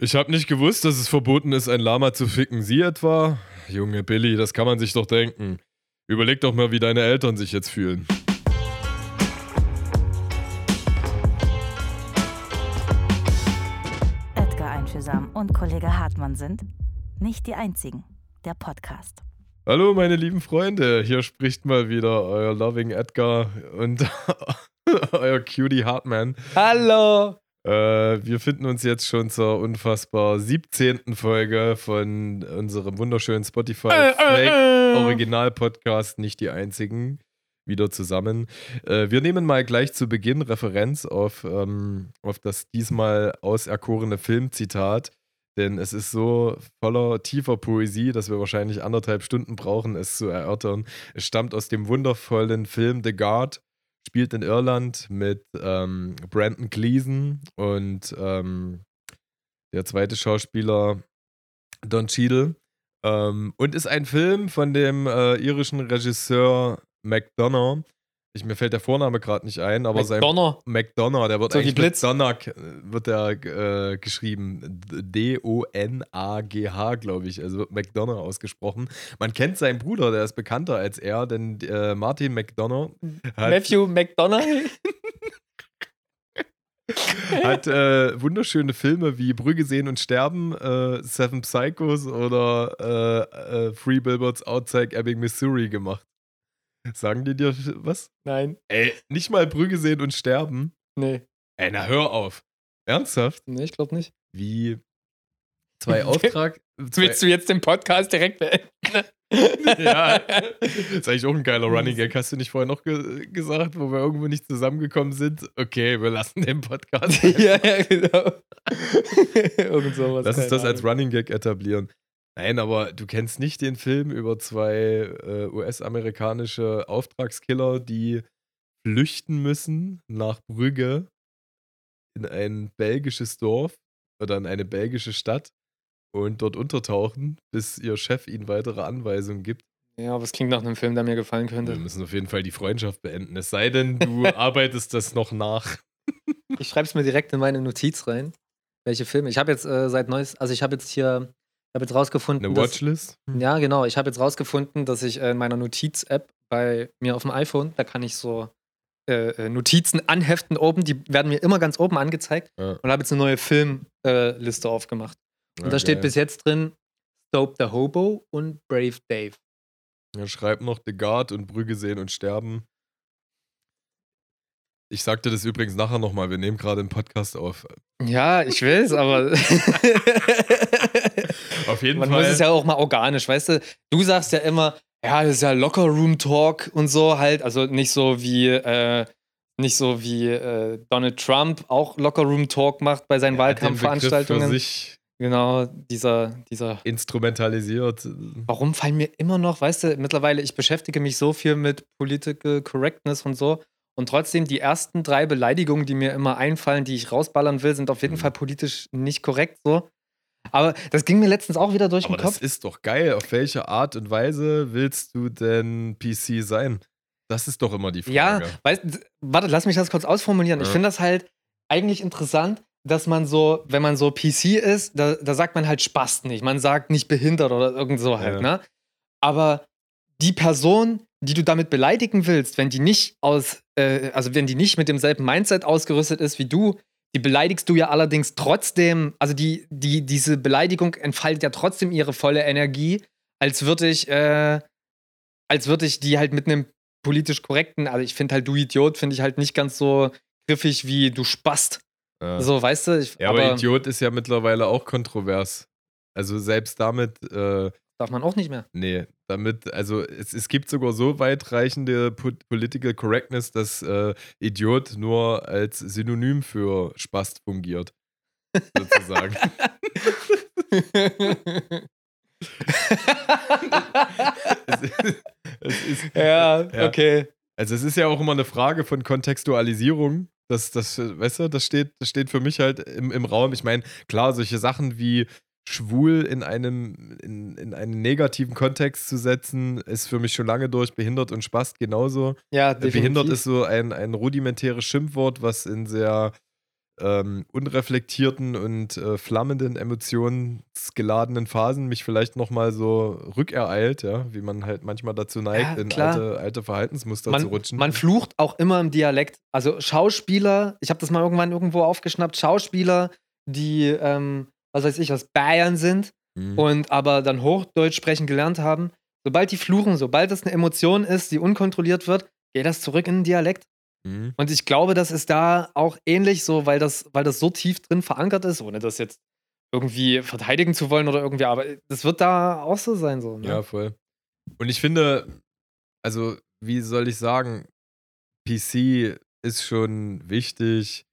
Ich habe nicht gewusst, dass es verboten ist, ein Lama zu ficken. Sie etwa? Junge Billy, das kann man sich doch denken. Überleg doch mal, wie deine Eltern sich jetzt fühlen. Edgar Einfühlsam und Kollege Hartmann sind nicht die einzigen. Der Podcast. Hallo, meine lieben Freunde. Hier spricht mal wieder euer Loving Edgar und euer Cutie Hartman. Hallo! Äh, wir finden uns jetzt schon zur unfassbar 17. Folge von unserem wunderschönen Spotify Äh, äh, äh. Original Podcast, nicht die einzigen, wieder zusammen. Äh, wir nehmen mal gleich zu Beginn Referenz auf, ähm, auf das diesmal auserkorene Filmzitat, denn es ist so voller tiefer Poesie, dass wir wahrscheinlich anderthalb Stunden brauchen, es zu erörtern. Es stammt aus dem wundervollen Film The Guard spielt in Irland mit ähm, Brandon Gleason und ähm, der zweite Schauspieler Don Cheadle. Ähm, und ist ein Film von dem äh, irischen Regisseur McDonough. Ich, mir fällt der Vorname gerade nicht ein, aber sein McDonough. McDonough, der wird So eigentlich Donner äh, wird der äh, geschrieben. D-O-N-A-G-H, glaube ich. Also wird McDonough ausgesprochen. Man kennt seinen Bruder, der ist bekannter als er, denn äh, Martin McDonough hat, Matthew McDonald. hat äh, wunderschöne Filme wie Brügge sehen und sterben, äh, Seven Psychos oder äh, äh, Three Billboards Outside Ebbing, Missouri gemacht. Sagen die dir was? Nein, Ey, nicht mal Brügge sehen und sterben. nee. Ey, na hör auf. Ernsthaft? Nee, ich glaube nicht. Wie zwei Auftrag. Zwei, Willst du jetzt den Podcast direkt beenden? ja, ist eigentlich auch ein geiler Running Gag. Hast du nicht vorher noch ge gesagt, wo wir irgendwo nicht zusammengekommen sind? Okay, wir lassen den Podcast. ja, ja, genau. Irgend sowas. Lass uns das als Ahnung. Running Gag etablieren. Nein, aber du kennst nicht den Film über zwei äh, US-amerikanische Auftragskiller, die flüchten müssen nach Brügge in ein belgisches Dorf oder in eine belgische Stadt und dort untertauchen, bis ihr Chef ihnen weitere Anweisungen gibt. Ja, aber es klingt nach einem Film, der mir gefallen Wir könnte. müssen auf jeden Fall die Freundschaft beenden. Es sei denn, du arbeitest das noch nach. Ich schreibe es mir direkt in meine Notiz rein. Welche Filme? Ich habe jetzt äh, seit neues, also ich habe jetzt hier, habe jetzt rausgefunden, Eine dass, Watchlist? ja genau, ich habe jetzt rausgefunden, dass ich äh, in meiner Notiz-App bei mir auf dem iPhone, da kann ich so äh, äh, Notizen anheften oben, die werden mir immer ganz oben angezeigt Ja. und habe jetzt eine neue Filmliste äh, aufgemacht. Und Ja, da steht geil. bis jetzt drin Dope the Hobo und Brave Dave. Ja, schreib noch The Guard und Brügge sehen und sterben. Ich sagte das übrigens nachher nochmal. Wir nehmen gerade einen Podcast auf. Ja, ich will es, aber Auf jeden man Fall. muss es ja auch mal organisch, weißt du? Du sagst ja immer, ja, das ist ja Locker Room Talk und so halt, also nicht so wie äh, nicht so wie äh, Donald Trump auch Locker Room Talk macht bei seinen Begriff Wahlkampfveranstaltungen. Für sich Genau, dieser dieser instrumentalisiert. Warum fallen mir immer noch, weißt du, mittlerweile, ich beschäftige mich so viel mit Political Correctness und so. Und trotzdem, die ersten drei Beleidigungen, die mir immer einfallen, die ich rausballern will, sind auf jeden Mhm. Fall politisch nicht korrekt so. Aber das ging mir letztens auch wieder durch Aber den das Kopf. ist doch geil. Auf welche Art und Weise willst du denn PC sein? Das ist doch immer die Frage. Ja, weißt, warte, lass mich das kurz ausformulieren. Ich Ja. finde das halt eigentlich interessant, dass man so, wenn man so PC ist, da, da sagt man halt Spast nicht. Man sagt nicht behindert oder irgend so halt, Ja. ne? Aber die Person, die du damit beleidigen willst, wenn die nicht aus, äh, also wenn die nicht mit demselben Mindset ausgerüstet ist wie du, die beleidigst du ja allerdings trotzdem, also die, die, diese Beleidigung entfaltet ja trotzdem ihre volle Energie, als würde ich, äh, als würde ich die halt mit einem politisch korrekten, also ich finde halt du Idiot, finde ich halt nicht ganz so griffig wie du Spast. Ja. So, weißt du? Ich, ja, aber, aber Idiot ist ja mittlerweile auch kontrovers. Also selbst damit, äh, darf man auch nicht mehr. nee, damit, also es, es gibt sogar so weitreichende po Political Correctness, dass äh, Idiot nur als Synonym für Spast fungiert. Sozusagen. es, ist- es ist, ja, Ja. okay. Also es ist ja auch immer eine Frage von Kontextualisierung. Das, das, weißt du, das steht, das steht für mich halt im, im Raum. Ich meine, klar, solche Sachen wie schwul in einem, in, in einen negativen Kontext zu setzen, ist für mich schon lange durch. Behindert und Spast genauso. Ja, Äh, definitiv. Behindert ist so ein, ein rudimentäres Schimpfwort, was in sehr ähm, unreflektierten und äh, flammenden, emotionsgeladenen Phasen mich vielleicht nochmal so rückereilt, ja, wie man halt manchmal dazu neigt, Ja, in alte, alte Verhaltensmuster man, zu rutschen. man flucht auch immer im Dialekt. Also Schauspieler, ich habe das mal irgendwann irgendwo aufgeschnappt, Schauspieler, die, ähm, was weiß ich, aus Bayern sind Mhm. und aber dann Hochdeutsch sprechen gelernt haben, sobald die fluchen, sobald das eine Emotion ist, die unkontrolliert wird, geht das zurück in den Dialekt. Mhm. Und ich glaube, das ist da auch ähnlich so, weil das, weil das so tief drin verankert ist, ohne das jetzt irgendwie verteidigen zu wollen oder irgendwie, aber das wird da auch so sein. So, ne? Ja, voll. Und ich finde, also, wie soll ich sagen, PC ist schon wichtig.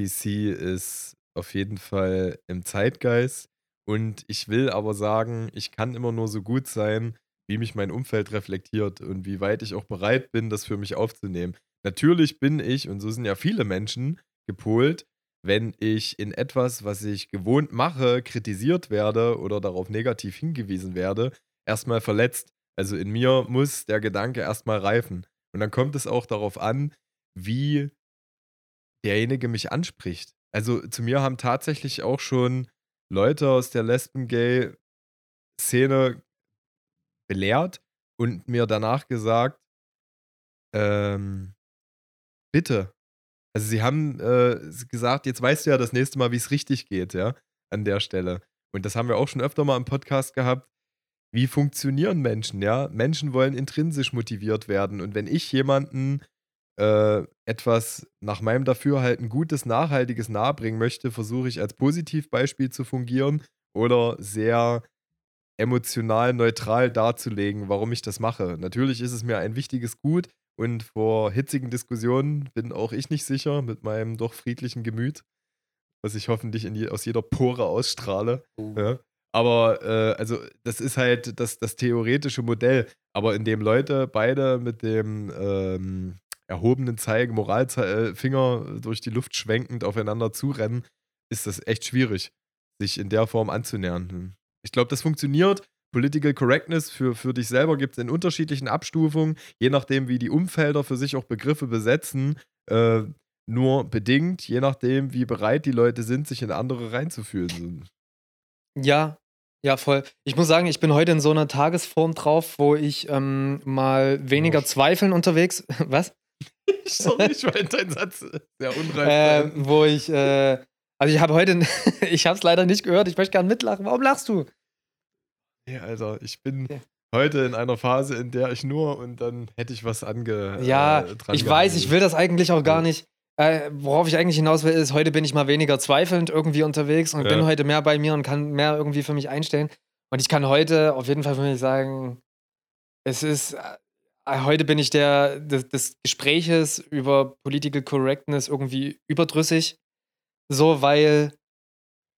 PC ist auf jeden Fall im Zeitgeist. Und ich will aber sagen, ich kann immer nur so gut sein, wie mich mein Umfeld reflektiert und wie weit ich auch bereit bin, das für mich aufzunehmen. Natürlich bin ich, und so sind ja viele Menschen, gepolt, wenn ich in etwas, was ich gewohnt mache, kritisiert werde oder darauf negativ hingewiesen werde, erstmal verletzt. Also in mir muss der Gedanke erstmal reifen. Und dann kommt es auch darauf an, wie derjenige mich anspricht. Also zu mir haben tatsächlich auch schon Leute aus der Lesben-Gay-Szene belehrt und mir danach gesagt, ähm, bitte. Also sie haben äh, gesagt, jetzt weißt du ja das nächste Mal, wie es richtig geht, ja, an der Stelle. Und das haben wir auch schon öfter mal im Podcast gehabt. Wie funktionieren Menschen, ja? Menschen wollen intrinsisch motiviert werden. Und wenn ich jemanden äh, etwas nach meinem Dafürhalten Gutes, Nachhaltiges nahebringen möchte, versuche ich als Positivbeispiel zu fungieren oder sehr emotional neutral darzulegen, warum ich das mache. Natürlich ist es mir ein wichtiges Gut und vor hitzigen Diskussionen bin auch ich nicht sicher mit meinem doch friedlichen Gemüt, was ich hoffentlich je, aus jeder Pore ausstrahle. Ja. Aber äh, also das ist halt das, das theoretische Modell. Aber in dem Leute beide mit dem ähm, erhobenen Zeige, Moralfinger durch die Luft schwenkend aufeinander zurennen, ist das echt schwierig, sich in der Form anzunähern. Ich glaube, das funktioniert. Political Correctness für, für dich selber gibt es in unterschiedlichen Abstufungen, je nachdem, wie die Umfelder für sich auch Begriffe besetzen, äh, nur bedingt, je nachdem, wie bereit die Leute sind, sich in andere reinzufühlen. Ja, ja, voll. Ich muss sagen, ich bin heute in so einer Tagesform drauf, wo ich ähm, mal weniger Oh. zweifeln unterwegs. Was? Sorry, ich war in dein Satz sehr unreif. Äh, sein. wo ich, äh, also ich habe heute, ich habe es leider nicht gehört. Ich möchte gerne mitlachen. Warum lachst du? Nee, Alter, ich bin Okay. heute in einer Phase, in der ich nur und dann hätte ich was ange. Ja, äh, ich weiß, ich will das eigentlich auch gar Ja. nicht. Äh, worauf ich eigentlich hinaus will, ist, heute bin ich mal weniger zweifelnd irgendwie unterwegs und Ja. bin heute mehr bei mir und kann mehr irgendwie für mich einstellen. Und ich kann heute auf jeden Fall für mich sagen, es ist, äh, heute bin ich der des, des Gespräches über Political Correctness irgendwie überdrüssig. So, weil,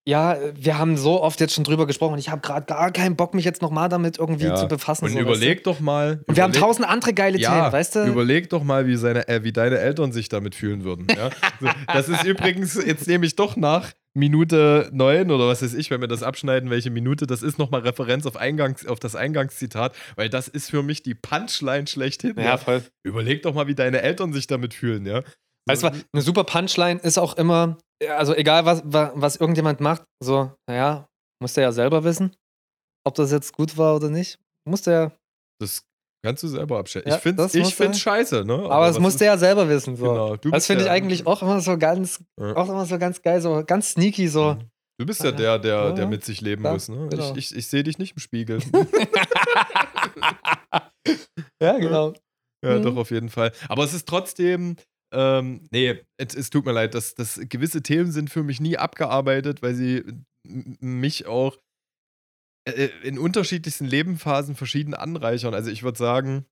ja, wir haben so oft jetzt schon drüber gesprochen und ich habe gerade gar keinen Bock, mich jetzt nochmal damit irgendwie Ja. zu befassen. Und so, überleg doch mal. Weißt du? Und wir haben überleg- tausend andere geile ja, Themen, weißt du? Überleg doch mal, wie, seine, äh, wie deine Eltern sich damit fühlen würden. Ja? das ist übrigens, jetzt nehme ich doch nach Minute 9 oder was weiß ich, wenn wir das abschneiden, welche Minute, das ist nochmal Referenz auf, Eingangs, auf das Eingangszitat, weil das ist für mich die Punchline schlechthin. ja, voll. Überleg doch mal, wie deine Eltern sich damit fühlen, ja. Weißt du, eine super Punchline ist auch immer, also egal was, wa- was irgendjemand macht, so, naja, muss der ja selber wissen, ob das jetzt gut war oder nicht. Muss der, Das kannst du selber abschätzen. Ja, ich finde das ich find's scheiße, ne? aber, es was muss ist- der ja selber wissen. So. Genau, du das finde ich eigentlich auch immer so ganz, Ja. auch immer so ganz geil, so ganz sneaky, so. Du bist ja der, der, der mit sich leben muss, ne? genau. Ich, ich, ich sehe dich nicht im Spiegel. Ja, genau. Ja, Mhm. doch, auf jeden Fall. Aber es ist trotzdem, ähm, nee, es, es tut mir leid, dass, dass gewisse Themen sind für mich nie abgearbeitet, weil sie mich auch in unterschiedlichsten Lebensphasen verschieden anreichern. Also ich würde sagen,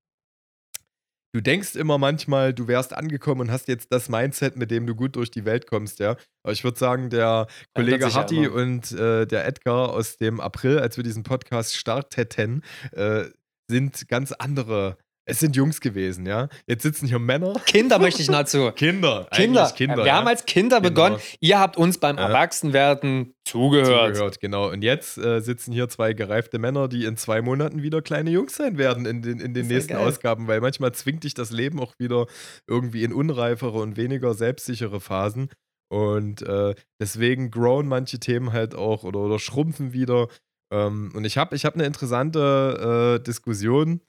du denkst immer manchmal, du wärst angekommen und hast jetzt das Mindset, mit dem du gut durch die Welt kommst, ja. Aber ich würde sagen, der Kollege sich ja und äh, der Edgar aus dem April, als wir diesen Podcast starteten, äh, sind ganz andere. Es sind Jungs gewesen, ja. Jetzt sitzen hier Männer. Kinder möchte ich nahezu. Kinder. Kinder. Kinder. Wir ja. haben als Kinder Genau. begonnen. Ihr habt uns beim Ja. Erwachsenwerden zugehört. zugehört, genau. Und jetzt äh, sitzen hier zwei gereifte Männer, die in zwei Monaten wieder kleine Jungs sein werden in den, in den nächsten geil. Ausgaben, weil manchmal zwingt dich das Leben auch wieder irgendwie in unreifere und weniger selbstsichere Phasen. Und äh, deswegen growen manche Themen halt auch oder, oder schrumpfen wieder. Ähm, und ich habe ich hab eine interessante äh, Diskussion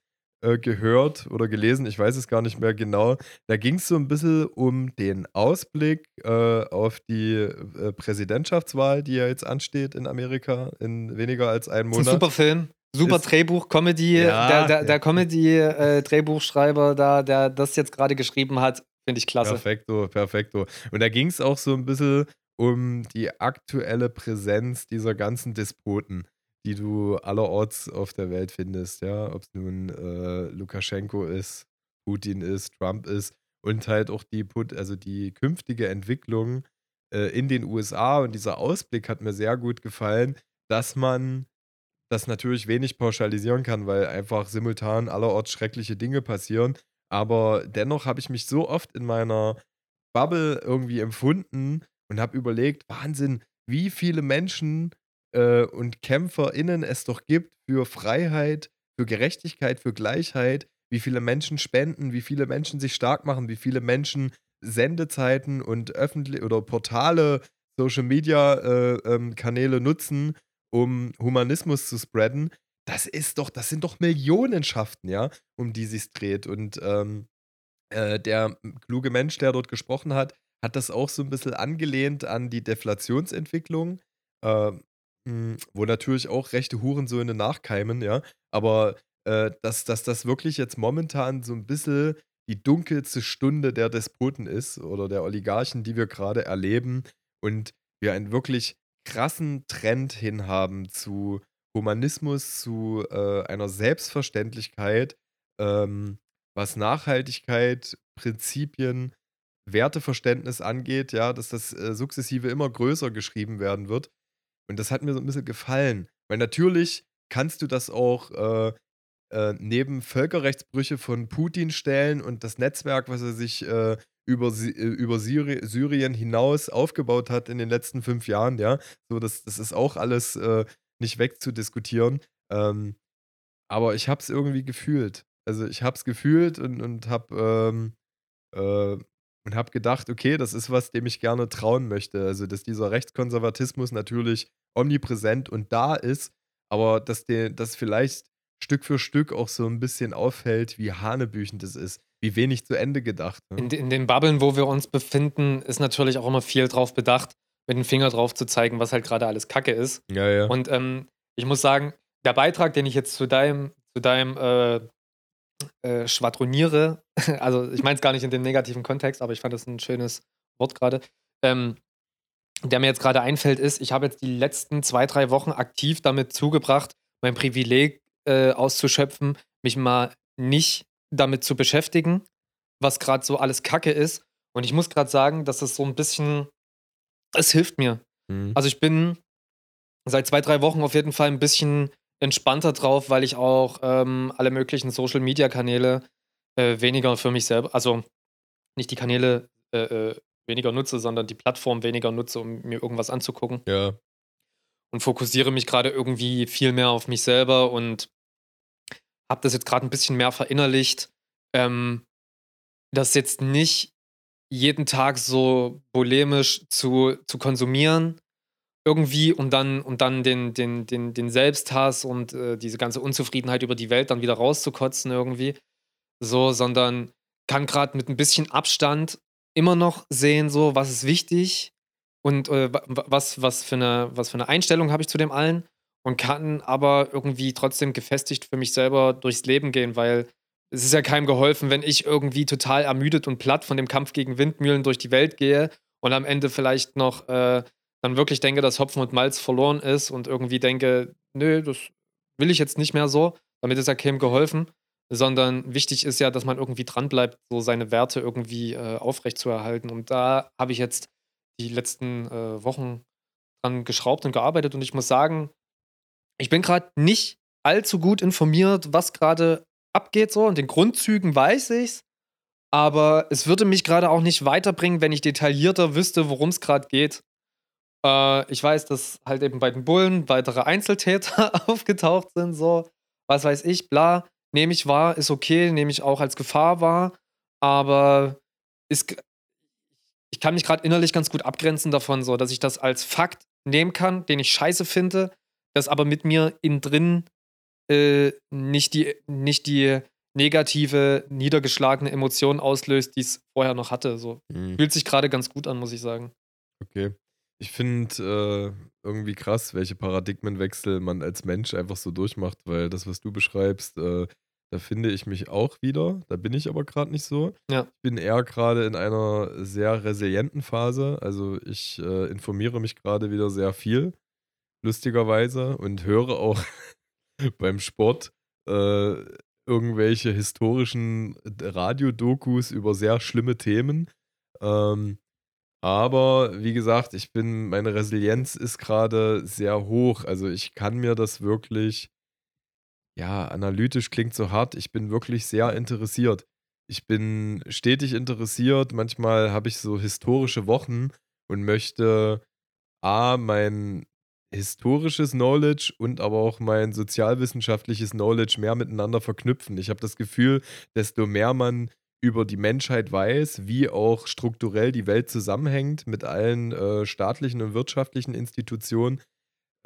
äh, gehört oder gelesen, ich weiß es gar nicht mehr genau. Da ging es so ein bisschen um den Ausblick äh, auf die äh, Präsidentschaftswahl, die ja jetzt ansteht in Amerika in weniger als einem Monat. Ein super Film. Super ist, Drehbuch, Comedy, ja, der, der, der Comedy-Drehbuchschreiber äh, da, der das jetzt gerade geschrieben hat, finde ich klasse. Perfekto, perfekto. Und da ging es auch so ein bisschen um die aktuelle Präsenz dieser ganzen Despoten die du allerorts auf der Welt findest, ja, ob es nun äh, Lukaschenko ist, Putin ist, Trump ist und halt auch die, also die künftige Entwicklung äh, in den USA und dieser Ausblick hat mir sehr gut gefallen, dass man das natürlich wenig pauschalisieren kann, weil einfach simultan allerorts schreckliche Dinge passieren. Aber dennoch habe ich mich so oft in meiner Bubble irgendwie empfunden und habe überlegt, Wahnsinn, wie viele Menschen äh, und KämpferInnen es doch gibt für Freiheit, für Gerechtigkeit, für Gleichheit, wie viele Menschen spenden, wie viele Menschen sich stark machen, wie viele Menschen Sendezeiten und öffentlich oder Portale, Social Media äh, ähm, Kanäle nutzen, um Humanismus zu spreaden. Das ist doch, das sind doch Millionenschaften, ja, um die sich dreht. Und ähm, äh, der kluge Mensch, der dort gesprochen hat, hat das auch so ein bisschen angelehnt an die Deflationsentwicklung. Äh, hm, wo natürlich auch rechte Hurensöhne nachkeimen, ja. Aber äh, dass, dass das wirklich jetzt momentan so ein bisschen die dunkelste Stunde der Despoten ist oder der Oligarchen, die wir gerade erleben und wir einen wirklich krassen Trend hinhaben zu Humanismus, zu äh, einer Selbstverständlichkeit, ähm, was Nachhaltigkeit, Prinzipien, Werteverständnis angeht, ja, dass das äh, sukzessive immer größer geschrieben werden wird. Und das hat mir so ein bisschen gefallen. Weil natürlich kannst du das auch äh, äh, neben Völkerrechtsbrüche von Putin stellen und das Netzwerk, was er sich äh, über, äh, über Syri Syrien hinaus aufgebaut hat in den letzten fünf Jahren, ja. So, das, das ist auch alles äh, nicht wegzudiskutieren. Ähm, aber ich habe es irgendwie gefühlt. Also ich habe es gefühlt und, und habe ähm, äh, und habe gedacht, okay, das ist was, dem ich gerne trauen möchte. Also, dass dieser Rechtskonservatismus natürlich omnipräsent und da ist, aber dass der, das vielleicht Stück für Stück auch so ein bisschen auffällt, wie hanebüchend es ist, wie wenig zu Ende gedacht. Ne? In, in den Bubblen, wo wir uns befinden, ist natürlich auch immer viel drauf bedacht, mit dem Finger drauf zu zeigen, was halt gerade alles Kacke ist. Ja, ja. Und ähm, ich muss sagen, der Beitrag, den ich jetzt zu deinem, zu deinem äh, äh, schwadroniere, also ich meine es gar nicht in dem negativen Kontext, aber ich fand das ein schönes Wort gerade, ähm, der mir jetzt gerade einfällt, ist, ich habe jetzt die letzten zwei, drei Wochen aktiv damit zugebracht, mein Privileg äh, auszuschöpfen, mich mal nicht damit zu beschäftigen, was gerade so alles Kacke ist. Und ich muss gerade sagen, dass es so ein bisschen, es hilft mir. Mhm. Also ich bin seit zwei, drei Wochen auf jeden Fall ein bisschen entspannter drauf, weil ich auch ähm, alle möglichen Social-Media-Kanäle äh, weniger für mich selber, also nicht die Kanäle äh, äh, weniger nutze, sondern die Plattform weniger nutze, um mir irgendwas anzugucken. Ja. Und fokussiere mich gerade irgendwie viel mehr auf mich selber und habe das jetzt gerade ein bisschen mehr verinnerlicht, ähm, das jetzt nicht jeden Tag so polemisch zu, zu konsumieren, irgendwie, um dann, um dann den, den, den, den Selbsthass und äh, diese ganze Unzufriedenheit über die Welt dann wieder rauszukotzen irgendwie. So, sondern kann gerade mit ein bisschen Abstand immer noch sehen, so, was ist wichtig und äh, was, was, für eine, was für eine Einstellung habe ich zu dem allen und kann aber irgendwie trotzdem gefestigt für mich selber durchs Leben gehen, weil es ist ja keinem geholfen, wenn ich irgendwie total ermüdet und platt von dem Kampf gegen Windmühlen durch die Welt gehe und am Ende vielleicht noch äh, dann wirklich denke, dass Hopfen und Malz verloren ist und irgendwie denke, nö, das will ich jetzt nicht mehr so, damit ist ja keinem geholfen, sondern wichtig ist ja, dass man irgendwie dranbleibt, so seine Werte irgendwie äh, aufrechtzuerhalten. Und da habe ich jetzt die letzten äh, Wochen dran geschraubt und gearbeitet und ich muss sagen, ich bin gerade nicht allzu gut informiert, was gerade abgeht so. Und den Grundzügen weiß ich's. Aber es würde mich gerade auch nicht weiterbringen, wenn ich detaillierter wüsste, worum es gerade geht. Äh, ich weiß, dass halt eben bei den Bullen weitere Einzeltäter aufgetaucht sind, so, was weiß ich, bla. Nehme ich wahr, ist okay, nehme ich auch als Gefahr wahr, aber ist, ich kann mich gerade innerlich ganz gut abgrenzen davon, so, dass ich das als Fakt nehmen kann, den ich scheiße finde, das aber mit mir innen drin äh, nicht, die, nicht die negative, niedergeschlagene Emotion auslöst, die es vorher noch hatte. So. Mhm. Fühlt sich gerade ganz gut an, muss ich sagen. Okay. Ich finde äh, irgendwie krass, welche Paradigmenwechsel man als Mensch einfach so durchmacht, weil das, was du beschreibst, äh, da finde ich mich auch wieder. Da bin ich aber gerade nicht so. Ja. Ich bin eher gerade in einer sehr resilienten Phase. Also ich äh, informiere mich gerade wieder sehr viel, lustigerweise, und höre auch beim Sport äh, irgendwelche historischen Radiodokus über sehr schlimme Themen. Ähm, aber wie gesagt, ich bin, meine Resilienz ist gerade sehr hoch. Also ich kann mir das wirklich, ja, analytisch klingt so hart. Ich bin wirklich sehr interessiert. Ich bin stetig interessiert. Manchmal habe ich so historische Wochen und möchte A, mein historisches Knowledge und aber auch mein sozialwissenschaftliches Knowledge mehr miteinander verknüpfen. Ich habe das Gefühl, desto mehr man über die Menschheit weiß, wie auch strukturell die Welt zusammenhängt mit allen äh, staatlichen und wirtschaftlichen Institutionen,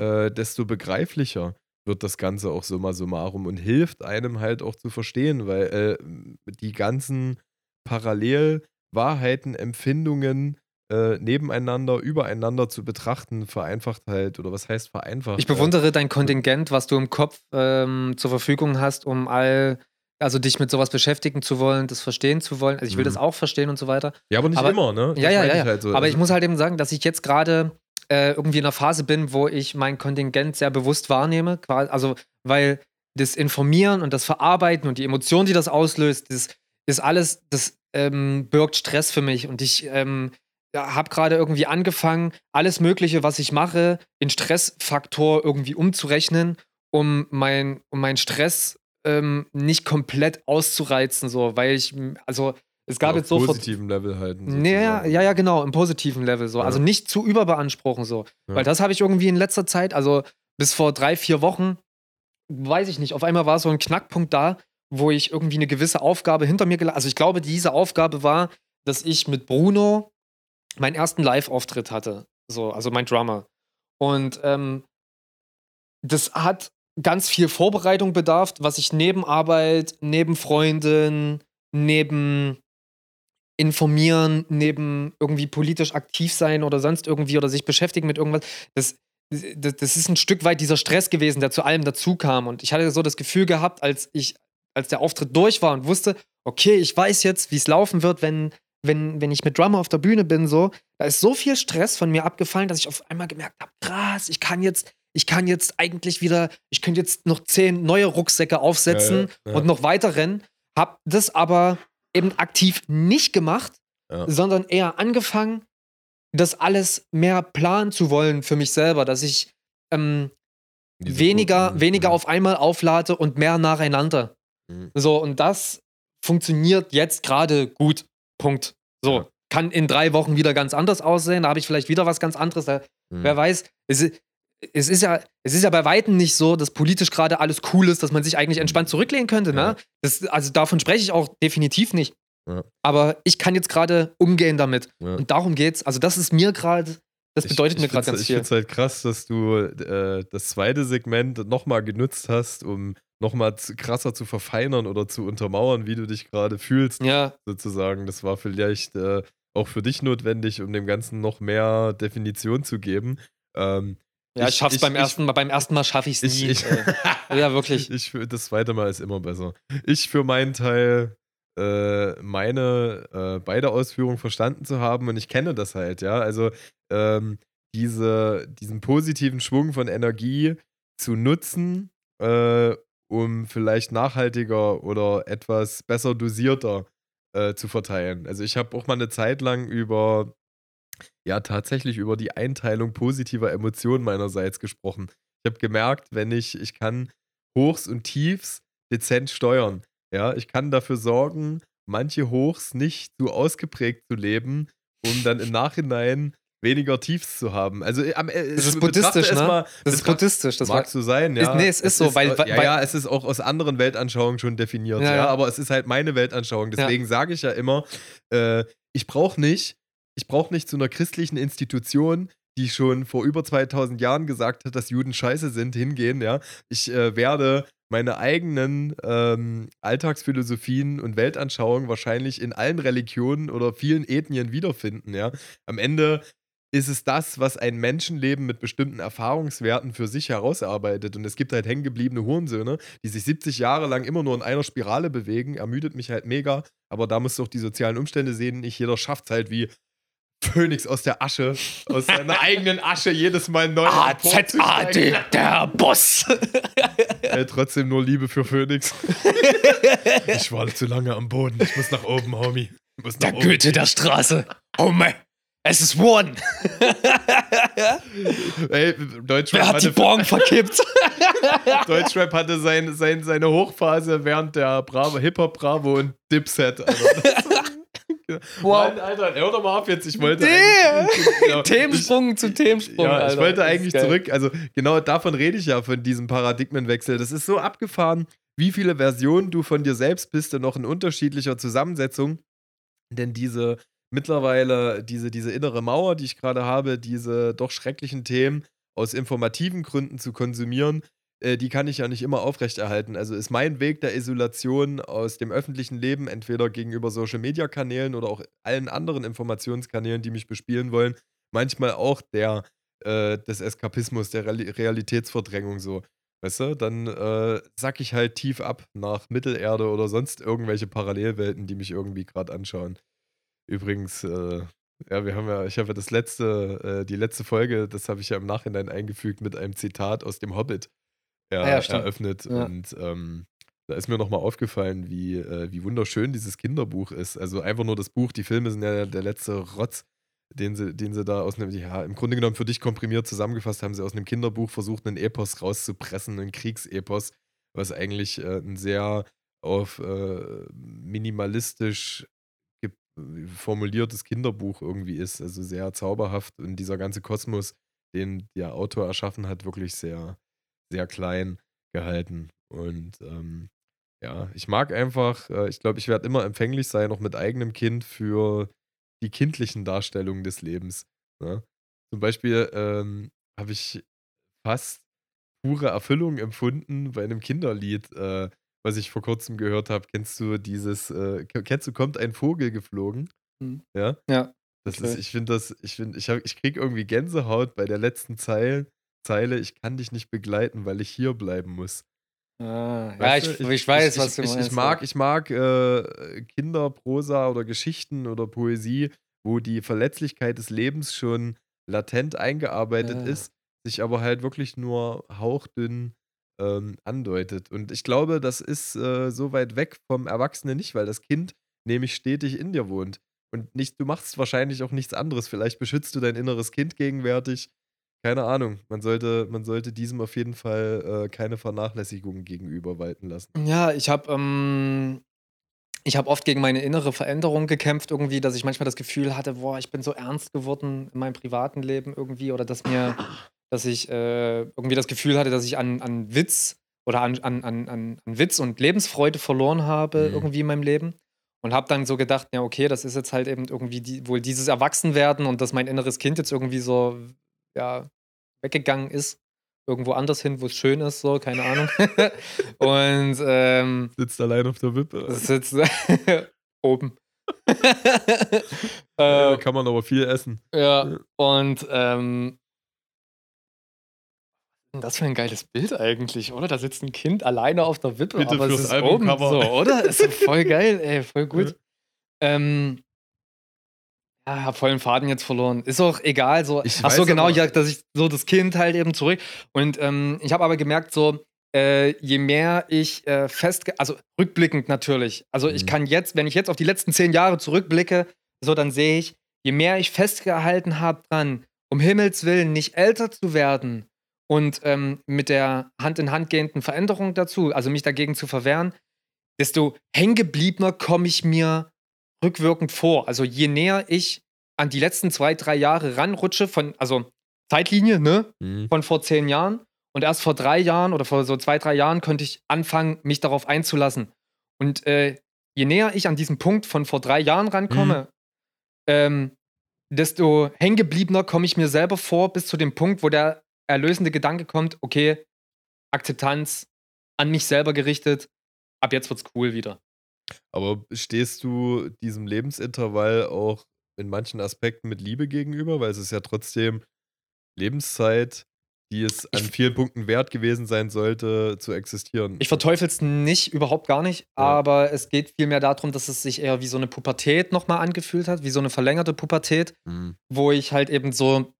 äh, desto begreiflicher wird das Ganze auch summa summarum und hilft einem halt auch zu verstehen, weil äh, die ganzen Parallelwahrheiten, Empfindungen äh, nebeneinander, übereinander zu betrachten, vereinfacht halt, oder was heißt vereinfacht? Ich bewundere dein Kontingent, was du im Kopf ähm, zur Verfügung hast, um all, also dich mit sowas beschäftigen zu wollen, das verstehen zu wollen. Also ich will Mhm. das auch verstehen und so weiter. Ja, aber nicht Aber- immer, ne? Das ja, ja, ja. ich Halt so. Aber ich Also- muss halt eben sagen, dass ich jetzt gerade äh, irgendwie in einer Phase bin, wo ich mein Kontingent sehr bewusst wahrnehme. Also, weil das Informieren und das Verarbeiten und die Emotionen, die das auslöst, das ist alles, das ähm, birgt Stress für mich. Und ich ähm, ja, habe gerade irgendwie angefangen, alles Mögliche, was ich mache, in Stressfaktor irgendwie umzurechnen, um mein, um meinen Stress ähm, nicht komplett auszureizen, so, weil ich, also es gab auf jetzt so vor positiven Level halten. Nee, ja, sozusagen. ja, ja, genau, im positiven Level so. Ja. Also nicht zu überbeanspruchen so. Ja. Weil das habe ich irgendwie in letzter Zeit, also bis vor drei, vier Wochen, weiß ich nicht, auf einmal war so ein Knackpunkt da, wo ich irgendwie eine gewisse Aufgabe hinter mir gelassen Also ich glaube, diese Aufgabe war, dass ich mit Bruno meinen ersten Live-Auftritt hatte. So, also mein Drummer. Und ähm, das hat ganz viel Vorbereitung bedarf, was ich neben Arbeit, neben Freunden, neben informieren, neben irgendwie politisch aktiv sein oder sonst irgendwie oder sich beschäftigen mit irgendwas, das, das, das ist ein Stück weit dieser Stress gewesen, der zu allem dazu kam. Und ich hatte so das Gefühl gehabt, als ich, als der Auftritt durch war und wusste, okay, ich weiß jetzt, wie es laufen wird, wenn, wenn, wenn ich mit Drummer auf der Bühne bin, so, da ist so viel Stress von mir abgefallen, dass ich auf einmal gemerkt habe, krass, ich kann jetzt, ich kann jetzt eigentlich wieder, ich könnte jetzt noch zehn neue Rucksäcke aufsetzen Ja, ja, und noch weiter rennen. Hab das aber eben aktiv nicht gemacht, sondern eher angefangen, das alles mehr planen zu wollen für mich selber, dass ich ähm, weniger, Gruppen, weniger mhm. auf einmal auflade und mehr nacheinander. Mhm. So, und das funktioniert jetzt gerade gut. Punkt. So. Ja. Kann in drei Wochen wieder ganz anders aussehen. Da habe ich vielleicht wieder was ganz anderes. Da, Mhm. Wer weiß, es, es, ist ja, es ist ja bei Weitem nicht so, dass politisch gerade alles cool ist, dass man sich eigentlich entspannt zurücklehnen könnte. Ja. Ne? Das, also davon spreche ich auch definitiv nicht. Ja. Aber ich kann jetzt gerade umgehen damit. Ja. Und darum geht's. Also, das ist mir gerade, das Ich- bedeutet ich mir gerade ganz Ich viel. finde es halt krass, dass du äh, das zweite Segment nochmal genutzt hast, um nochmal krasser zu verfeinern oder zu untermauern, wie du dich gerade fühlst, Ja, sozusagen. Das war vielleicht äh, auch für dich notwendig, um dem Ganzen noch mehr Definition zu geben. Ähm, ja, ich, Ich- schaff's ich- beim ich- ersten Mal. Beim ersten Mal schaffe ich's ich, nie. ey. ja, wirklich. Ich, das zweite Mal ist immer besser. Ich für meinen Teil äh, meine äh, beide Ausführungen verstanden zu haben und ich kenne das halt, ja. Also ähm, diese, diesen positiven Schwung von Energie zu nutzen, äh, um vielleicht nachhaltiger oder etwas besser dosierter äh, zu verteilen. Also ich habe auch mal eine Zeit lang über, ja, tatsächlich über die Einteilung positiver Emotionen meinerseits gesprochen. Ich habe gemerkt, wenn ich, ich kann Hochs und Tiefs dezent steuern. Ja, ich kann dafür sorgen, manche Hochs nicht so ausgeprägt zu leben, um dann im Nachhinein weniger Tiefs zu haben. Also äh, am, äh, Das ist buddhistisch, es ne? mal- Das ist buddhistisch. Das Mag so sein, ja. Ist- nee, es ist so, weil- äh, weil- ja, weil- ja, es ist auch aus anderen Weltanschauungen schon definiert, Ja, ja, ja. aber es ist halt meine Weltanschauung. Deswegen sage ich ja immer, äh, ich brauche nicht ich brauche nicht zu einer christlichen Institution, die schon vor über 2000 Jahren gesagt hat, dass Juden scheiße sind, hingehen, ja. Ich äh, werde meine eigenen ähm, Alltagsphilosophien und Weltanschauungen wahrscheinlich in allen Religionen oder vielen Ethnien wiederfinden, ja. Am Ende ist es das, was ein Menschenleben mit bestimmten Erfahrungswerten für sich herausarbeitet. Und es gibt halt hängengebliebene Hurensöhne, die sich 70 Jahre lang immer nur in einer Spirale bewegen. Ermüdet mich halt mega. Aber da musst du auch die sozialen Umstände sehen. Nicht jeder schafft es halt wie Phönix aus der Asche, aus seiner eigenen Asche jedes Mal neu. A-Z-A-D, der Boss. Ey, trotzdem nur Liebe für Phönix. ich war zu lange am Boden. Ich muss nach oben, Homie. Ich muss nach Der oben. Goethe der Straße. Homie, es ist One. Ey, Deutschrap Wer hat die hatte, Born verkippt? Deutschrap hatte sein, sein, seine Hochphase während der Bravo, Hip-Hop Bravo und Dipset. Alter. Wow. Mann, Alter, hör doch mal auf jetzt. Ich wollte. Ja, Themensprung zu Themensprung. Ja, ich Alter. wollte Das ist eigentlich zurück. Also, genau davon rede ich ja, von diesem Paradigmenwechsel. Das ist so abgefahren, wie viele Versionen du von dir selbst bist und noch in unterschiedlicher Zusammensetzung. Denn diese mittlerweile, diese, diese innere Mauer, die ich gerade habe, diese doch schrecklichen Themen aus informativen Gründen zu konsumieren, die kann ich ja nicht immer aufrechterhalten. Also ist mein Weg der Isolation aus dem öffentlichen Leben, entweder gegenüber Social-Media-Kanälen oder auch allen anderen Informationskanälen, die mich bespielen wollen, manchmal auch der äh, des Eskapismus, der Reali Realitätsverdrängung so. Weißt du, dann äh, sack ich halt tief ab nach Mittelerde oder sonst irgendwelche Parallelwelten, die mich irgendwie gerade anschauen. Übrigens, äh, ja, wir haben ja, ich habe ja das letzte, äh, die letzte Folge, das habe ich ja im Nachhinein eingefügt mit einem Zitat aus dem Hobbit er, Ah ja, eröffnet. Ja. Und ähm, da ist mir nochmal aufgefallen, wie, äh, wie wunderschön dieses Kinderbuch ist. Also einfach nur das Buch, die Filme sind ja der, der letzte Rotz, den sie, den sie da aus einem, ja, im Grunde genommen für dich komprimiert zusammengefasst haben, sie aus einem Kinderbuch versucht, einen Epos rauszupressen, einen Kriegsepos, was eigentlich äh, ein sehr auf äh, minimalistisch formuliertes Kinderbuch irgendwie ist. Also sehr zauberhaft und dieser ganze Kosmos, den der Autor erschaffen hat, wirklich sehr, sehr klein gehalten. Und ähm, ja, ich mag einfach, äh, ich glaube, ich werde immer empfänglich sein, auch mit eigenem Kind für die kindlichen Darstellungen des Lebens. Ne? Zum Beispiel ähm, habe ich fast pure Erfüllung empfunden bei einem Kinderlied, äh, was ich vor kurzem gehört habe. Kennst du dieses, äh, ke- kennst du, kommt ein Vogel geflogen? Hm. Ja? Ja. Das Okay. ist, ich finde das, ich finde, ich, hab- ich krieg irgendwie Gänsehaut bei der letzten Zeile, Zeile, ich kann dich nicht begleiten, weil ich hier bleiben muss. Ah, ja, ich, du, ich, weiß, ich, was du ich, meinst. Ich mag, ich mag äh, Kinderprosa oder Geschichten oder Poesie, wo die Verletzlichkeit des Lebens schon latent eingearbeitet Ja. ist, sich aber halt wirklich nur hauchdünn ähm, andeutet. Und ich glaube, das ist äh, so weit weg vom Erwachsenen nicht, weil das Kind nämlich stetig in dir wohnt. Und nicht, du machst wahrscheinlich auch nichts anderes. Vielleicht beschützt du dein inneres Kind gegenwärtig. Keine Ahnung. Man sollte, man sollte diesem auf jeden Fall äh, keine Vernachlässigung gegenüber walten lassen. Ja, ich habe ähm, ich habe oft gegen meine innere Veränderung gekämpft irgendwie, dass ich manchmal das Gefühl hatte, boah, ich bin so ernst geworden in meinem privaten Leben irgendwie oder dass mir, dass ich äh, irgendwie das Gefühl hatte, dass ich an, an Witz oder an, an, an, an Witz und Lebensfreude verloren habe Mhm. irgendwie in meinem Leben und habe dann so gedacht, ja okay, das ist jetzt halt eben irgendwie die, wohl dieses Erwachsenwerden und dass mein inneres Kind jetzt irgendwie so ja weggegangen ist irgendwo anders hin, wo es schön ist, so keine Ahnung und ähm, Sitzt allein auf der Wippe. jetzt oben. Da äh, kann man aber viel essen. ja, und ähm, das für ein geiles Bild eigentlich, oder? Da sitzt ein Kind alleine auf der Wippe, Bitte aber es fürs ist oben so, oder? Ist voll geil, ey, voll gut. Ähm, ja, hab voll den Faden jetzt verloren. Ist auch egal, so. Ich Ach so, genau, ja, dass ich so das Kind halt eben zurück. Und ähm, ich habe aber gemerkt, so, äh, je mehr ich äh, festge... Also rückblickend natürlich. Also ich Mhm. kann jetzt, wenn ich jetzt auf die letzten zehn Jahre zurückblicke, so dann sehe ich, je mehr ich festgehalten habe dran, um Himmels Willen nicht älter zu werden und ähm, mit der Hand in Hand gehenden Veränderung dazu, also mich dagegen zu verwehren, desto hängengebliebener komme ich mir rückwirkend vor. Also je näher ich an die letzten zwei, drei Jahre ranrutsche, von, also Zeitlinie, ne? Mhm. von vor zehn Jahren. Und erst vor drei Jahren oder vor so zwei, drei Jahren konnte ich anfangen, mich darauf einzulassen. Und äh, je näher ich an diesen Punkt von vor drei Jahren rankomme, ähm, desto hängengebliebener komme ich mir selber vor, bis zu dem Punkt, wo der erlösende Gedanke kommt, okay, Akzeptanz an mich selber gerichtet, ab jetzt wird's cool wieder. Aber stehst du diesem Lebensintervall auch in manchen Aspekten mit Liebe gegenüber? Weil es ist ja trotzdem Lebenszeit, die es an Ich- vielen Punkten wert gewesen sein sollte, zu existieren. Ich verteufel es nicht, überhaupt gar nicht, Ja. aber es geht vielmehr darum, dass es sich eher wie so eine Pubertät nochmal angefühlt hat, wie so eine verlängerte Pubertät, Hm. wo ich halt eben so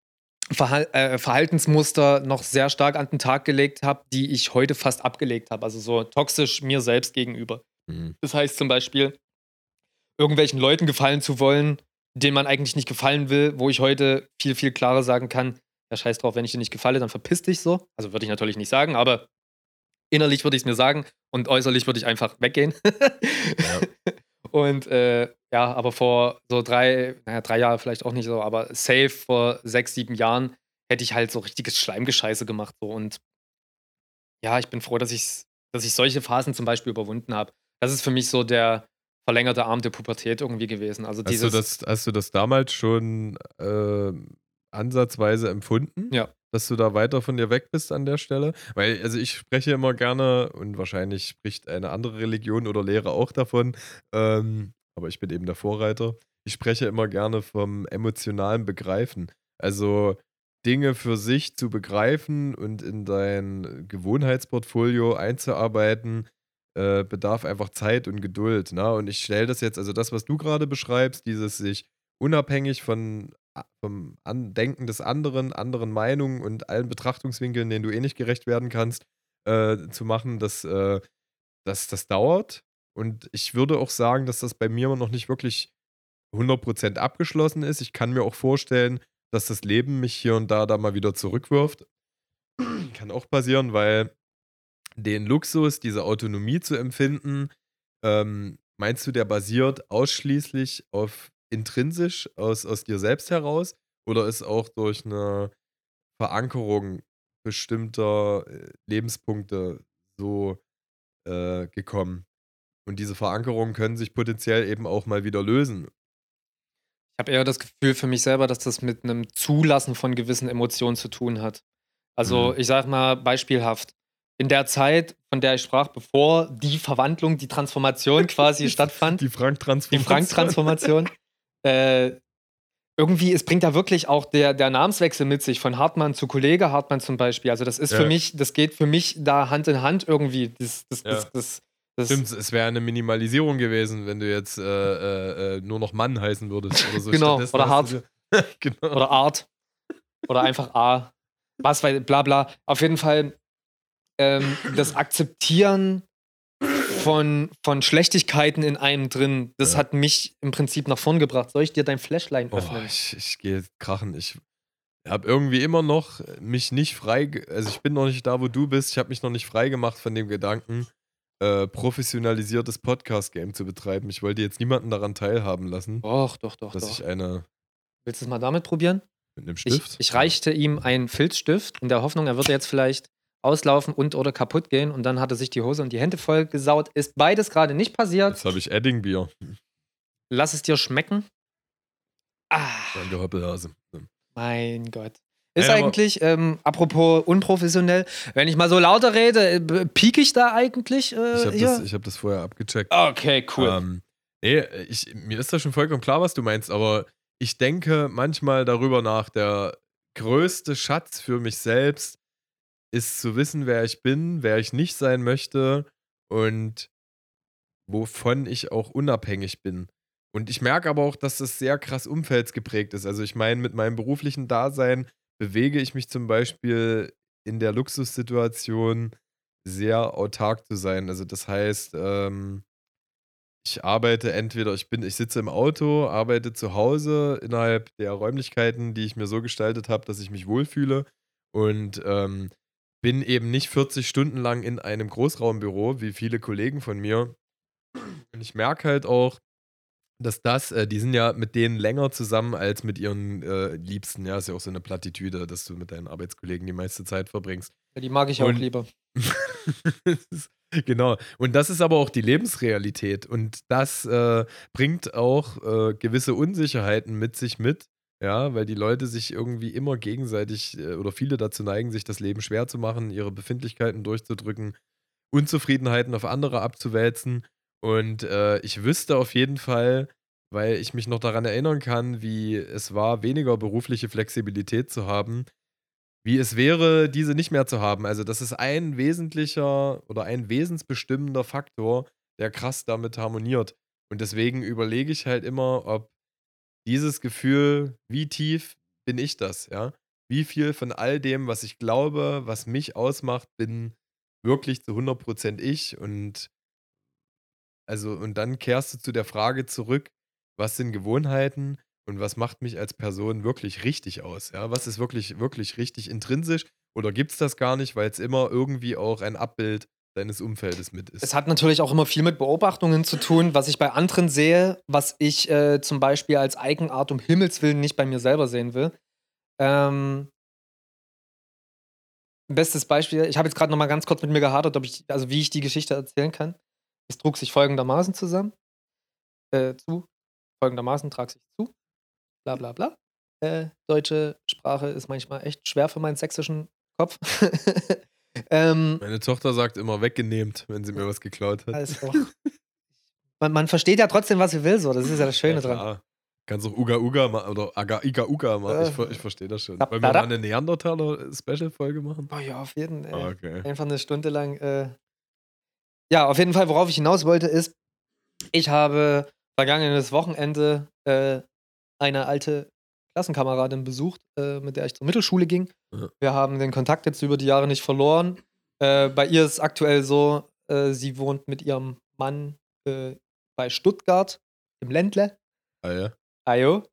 Verhal äh, Verhaltensmuster noch sehr stark an den Tag gelegt habe, die ich heute fast abgelegt habe. Also so toxisch mir selbst gegenüber. Hm. Das heißt zum Beispiel, irgendwelchen Leuten gefallen zu wollen, denen man eigentlich nicht gefallen will, wo ich heute viel, viel klarer sagen kann, ja, scheiß drauf, wenn ich dir nicht gefalle, dann verpiss dich so. Also würde ich natürlich nicht sagen, aber innerlich würde ich es mir sagen und äußerlich würde ich einfach weggehen. Und äh, ja, aber vor so drei, naja, drei Jahre vielleicht auch nicht so, aber safe vor sechs, sieben Jahren hätte ich halt so richtiges Schleimgescheiße gemacht. So. Und ja, ich bin froh, dass ich, dass ich solche Phasen zum Beispiel überwunden habe. Das ist für mich so der verlängerte Arm der Pubertät irgendwie gewesen. Also Hast, du das, hast du das damals schon äh, ansatzweise empfunden? Ja. Dass du da weiter von dir weg bist an der Stelle? Weil, also ich spreche immer gerne, und wahrscheinlich spricht eine andere Religion oder Lehre auch davon, ähm, aber ich bin eben der Vorreiter. Ich spreche immer gerne vom emotionalen Begreifen. Also Dinge für sich zu begreifen und in dein Gewohnheitsportfolio einzuarbeiten, äh, bedarf einfach Zeit und Geduld. Ne? Und ich stelle das jetzt, also das, was du gerade beschreibst, dieses sich unabhängig von, vom Andenken des anderen, anderen Meinungen und allen Betrachtungswinkeln, denen du eh nicht gerecht werden kannst, äh, zu machen, das, äh, das, das dauert. Und ich würde auch sagen, dass das bei mir noch nicht wirklich 100% abgeschlossen ist. Ich kann mir auch vorstellen, dass das Leben mich hier und da da mal wieder zurückwirft. Kann auch passieren, weil den Luxus, diese Autonomie zu empfinden, ähm, meinst du, der basiert ausschließlich auf intrinsisch aus, aus dir selbst heraus oder ist auch durch eine Verankerung bestimmter äh, Lebenspunkte so äh, gekommen? Und diese Verankerungen können sich potenziell eben auch mal wieder lösen. Ich habe eher das Gefühl für mich selber, dass das mit einem Zulassen von gewissen Emotionen zu tun hat. Also, Mhm. ich sag mal beispielhaft. In der Zeit, von der ich sprach, bevor die Verwandlung, die Transformation quasi stattfand, Die die Frank-Transformation. Frank-Transformation, äh, irgendwie, es bringt ja wirklich auch der, der Namenswechsel mit sich, von Hartmann zu Kollege Hartmann zum Beispiel. Also, das ist Ja. für mich, das geht für mich da Hand in Hand irgendwie. Das, das, Ja. das, das, das, Stimmt, es wäre eine Minimalisierung gewesen, wenn du jetzt äh, äh, äh, nur noch Mann heißen würdest oder so. Genau, oder dir- genau. oder Art oder einfach A. Was, weil, bla bla. Auf jeden Fall ähm, das Akzeptieren von, von Schlechtigkeiten in einem drin, das Ja. hat mich im Prinzip nach vorn gebracht. Soll ich dir dein Flashline Oh, öffnen? ich, ich gehe krachen. Ich habe irgendwie immer noch mich nicht frei, also ich bin noch nicht da, wo du bist. Ich habe mich noch nicht frei gemacht von dem Gedanken, äh, professionalisiertes Podcast-Game zu betreiben. Ich wollte jetzt niemanden daran teilhaben lassen, Doch, doch, doch, dass doch. ich eine Willst du es mal damit probieren? mit einem Ich, Stift. ich reichte ihm einen Filzstift in der Hoffnung, er würde jetzt vielleicht auslaufen und oder kaputt gehen und dann hat er sich die Hose und die Hände voll gesaut. Ist beides gerade nicht passiert. Jetzt habe ich Eddingbier. Lass es dir schmecken. Ah. Danke, Hoppelhase. Mein Gott. Ist aber- eigentlich, ähm, apropos unprofessionell, wenn ich mal so lauter rede, äh, b- piek ich da eigentlich? Äh, Ich habe das, ich hab das vorher abgecheckt. okay, cool. Ähm, nee, ich, mir ist das schon vollkommen klar, was du meinst, aber ich denke manchmal darüber nach, der größte Schatz für mich selbst ist zu wissen, wer ich bin, wer ich nicht sein möchte und wovon ich auch unabhängig bin. Und ich merke aber auch, dass das sehr krass umfeldsgeprägt ist. Also ich meine, mit meinem beruflichen Dasein bewege ich mich zum Beispiel in der Luxussituation sehr autark zu sein. Also das heißt, ähm, ich arbeite entweder, ich bin, ich sitze im Auto, arbeite zu Hause innerhalb der Räumlichkeiten, die ich mir so gestaltet habe, dass ich mich wohlfühle und ähm, bin eben nicht 40 Stunden lang in einem Großraumbüro, wie viele Kollegen von mir. Und ich merke halt auch, dass das, äh, die sind ja mit denen länger zusammen als mit ihren äh, Liebsten. Ja, ist ja auch so eine Plattitüde, dass du mit deinen Arbeitskollegen die meiste Zeit verbringst. Ja, die mag ich auch und- lieber. Das ist- genau. Und das ist aber auch die Lebensrealität. Und das äh, bringt auch äh, gewisse Unsicherheiten mit sich mit, Ja, weil die Leute sich irgendwie immer gegenseitig äh, oder viele dazu neigen, sich das Leben schwer zu machen, ihre Befindlichkeiten durchzudrücken, Unzufriedenheiten auf andere abzuwälzen. Und äh, ich wüsste auf jeden Fall, weil ich mich noch daran erinnern kann, wie es war, weniger berufliche Flexibilität zu haben, wie es wäre, diese nicht mehr zu haben. Also, das ist ein wesentlicher oder ein wesensbestimmender Faktor, der krass damit harmoniert. Und deswegen überlege ich halt immer, ob dieses Gefühl, wie tief bin ich das, ja? Wie viel von all dem, was ich glaube, was mich ausmacht, bin wirklich zu 100% ich und also und dann kehrst du zu der Frage zurück, was sind Gewohnheiten und was macht mich als Person wirklich richtig aus, ja? Was ist wirklich wirklich richtig intrinsisch oder gibt es das gar nicht, weil es immer irgendwie auch ein Abbild deines Umfeldes mit ist? Es hat natürlich auch immer viel mit Beobachtungen zu tun, was ich bei anderen sehe, was ich äh, zum Beispiel als Eigenart um Himmels Willen nicht bei mir selber sehen will. Ähm bestes Beispiel, ich habe jetzt gerade noch mal ganz kurz mit mir gehadert, ob ich also, wie ich die Geschichte erzählen kann. Es trug sich folgendermaßen zusammen äh, zu. Folgendermaßen trag sich zu. Bla bla bla. Äh, deutsche Sprache ist manchmal echt schwer für meinen sächsischen Kopf. ähm, Meine Tochter sagt immer weggenehmt, wenn sie mir was geklaut hat. also, man, man versteht ja trotzdem, was sie will, so. Das ist ja das Schöne Ja, dran. Kannst auch Uga Uga ma oder Aga Iga Uga machen. Ich, Äh, ver- ich verstehe das schon. da- Wollen wir da- mal eine Neandertaler-Special-Folge machen? Oh ja, auf jeden Fall. Ah, okay. Einfach eine Stunde lang. Äh ja, auf jeden Fall, worauf ich hinaus wollte, ist, ich habe vergangenes Wochenende äh, eine alte Klassenkameradin besucht, äh, mit der ich zur Mittelschule ging. Ja. Wir haben den Kontakt jetzt über die Jahre nicht verloren. Äh, bei ihr ist aktuell so, äh, sie wohnt mit ihrem Mann äh, bei Stuttgart im Ländle. Ah, ja. Ajo.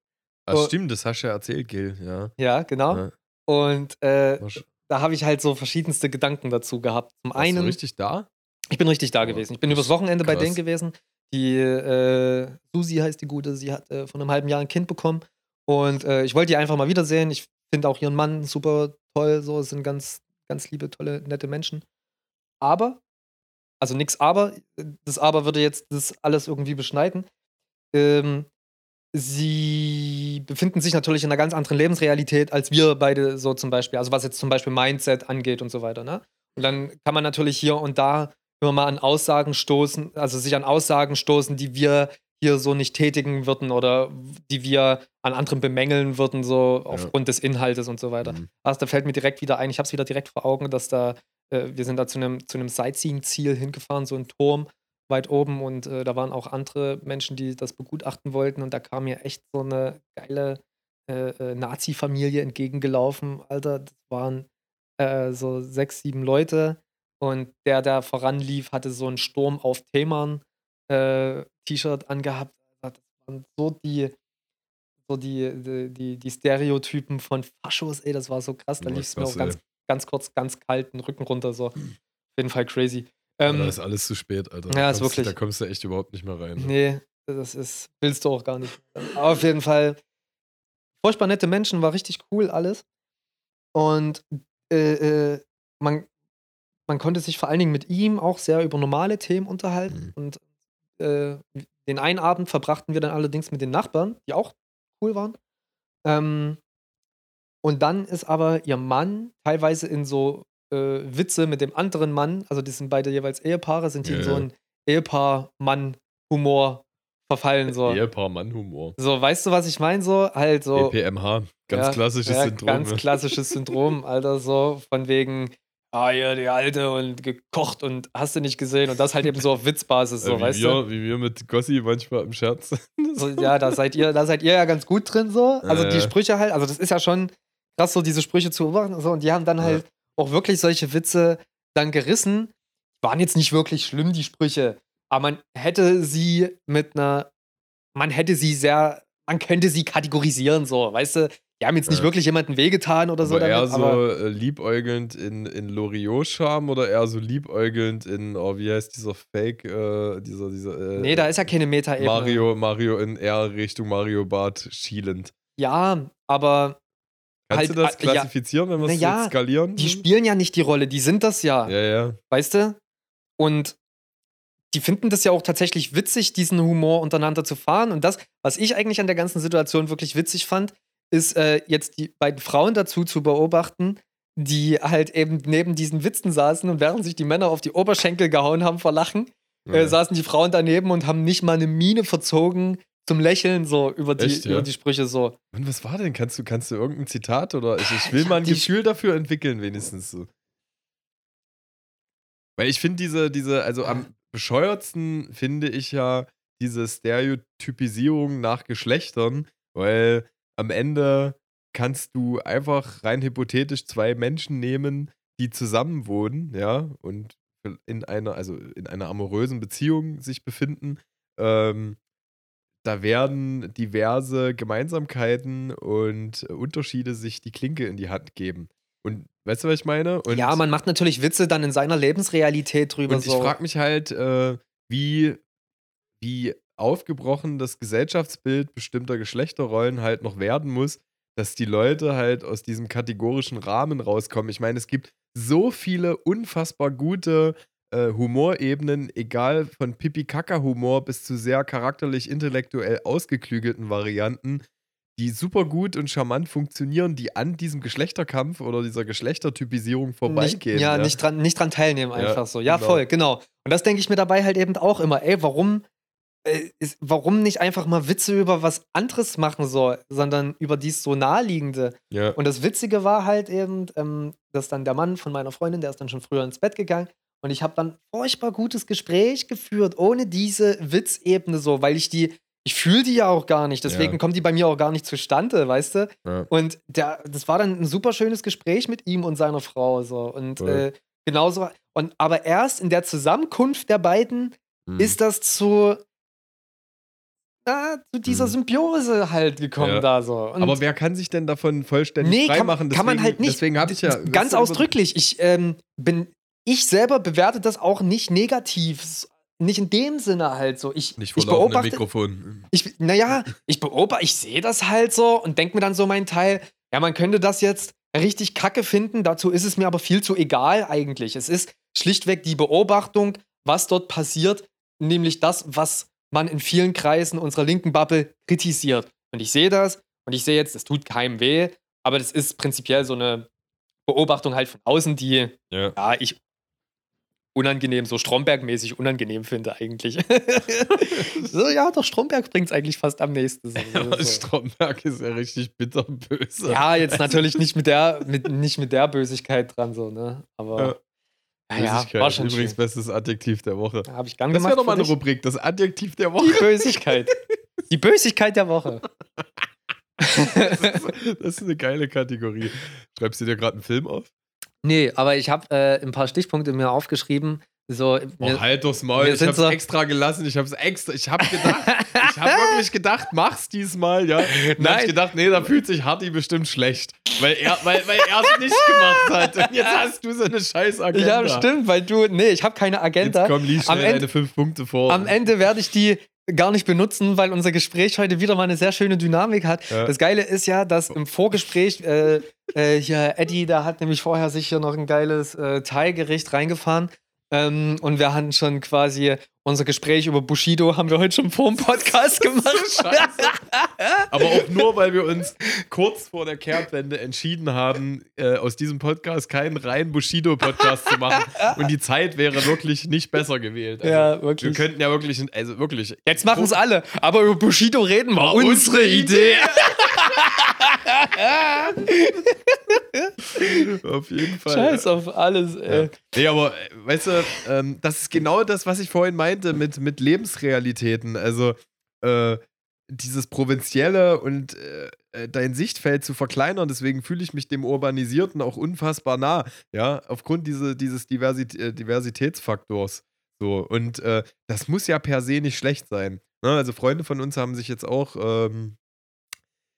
Ah, Oh. stimmt, das hast du ja erzählt, Gil. Ja. Ja, genau. Ja. Und äh, da habe ich halt so verschiedenste Gedanken dazu gehabt. Zum warst du einen. richtig da? Ich bin richtig da Oh, gewesen. Ich bin übers Wochenende bei krass. denen gewesen. Die äh, Susi heißt die Gute. Sie hat äh, vor einem halben Jahr ein Kind bekommen. Und äh, ich wollte die einfach mal wiedersehen. Ich finde auch ihren Mann super toll. So, es sind ganz, ganz liebe, tolle, nette Menschen. Aber, also nichts aber, das Aber würde jetzt das alles irgendwie beschneiden. Ähm, sie befinden sich natürlich in einer ganz anderen Lebensrealität als wir beide so zum Beispiel. Also was jetzt zum Beispiel Mindset angeht und so weiter. Ne? Und dann kann man natürlich hier und da immer mal an Aussagen stoßen, also sich an Aussagen stoßen, die wir hier so nicht tätigen würden oder die wir an anderen bemängeln würden, so aufgrund des Inhaltes und so weiter. Mhm. Also da fällt mir direkt wieder ein, ich habe es wieder direkt vor Augen, dass da, äh, wir sind da zu einem zu einem Sightseeing-Ziel hingefahren, so ein Turm weit oben und äh, da waren auch andere Menschen, die das begutachten wollten und da kam mir echt so eine geile äh, äh, Nazi-Familie entgegengelaufen. Alter, das waren äh, so sechs, sieben Leute und der, der voranlief, hatte so ein Sturm auf Themen äh, T-Shirt angehabt. Alter, Das waren so die so die, die, die, die Stereotypen von Faschos, ey, das war so krass. Da lief es mir auch ganz, ey. ganz kurz, ganz kalt den Rücken runter. So. Auf jeden Fall crazy. Ähm, da ist alles zu spät, Alter. ja, da ist kommst, wirklich- Da kommst du echt überhaupt nicht mehr rein. ne? Nee, das ist, willst du auch gar nicht. Aber auf jeden Fall, furchtbar nette Menschen, war richtig cool alles. Und äh, äh, man, man konnte sich vor allen Dingen mit ihm auch sehr über normale Themen unterhalten. Mhm. Und äh, den einen Abend verbrachten wir dann allerdings mit den Nachbarn, die auch cool waren. Ähm, und dann ist aber ihr Mann teilweise in so äh, Witze mit dem anderen Mann, also die sind beide jeweils Ehepaare, sind die in Ja, so ja. ein Ehepaar-Mann-Humor verfallen. So. Ehepaar-Mann-Humor. so, weißt du, was ich meine? So, halt so. EPMH. Ganz Ja, klassisches ja, Syndrom. Ganz ne? klassisches Syndrom, Alter, so von wegen, ah ja, die Alte und gekocht und hast du nicht gesehen und das halt eben so auf Witzbasis, so, äh, wie, weißt wir, du? wie wir mit Gossi manchmal im Scherz. So, ja, da seid ihr, da seid ihr ja ganz gut drin, so. Also Äh. die Sprüche halt, also das ist ja schon krass, so diese Sprüche zu beobachten, so, und die haben dann Ja. halt auch wirklich solche Witze dann gerissen. Waren jetzt nicht wirklich schlimm, die Sprüche, aber man hätte sie mit einer, man hätte sie sehr, man könnte sie kategorisieren, so, weißt du? Die haben jetzt nicht Ja. wirklich jemandem wehgetan oder so aber eher damit, so äh, liebäugelnd in, in Loriot-Charme oder eher so liebäugelnd in, oh, wie heißt dieser Fake, äh, dieser, dieser, äh, nee, da ist ja keine Meta-Ebene. Mario, Mario in eher Richtung Mario Bart schielend. Ja, aber Kannst Halt, du das äh, ja. klassifizieren, wenn wir es ja, skalieren? die spielen ja nicht die Rolle, die sind das ja. ja, ja. weißt du? Und die finden das ja auch tatsächlich witzig, diesen Humor untereinander zu fahren. Und das, was ich eigentlich an der ganzen Situation wirklich witzig fand, ist äh, jetzt die beiden Frauen dazu zu beobachten, die halt eben neben diesen Witzen saßen und während sich die Männer auf die Oberschenkel gehauen haben vor Lachen, äh, Ja. saßen die Frauen daneben und haben nicht mal eine Miene verzogen zum Lächeln so über die, Echt, ja? über die Sprüche so. Mann, was war denn? Kannst du, kannst du irgendein Zitat oder ich, ich will Ich mal ein Gefühl dafür entwickeln, wenigstens so. Weil ich finde diese, diese, also am bescheuertsten finde ich ja diese Stereotypisierung nach Geschlechtern, weil am Ende kannst du einfach rein hypothetisch zwei Menschen nehmen, die zusammen wohnen, ja, und in einer, also in einer amorösen Beziehung sich befinden. Ähm, da werden diverse Gemeinsamkeiten und Unterschiede sich die Klinke in die Hand geben. Und weißt du, was ich meine? Und, ja, man macht natürlich Witze dann in seiner Lebensrealität drüber. und ich so. frage mich halt, äh, wie, wie aufgebrochen das Gesellschaftsbild bestimmter Geschlechterrollen halt noch werden muss, dass die Leute halt aus diesem kategorischen Rahmen rauskommen. Ich meine, es gibt so viele unfassbar gute äh, Humorebenen, egal von Pipi-Kaka-Humor bis zu sehr charakterlich intellektuell ausgeklügelten Varianten, die super gut und charmant funktionieren, die an diesem Geschlechterkampf oder dieser Geschlechtertypisierung nicht, vorbeigehen. ja, Nicht, dran, nicht dran teilnehmen, Ja, einfach so. Ja, genau. voll, genau. Und das denke ich mir dabei halt eben auch immer, ey, warum, ist, warum nicht einfach mal Witze über was anderes machen soll, sondern über dies so naheliegende. ja. Und das Witzige war halt eben, ähm, dass dann der Mann von meiner Freundin, der ist dann schon früher ins Bett gegangen und ich habe dann furchtbar gutes Gespräch geführt, ohne diese Witzebene so, weil ich die, ich fühle die ja auch gar nicht, deswegen Ja. kommen die bei mir auch gar nicht zustande, weißt du? ja. Und der, das war dann ein super schönes Gespräch mit ihm und seiner Frau so und äh, genauso und aber erst in der Zusammenkunft der beiden Hm. ist das zu na, zu dieser Mhm. Symbiose halt gekommen Ja. da so. Und Aber wer kann sich denn davon vollständig Nee, kann, freimachen? kann man Deswegen- halt nicht. Deswegen habe ich ja. Ganz ausdrücklich. Ich ähm, bin, ich selber bewerte das auch nicht negativ. Nicht in dem Sinne halt so. Ich, Nicht ich beobachte, Mikrofon. ich, naja, ich beobachte, ich sehe das halt so und denke mir dann so meinen Teil, ja, man könnte das jetzt richtig kacke finden, dazu ist es mir aber viel zu egal eigentlich. Es ist schlichtweg die Beobachtung, was dort passiert, nämlich das, was man in vielen Kreisen unserer linken Bubble kritisiert. Und ich sehe das und ich sehe jetzt, das tut keinem weh, aber das ist prinzipiell so eine Beobachtung halt von außen, die Ja. ja, ich unangenehm, so Stromberg-mäßig unangenehm finde eigentlich. so, ja, doch, Stromberg bringt es eigentlich fast am nächsten. So. Stromberg ist ja richtig bitterböse. Ja, jetzt natürlich nicht mit der, mit, nicht mit der Bösigkeit dran, so, ne? Aber ja, ja, Bösigkeit. war schon Übrigens schön. bestes Adjektiv der Woche. Habe ich gern Das gemacht. wäre doch mal für eine dich. Rubrik, das Adjektiv der Die Woche. Bösigkeit. Die Bösigkeit der Woche. Das ist, das ist eine geile Kategorie. Schreibst du dir gerade einen Film auf? nee, aber ich habe äh, ein paar Stichpunkte mir aufgeschrieben. So, mir- halt doch's Maul. Ich hab's so- extra gelassen. Ich hab's extra. Ich hab gedacht, ich hab wirklich gedacht, mach's diesmal, ja. Dann hab Nein. ich gedacht, nee, da fühlt sich Hardy bestimmt schlecht. Weil er weil, weil es nicht gemacht hat. Und jetzt hast du so eine scheiß Agenda. ja, stimmt, weil du, nee, ich habe keine Agenda. Jetzt komm, lies Am schnell Ende- deine fünf Punkte vor. Am Ende werde ich die gar nicht benutzen, weil unser Gespräch heute wieder mal eine sehr schöne Dynamik hat. Ja. Das Geile ist ja, dass im Vorgespräch äh, äh, hier Eddie, der hat nämlich vorher sich hier noch ein geiles äh, Teilgericht reingefahren. Ähm, und wir hatten schon quasi unser Gespräch über Bushido haben wir heute schon vor dem Podcast gemacht. Aber auch nur, weil wir uns kurz vor der Kehrtwende entschieden haben, äh, aus diesem Podcast keinen rein Bushido-Podcast zu machen. Und die Zeit wäre wirklich nicht besser gewählt. Also, ja, Wir wirklich. könnten ja wirklich, also wirklich. Jetzt machen es alle, aber über Bushido reden war unsere unsere Idee. Auf jeden Fall. Scheiß auf alles, ey. Ja. Nee, aber äh, weißt du, ähm, das ist genau das, was ich vorhin meinte mit, mit Lebensrealitäten. Also äh, dieses Provinzielle und äh, äh, dein Sichtfeld zu verkleinern, deswegen fühle ich mich dem Urbanisierten auch unfassbar nah, ja, aufgrund diese, dieses Diversit äh, Diversitätsfaktors. So, und äh, das muss ja per se nicht schlecht sein. Ne? Also Freunde von uns haben sich jetzt auch ähm,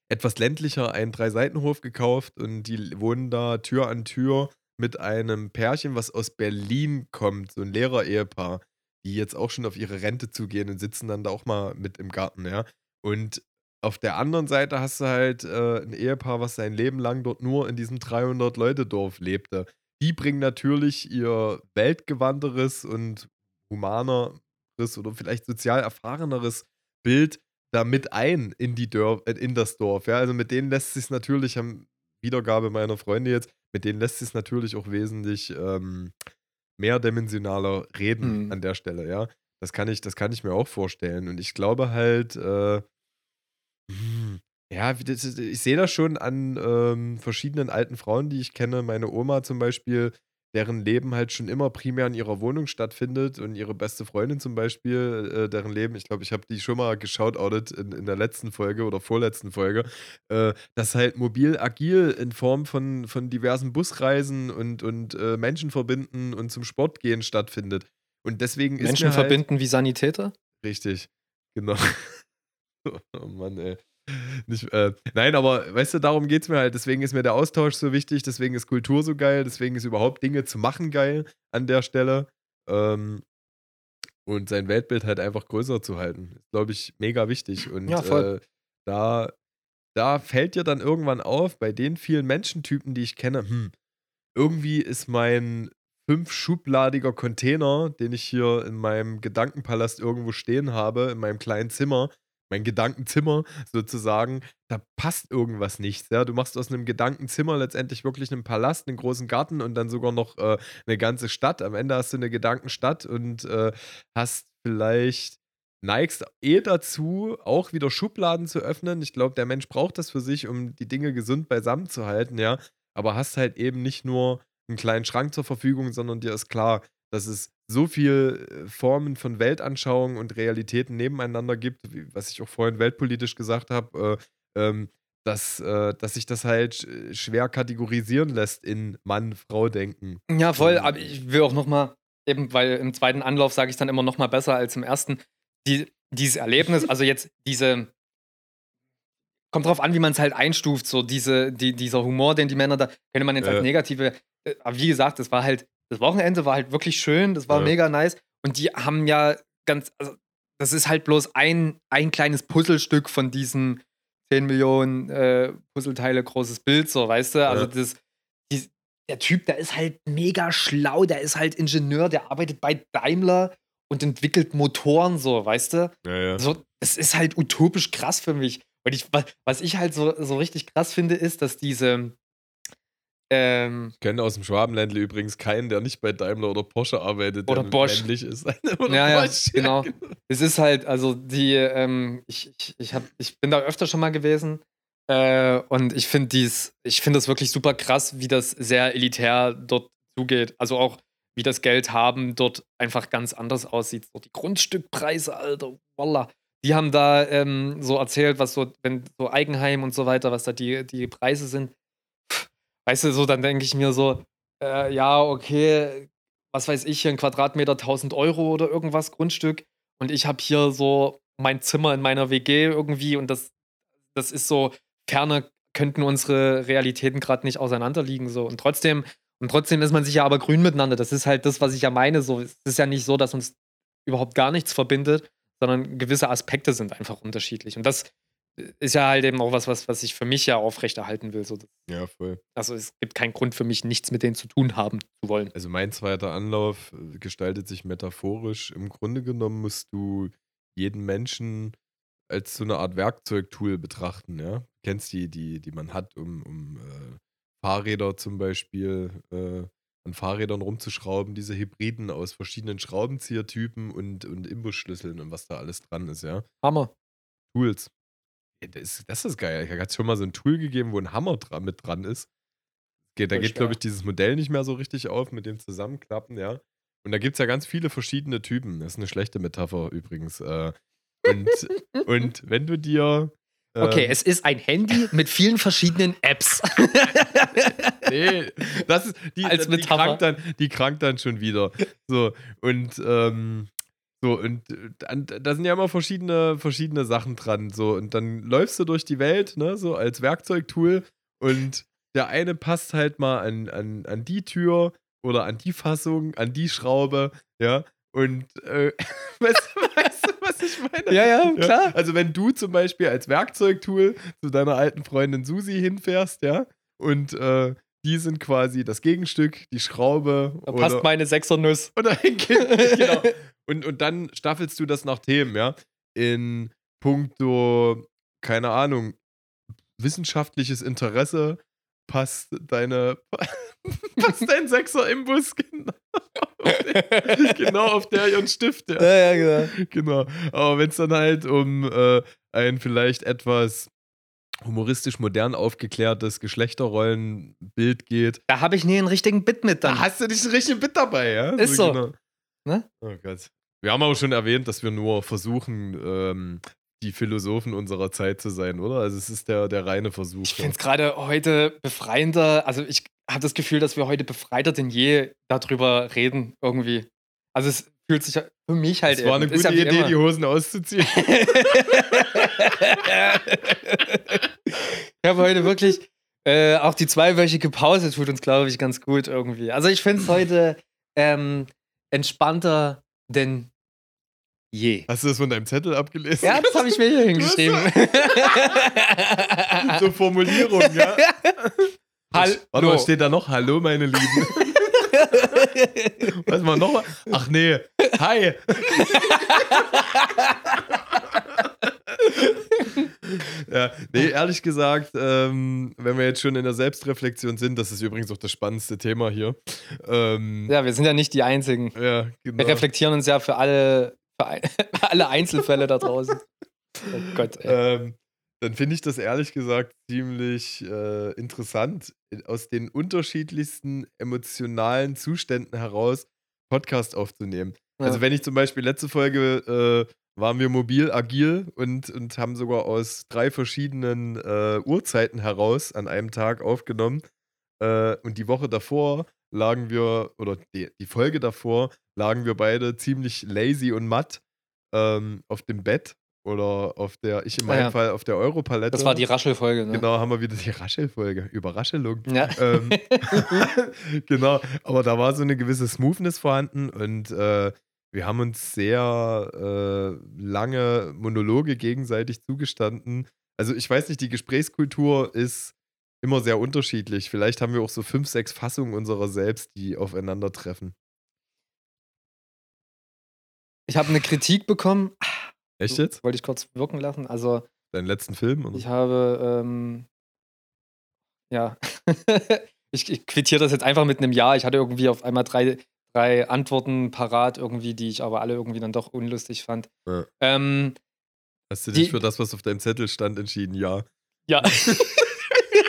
etwas ländlicher einen Drei-Seitenhof gekauft und die wohnen da Tür an Tür mit einem Pärchen, was aus Berlin kommt, so ein Lehrer-Ehepaar, die jetzt auch schon auf ihre Rente zugehen und sitzen dann da auch mal mit im Garten, ja. Und auf der anderen Seite hast du halt äh, ein Ehepaar, was sein Leben lang dort nur in diesem 300-Leute-Dorf lebte. Die bringen natürlich ihr weltgewandteres und humaneres oder vielleicht sozial erfahreneres Bild da mit ein in, die Dörf, äh, in das Dorf. Ja? Also mit denen lässt sich natürlich, haben Wiedergabe meiner Freunde jetzt, mit denen lässt sich natürlich auch wesentlich ähm, mehrdimensionaler reden Mhm. an der Stelle, ja. Das kann ich, das kann ich mir auch vorstellen. Und ich glaube halt, äh, hm, ja, ich sehe das schon an ähm, verschiedenen alten Frauen, die ich kenne. Meine Oma zum Beispiel, deren Leben halt schon immer primär in ihrer Wohnung stattfindet und ihre beste Freundin zum Beispiel, äh, deren Leben, ich glaube, ich habe die schon mal geschautoutet in, in der letzten Folge oder vorletzten Folge, äh, dass halt mobil agil in Form von, von diversen Busreisen und, und äh, Menschen verbinden und zum Sport gehen stattfindet. Und deswegen ist Menschen halt, verbinden wie Sanitäter? Richtig, genau. oh Mann, ey. Nicht, äh, nein, aber weißt du, darum geht es mir halt. Deswegen ist mir der Austausch so wichtig, deswegen ist Kultur so geil, deswegen ist überhaupt Dinge zu machen geil an der Stelle. Ähm, und sein Weltbild halt einfach größer zu halten. Ist, glaube ich, mega wichtig. Und Ja. Äh, da, da fällt dir dann irgendwann auf, bei den vielen Menschentypen, die ich kenne, hm, irgendwie ist mein fünfschubladiger Container, den ich hier in meinem Gedankenpalast irgendwo stehen habe, in meinem kleinen Zimmer, mein Gedankenzimmer sozusagen, da passt irgendwas nicht. Ja? Du machst aus einem Gedankenzimmer letztendlich wirklich einen Palast, einen großen Garten und dann sogar noch äh, eine ganze Stadt. Am Ende hast du eine Gedankenstadt und äh, hast vielleicht neigst eh dazu, auch wieder Schubladen zu öffnen. Ich glaube, der Mensch braucht das für sich, um die Dinge gesund beisammen zu halten, ja. Aber hast halt eben nicht nur einen kleinen Schrank zur Verfügung, sondern dir ist klar, dass es so viel äh, Formen von Weltanschauungen und Realitäten nebeneinander gibt, wie, was ich auch vorhin weltpolitisch gesagt habe, äh, ähm, dass, äh, dass sich das halt äh, schwer kategorisieren lässt in Mann-Frau-Denken. Ja, voll, aber ich will auch noch mal, eben, weil im zweiten Anlauf sage ich dann immer noch mal besser als im ersten, die, dieses Erlebnis, also jetzt diese, kommt drauf an, wie man es halt einstuft, so diese, die, dieser Humor, den die Männer da, könnte man jetzt Ja. als negative, äh, aber wie gesagt, das war halt, das Wochenende war halt wirklich schön, das war Ja. mega nice und die haben ja ganz, also das ist halt bloß ein, ein kleines Puzzlestück von diesem 10 Millionen äh, Puzzleteile großes Bild, so, weißt du, also Ja. das, die, der Typ, der ist halt mega schlau, der ist halt Ingenieur, der arbeitet bei Daimler und entwickelt Motoren, so, weißt du? Ja, ja. So, es ist halt utopisch krass für mich. Und ich, wa- was ich halt so, so richtig krass finde, ist, dass diese, ähm, Ich kenne aus dem Schwabenländle übrigens keinen, der nicht bei Daimler oder Porsche arbeitet, Oder der Bosch. männlich ist. oder Ja, ja, Bosch, genau. es ist halt, also die, ähm, ich, ich, ich, hab, ich bin da öfter schon mal gewesen. Äh, und ich finde dies, ich finde das wirklich super krass, wie das sehr elitär dort zugeht. Also auch, wie das Geld haben dort einfach ganz anders aussieht. So die Grundstückpreise, Alter, voila. Die haben da ähm, so erzählt, was so, wenn so Eigenheim und so weiter, was da die, die Preise sind. Weißt du, so, dann denke ich mir so, äh, ja, okay, was weiß ich, hier ein Quadratmeter 1000 Euro oder irgendwas Grundstück. Und ich habe hier so mein Zimmer in meiner WG irgendwie und das, das ist so, ferner könnten unsere Realitäten gerade nicht auseinanderliegen. So. Und trotzdem, und trotzdem ist man sich ja aber grün miteinander. Das ist halt das, was ich ja meine. So, es ist ja nicht so, dass uns überhaupt gar nichts verbindet, sondern gewisse Aspekte sind einfach unterschiedlich. Und das ist ja halt eben auch was, was, was ich für mich ja aufrechterhalten will. So, Ja, voll. also es gibt keinen Grund für mich, nichts mit denen zu tun haben zu wollen. Also mein zweiter Anlauf äh, gestaltet sich metaphorisch. Im Grunde genommen musst du jeden Menschen als so eine Art Werkzeugtool betrachten, ja. Du kennst die, die, die man hat, um, um äh, Fahrräder zum Beispiel äh, an Fahrrädern rumzuschrauben, diese Hybriden aus verschiedenen Schraubenziehertypen und, und Imbusschlüsseln und was da alles dran ist, ja. Hammer. Tools. Das ist, das ist geil. Ich hatte schon mal so ein Tool gegeben, wo ein Hammer dran, mit dran ist. Geht, da geht, glaube ich, dieses Modell nicht mehr so richtig auf mit dem Zusammenklappen, ja. Und da gibt es ja ganz viele verschiedene Typen. Das ist eine schlechte Metapher übrigens. Äh, und, und wenn du dir. ähm, Okay, es ist ein Handy mit vielen verschiedenen Apps. Nee, das ist, die, Als die, Metapher. krankt dann, die krankt dann schon wieder. So, und, ähm, so, und äh, dann- da sind ja immer verschiedene, verschiedene Sachen dran. So, und dann läufst du durch die Welt, ne, so als Werkzeugtool und der eine passt halt mal an, an, an die Tür oder an die Fassung, an die Schraube, ja. Und äh, weißt, du- weißt du, was ich meine? Ja, ja, klar. Also wenn du zum Beispiel als Werkzeugtool zu deiner alten Freundin Susi hinfährst, ja, und äh, die sind quasi das Gegenstück, die Schraube Da oder, passt meine Sechsernuss. oder genau. Und, und dann staffelst du das nach Themen, ja. In puncto, keine Ahnung, wissenschaftliches Interesse passt deine passt dein Sechser im Bus genau auf, der, genau auf der ihren Stift. Ja, Ja, ja, genau. genau. Aber wenn es dann halt um äh, ein vielleicht etwas humoristisch modern aufgeklärtes Geschlechterrollenbild geht, Da habe ich nie einen richtigen Bit mit da dann. hast du nicht so richtig mit dabei, ja? Ist so. Genau. Ne? Oh Gott. Wir haben aber schon erwähnt, dass wir nur versuchen, ähm, die Philosophen unserer Zeit zu sein, oder? Also es ist der, der reine Versuch. Ich finde es gerade heute befreiender. Also ich habe das Gefühl, dass wir heute befreiter denn je darüber reden, irgendwie. Also es fühlt sich für mich halt. Es war eine ist gute Idee, immer. die Hosen auszuziehen. ich habe heute wirklich äh, auch die zweiwöchige Pause tut uns, glaube ich, ganz gut irgendwie. Also ich finde es heute ähm, entspannter denn je. Hast du das von deinem Zettel abgelesen? Ja, das habe ich mir hier hingeschrieben. so Formulierungen, ja. Hallo. Warte, was steht da noch? Hallo, meine Lieben. Was mal noch? Ach nee. Hi. ja, nee, ehrlich gesagt, ähm, wenn wir jetzt schon in der Selbstreflexion sind, das ist übrigens auch das spannendste Thema hier. Ähm, ja, wir sind ja nicht die Einzigen. ja, genau. Wir reflektieren uns ja für alle, für alle Einzelfälle da draußen. Oh Gott, ey. ähm, dann finde ich das ehrlich gesagt ziemlich äh, interessant, aus den unterschiedlichsten emotionalen Zuständen heraus Podcast aufzunehmen. Ja. Also wenn ich zum Beispiel letzte Folge äh, waren wir mobil, agil und, und haben sogar aus drei verschiedenen äh, Uhrzeiten heraus an einem Tag aufgenommen. Äh, und die Woche davor lagen wir, oder die, die Folge davor, lagen wir beide ziemlich lazy und matt ähm, auf dem Bett oder auf der, ich in Ah, meinem ja. Fall auf der Europalette. Das war die Raschelfolge, ne? Genau, haben wir wieder die Raschelfolge. Überraschelung. Ja. Ähm, genau, aber da war so eine gewisse Smoothness vorhanden und äh, wir haben uns sehr äh, lange Monologe gegenseitig zugestanden. Also ich weiß nicht, die Gesprächskultur ist immer sehr unterschiedlich. Vielleicht haben wir auch so fünf, sechs Fassungen unserer selbst, die aufeinandertreffen. Ich habe eine Kritik bekommen. Echt jetzt? Wollte ich kurz wirken lassen. Also, Deinen letzten Film? Oder? ich habe, ähm, ja, ich, ich quittiere das jetzt einfach mit einem Ja. Ich hatte irgendwie auf einmal drei, drei Antworten parat, irgendwie, die ich aber alle irgendwie dann doch unlustig fand. Ja. Ähm, Hast du dich die- für das, was auf deinem Zettel stand, entschieden? Ja. ja.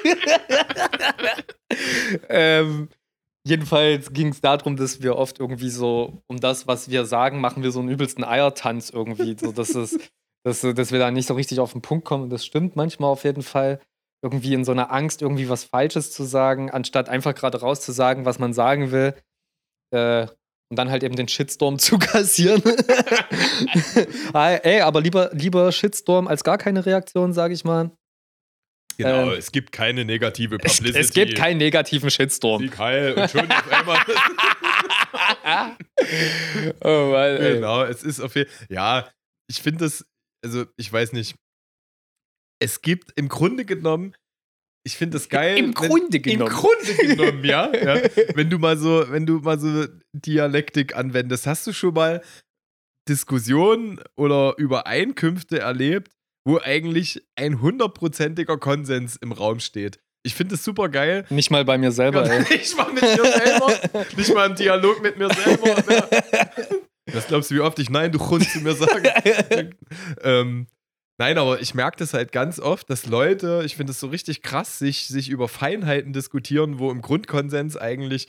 ähm, jedenfalls ging es darum, dass wir oft irgendwie so, um das, was wir sagen, machen wir so einen übelsten Eiertanz irgendwie. So, dass, es, dass, dass wir da nicht so richtig auf den Punkt kommen. Und das stimmt manchmal auf jeden Fall. Irgendwie in so einer Angst, irgendwie was Falsches zu sagen, anstatt einfach gerade rauszusagen, was man sagen will. Äh, und dann halt eben den Shitstorm zu kassieren. Ah, Ey, aber lieber, lieber Shitstorm als gar keine Reaktion, sage ich mal. Genau, Ähm, es gibt keine negative Publicity. es gibt keinen negativen Shitstorm. Sieg heil und schon auf einmal. oh Mann, ey. genau, es ist auf jeden Ja, ich finde das, also ich weiß nicht. Es gibt im Grunde genommen, ich finde das geil. Im wenn- Grunde genommen. Im Grunde genommen, ja, ja. Wenn du mal so, wenn du mal so Dialektik anwendest, hast du schon mal Diskussionen oder Übereinkünfte erlebt, wo eigentlich ein hundertprozentiger Konsens im Raum steht. Ich finde das super geil. Nicht mal bei mir selber, ey. Nicht mal mit mir selber, nicht mal im Dialog mit mir selber. Was glaubst du, wie oft ich Nein, du Hund zu mir sage? ähm, nein, aber ich merke das halt ganz oft, dass Leute, ich finde es so richtig krass, sich, sich über Feinheiten diskutieren, wo im Grundkonsens eigentlich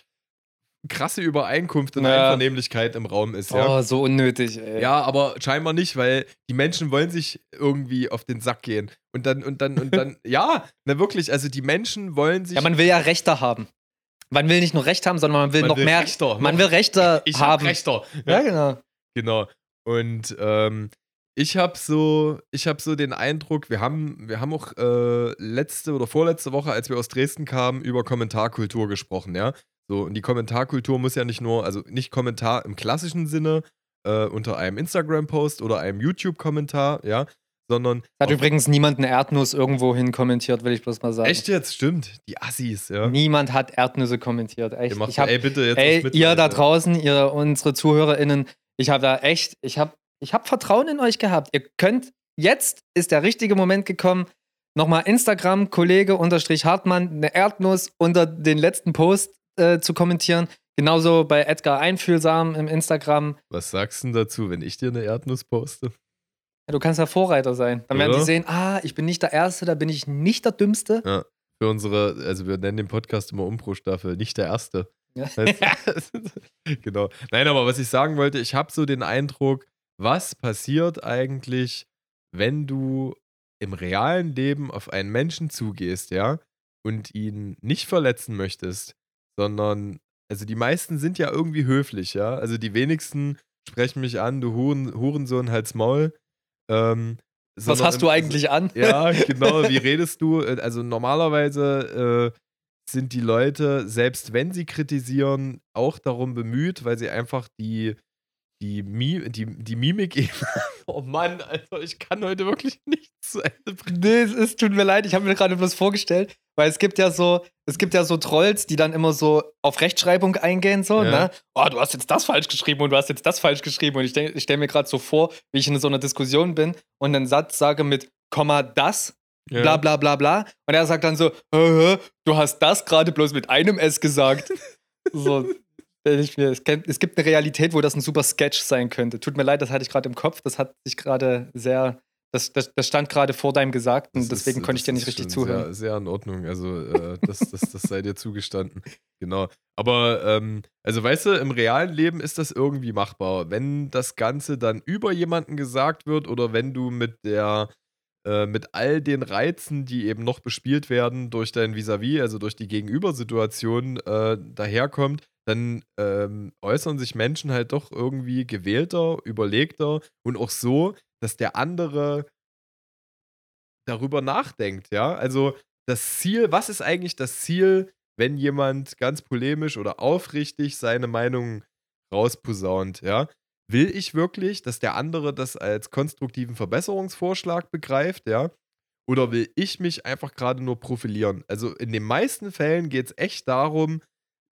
krasse Übereinkunft und Ja. Einvernehmlichkeit im Raum ist. Ja? Oh, so unnötig, ey. Ja, aber scheinbar nicht, weil die Menschen wollen sich irgendwie auf den Sack gehen. Und dann, und dann, und dann, ja, na wirklich, also die Menschen wollen sich. Ja, man will ja Rechte haben. Man will nicht nur Recht haben, sondern man will Man noch will mehr. Rechter, man will Rechte ich hab haben. Rechter. Ja, genau. Genau. Und ähm, ich habe so, ich habe so den Eindruck, wir haben, wir haben auch äh, letzte oder vorletzte Woche, als wir aus Dresden kamen, über Kommentarkultur gesprochen, ja. So, und die Kommentarkultur muss ja nicht nur, also nicht Kommentar im klassischen Sinne äh, unter einem Instagram-Post oder einem YouTube-Kommentar, ja, sondern Hat übrigens niemand eine Erdnuss irgendwo hin kommentiert, will ich bloß mal sagen. echt jetzt, stimmt, die Assis, ja. Niemand hat Erdnüsse kommentiert. Echt. Ihr macht, Ich hab, ey, bitte jetzt ey, mit, ihr da draußen, ihr unsere ZuhörerInnen, ich habe da echt, ich habe ich hab Vertrauen in euch gehabt. Ihr könnt jetzt ist der richtige Moment gekommen. Nochmal Instagram, Kollege unterstrich Hartmann, eine Erdnuss unter den letzten Post äh, zu kommentieren. Genauso bei Edgar Einfühlsam im Instagram. Was sagst du denn dazu, wenn ich dir eine Erdnuss poste? Ja, du kannst ja Vorreiter sein. Dann werden Oder? die sehen, ah, ich bin nicht der Erste, da bin ich nicht der Dümmste. Ja. Für unsere, also wir nennen den Podcast immer Umpro-Staffel, nicht der erste. Ja. Genau. Nein, aber was ich sagen wollte, ich habe so den Eindruck, was passiert eigentlich, wenn du im realen Leben auf einen Menschen zugehst, ja, und ihn nicht verletzen möchtest, sondern, also die meisten sind ja irgendwie höflich, ja. Also die wenigsten sprechen mich an, du Huren, Hurensohn, halt's Maul. Ähm, Was hast im- du eigentlich an? ja, genau. Wie redest du? Äh, Also normalerweise äh, sind die Leute, selbst wenn sie kritisieren, auch darum bemüht, weil sie einfach die, die, Mi die, die Mimik eben. oh Mann, Alter, ich kann heute wirklich nichts zu Ende bringen. Nee, es, es tut mir leid, ich habe mir gerade bloß vorgestellt, weil es gibt ja so, es gibt ja so Trolls, die dann immer so auf Rechtschreibung eingehen, so, Ja. ne? Oh, du hast jetzt das falsch geschrieben und du hast jetzt das falsch geschrieben. Und ich, denk- ich stelle mir gerade so vor, wie ich in so einer Diskussion bin und einen Satz sage mit Komma das, Ja. bla bla bla bla. Und er sagt dann so, hä, hä, du hast das gerade bloß mit einem S gesagt. so. Ich mir- Es gibt eine Realität, wo das ein super Sketch sein könnte. Tut mir leid, das hatte ich gerade im Kopf. Das hat sich gerade sehr. Das, das, das stand gerade vor deinem Gesagten, Das deswegen ist- konnte ich dir nicht richtig zuhören. Sehr, sehr in Ordnung. Also, äh, das, das, das sei dir zugestanden. Genau. Aber, ähm, also, weißt du, im realen Leben ist das irgendwie machbar. Wenn das Ganze dann über jemanden gesagt wird oder wenn du mit der, äh, mit all den Reizen, die eben noch bespielt werden durch dein Vis-à-vis, also durch die Gegenübersituation, äh, daherkommt, dann ähm, äußern sich Menschen halt doch irgendwie gewählter, überlegter und auch so, dass der andere darüber nachdenkt, ja. Also das Ziel, was ist eigentlich das Ziel, wenn jemand ganz polemisch oder aufrichtig seine Meinung rausposaunt, ja? Will ich wirklich, dass der andere das als konstruktiven Verbesserungsvorschlag begreift, ja? Oder will ich mich einfach gerade nur profilieren? Also in den meisten Fällen geht es echt darum,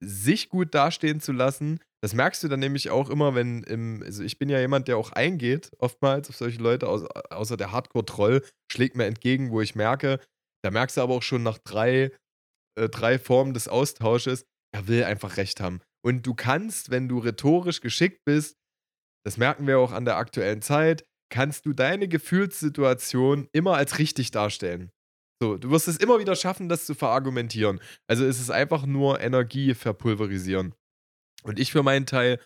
sich gut dastehen zu lassen. Das merkst du dann nämlich auch immer, wenn im, also ich bin ja jemand, der auch eingeht, oftmals auf solche Leute, außer, der Hardcore-Troll schlägt mir entgegen, wo ich merke, da merkst du aber auch schon nach drei, äh, drei Formen des Austausches, er will einfach recht haben. Und du kannst, wenn du rhetorisch geschickt bist, das merken wir auch an der aktuellen Zeit, kannst du deine Gefühlssituation immer als richtig darstellen. So, du wirst es immer wieder schaffen, das zu verargumentieren. Also es ist einfach nur Energie verpulverisieren. Und ich für meinen Teil,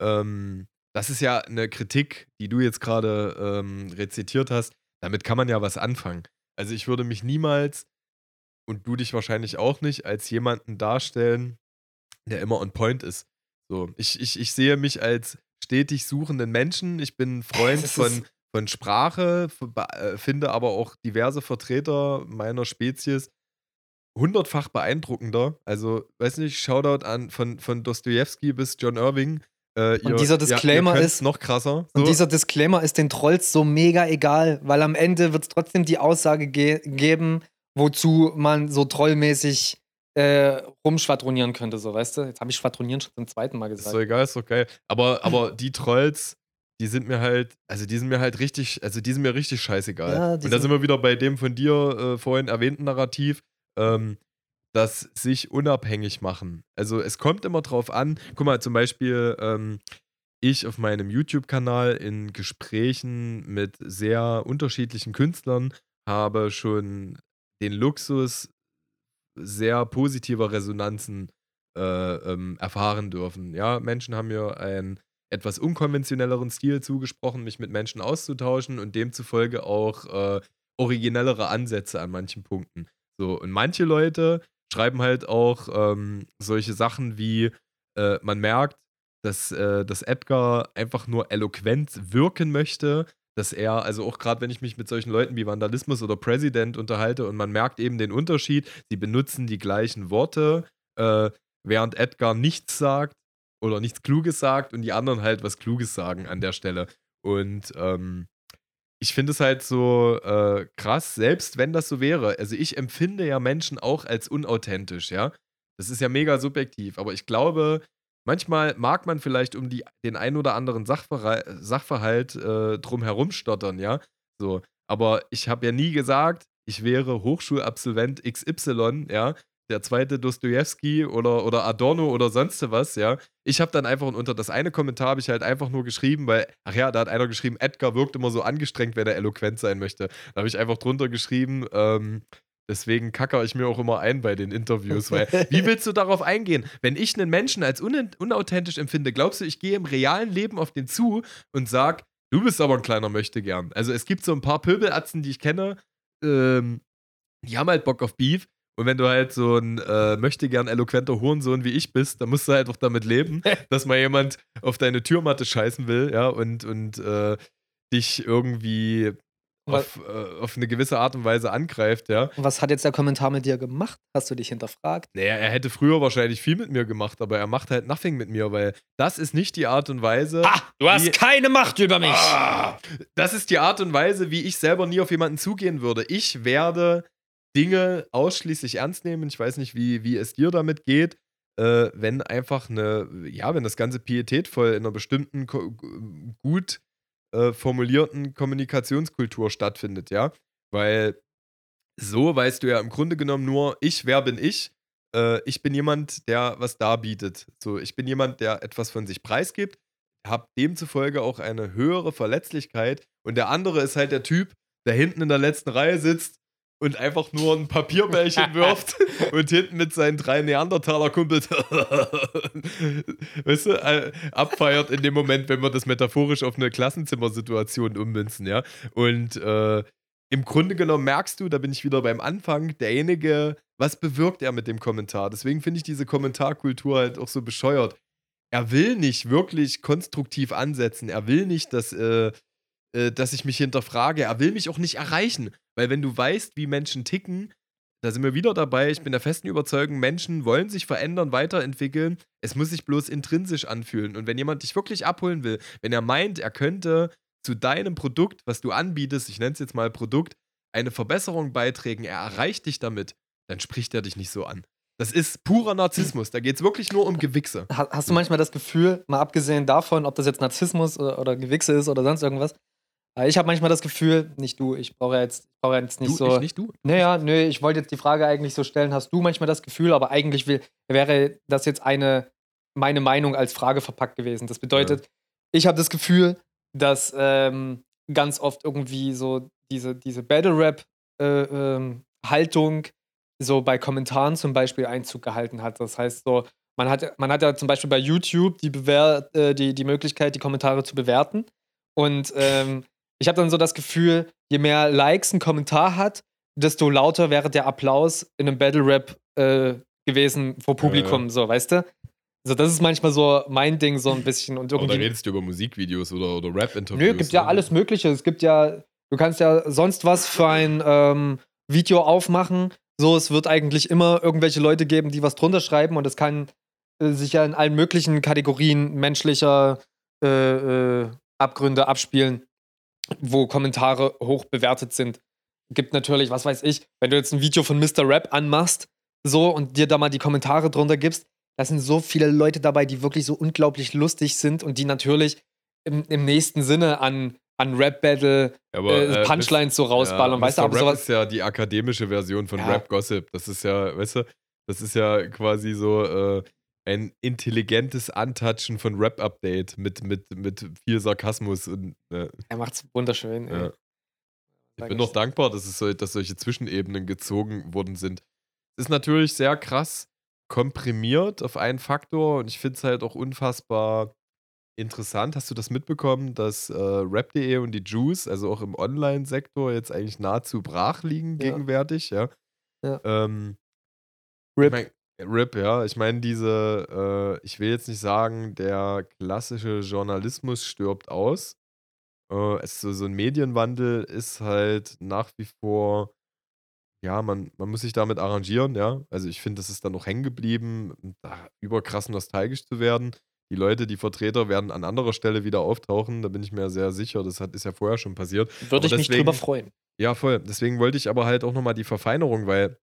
ähm, das ist ja eine Kritik, die du jetzt gerade ähm, rezitiert hast. Damit kann man ja was anfangen. Also ich würde mich niemals, und du dich wahrscheinlich auch nicht, als jemanden darstellen, der immer on point ist. So, ich, ich, ich sehe mich als stetig suchenden Menschen. Ich bin ein Freund von, von Sprache, äh, finde aber auch diverse Vertreter meiner Spezies hundertfach beeindruckender. Also, weiß nicht, Shoutout an von, von Dostoevsky bis John Irving. Äh, Und dieser Disclaimer könnt's ist- noch krasser. Und So. dieser Disclaimer ist den Trolls so mega egal, weil am Ende wird es trotzdem die Aussage ge geben, wozu man so trollmäßig äh, rumschwadronieren könnte, so weißt du? Jetzt habe ich schwadronieren schon zum zweiten Mal Ist gesagt. doch egal, ist doch geil. Aber, aber die Trolls, die sind mir halt, also die sind mir halt richtig, also die sind mir richtig scheißegal. Ja, Und da sind- wir wieder bei dem von dir äh, vorhin erwähnten Narrativ, ähm, das sich unabhängig machen. Also es kommt immer drauf an, guck mal, zum Beispiel, ähm, ich auf meinem YouTube-Kanal in Gesprächen mit sehr unterschiedlichen Künstlern habe schon den Luxus sehr positiver Resonanzen äh, ähm, erfahren dürfen. Ja, Menschen haben mir einen etwas unkonventionelleren Stil zugesprochen, mich mit Menschen auszutauschen und demzufolge auch äh, originellere Ansätze an manchen Punkten. So, und manche Leute schreiben halt auch ähm, solche Sachen wie, äh, man merkt, dass, äh, dass Edgar einfach nur eloquent wirken möchte, dass er, also auch gerade wenn ich mich mit solchen Leuten wie Vandalismus oder President unterhalte und man merkt eben den Unterschied, sie benutzen die gleichen Worte, äh, während Edgar nichts sagt oder nichts Kluges sagt und die anderen halt was Kluges sagen an der Stelle. Und ähm, ich finde es halt so äh, krass, selbst wenn das so wäre. Also ich empfinde ja Menschen auch als unauthentisch, ja. Das ist ja mega subjektiv, aber ich glaube, manchmal mag man vielleicht um die, den ein oder anderen Sachverhalt, Sachverhalt äh, drum herum stottern, ja. So. aber ich habe ja nie gesagt, ich wäre Hochschulabsolvent XY, ja, der zweite Dostoevsky oder, oder Adorno oder sonst was, ja. Ich habe dann einfach unter das eine Kommentar habe ich halt einfach nur geschrieben, weil, ach ja, da hat einer geschrieben, Edgar wirkt immer so angestrengt, wenn er eloquent sein möchte. Da habe ich einfach drunter geschrieben, ähm, deswegen kacker ich mir auch immer ein bei den Interviews, weil wie willst du darauf eingehen? Wenn ich einen Menschen als un unauthentisch empfinde, glaubst du, ich gehe im realen Leben auf den zu und sag, du bist aber ein kleiner Möchtegern. Also es gibt so ein paar Pöbelatzen, die ich kenne, ähm, die haben halt Bock auf Beef und wenn du halt so ein äh, möchte gern eloquenter Hurensohn wie ich bist, dann musst du halt auch damit leben, dass mal jemand auf deine Türmatte scheißen will, ja, und, und äh, dich irgendwie auf, äh, auf, eine gewisse Art und Weise angreift, ja. Was hat jetzt der Kommentar mit dir gemacht? Hast du dich hinterfragt? Naja, er hätte früher wahrscheinlich viel mit mir gemacht, aber er macht halt nothing mit mir, weil das ist nicht die Art und Weise. Ah, du hast keine Macht über mich! Ah, das ist die Art und Weise, wie ich selber nie auf jemanden zugehen würde. Ich werde Dinge ausschließlich ernst nehmen. Ich weiß nicht, wie, wie es dir damit geht, äh, wenn einfach eine, ja, wenn das Ganze pietätvoll in einer bestimmten, gut äh, formulierten Kommunikationskultur stattfindet, ja. Weil so weißt du ja im Grunde genommen nur, ich, wer bin ich? Äh, ich bin jemand, der was darbietet. So, ich bin jemand, der etwas von sich preisgibt, habe demzufolge auch eine höhere Verletzlichkeit. Und der andere ist halt der Typ, der hinten in der letzten Reihe sitzt und einfach nur ein Papierbällchen wirft und hinten mit seinen drei Neandertaler-Kumpels weißt du, äh, abfeiert in dem Moment, wenn wir das metaphorisch auf eine Klassenzimmersituation ummünzen, ja. Und äh, im Grunde genommen merkst du, da bin ich wieder beim Anfang, derjenige, was bewirkt er mit dem Kommentar? Deswegen finde ich diese Kommentarkultur halt auch so bescheuert. Er will nicht wirklich konstruktiv ansetzen. Er will nicht, dass, äh, äh, dass ich mich hinterfrage. Er will mich auch nicht erreichen. Weil wenn du weißt, wie Menschen ticken, da sind wir wieder dabei. Ich bin der festen Überzeugung, Menschen wollen sich verändern, weiterentwickeln. Es muss sich bloß intrinsisch anfühlen. Und wenn jemand dich wirklich abholen will, wenn er meint, er könnte zu deinem Produkt, was du anbietest, ich nenne es jetzt mal Produkt, eine Verbesserung beitragen, er erreicht dich damit, dann spricht er dich nicht so an. Das ist purer Narzissmus. Da geht es wirklich nur um Gewichse. Hast du manchmal das Gefühl, mal abgesehen davon, ob das jetzt Narzissmus oder, oder Gewichse ist oder sonst irgendwas, ich habe manchmal das Gefühl, nicht du, ich brauche jetzt, brauch jetzt nicht du, so. Ich, nicht du? Naja, nö, ich wollte jetzt die Frage eigentlich so stellen, hast du manchmal das Gefühl, aber eigentlich will, wäre das jetzt eine, meine Meinung als Frage verpackt gewesen. Das bedeutet, ja. ich habe das Gefühl, dass ähm, ganz oft irgendwie so diese, diese Battle-Rap-Haltung äh, ähm, so bei Kommentaren zum Beispiel Einzug gehalten hat. Das heißt so, man hat, man hat ja zum Beispiel bei YouTube die, Bewer äh, die, die Möglichkeit, die Kommentare zu bewerten. Und ähm, ich habe dann so das Gefühl, je mehr Likes ein Kommentar hat, desto lauter wäre der Applaus in einem Battle Rap äh, gewesen vor Publikum, ja. so, weißt du? Also das ist manchmal so mein Ding so ein bisschen und irgendwie. Oder redest du über Musikvideos oder, oder Rap-Interviews? Nö, es gibt ja alles Mögliche. Es gibt ja, du kannst ja sonst was für ein ähm, Video aufmachen. So, es wird eigentlich immer irgendwelche Leute geben, die was drunter schreiben und es kann äh, sich ja in allen möglichen Kategorien menschlicher äh, äh Abgründe abspielen wo Kommentare hoch bewertet sind. Gibt natürlich, was weiß ich, wenn du jetzt ein Video von Mr. Rap anmachst, so und dir da mal die Kommentare drunter gibst, da sind so viele Leute dabei, die wirklich so unglaublich lustig sind und die natürlich im, im nächsten Sinne an, an Rap-Battle äh, Punchlines so rausballern. Ja, weißt du, aber Rap sowas ist ja die akademische Version von ja. Rap-Gossip. Das ist ja, weißt du, das ist ja quasi so, äh, ein intelligentes Antatschen von Rap-Update mit, mit, mit viel Sarkasmus. Und, äh, er macht's wunderschön. Ja. Ich bin noch dankbar, dass, es so, dass solche Zwischenebenen gezogen worden sind. Es ist natürlich sehr krass komprimiert auf einen Faktor und ich finde es halt auch unfassbar interessant. Hast du das mitbekommen, dass äh, Rap.de und die Juice, also auch im Online-Sektor, jetzt eigentlich nahezu brach liegen ja. gegenwärtig? Ja. ja. Ähm, Rip. Ich mein, RIP, ja. Ich meine, diese, äh, ich will jetzt nicht sagen, der klassische Journalismus stirbt aus. Äh, es, so, ein Medienwandel ist halt nach wie vor, ja, man, man muss sich damit arrangieren, ja. Also ich finde, das ist dann noch hängen geblieben, da überkrass nostalgisch zu werden. Die Leute, die Vertreter werden an anderer Stelle wieder auftauchen, da bin ich mir sehr sicher. Das hat, ist ja vorher schon passiert. Würde ich deswegen, mich drüber freuen. Ja, voll. Deswegen wollte ich aber halt auch nochmal die Verfeinerung, weil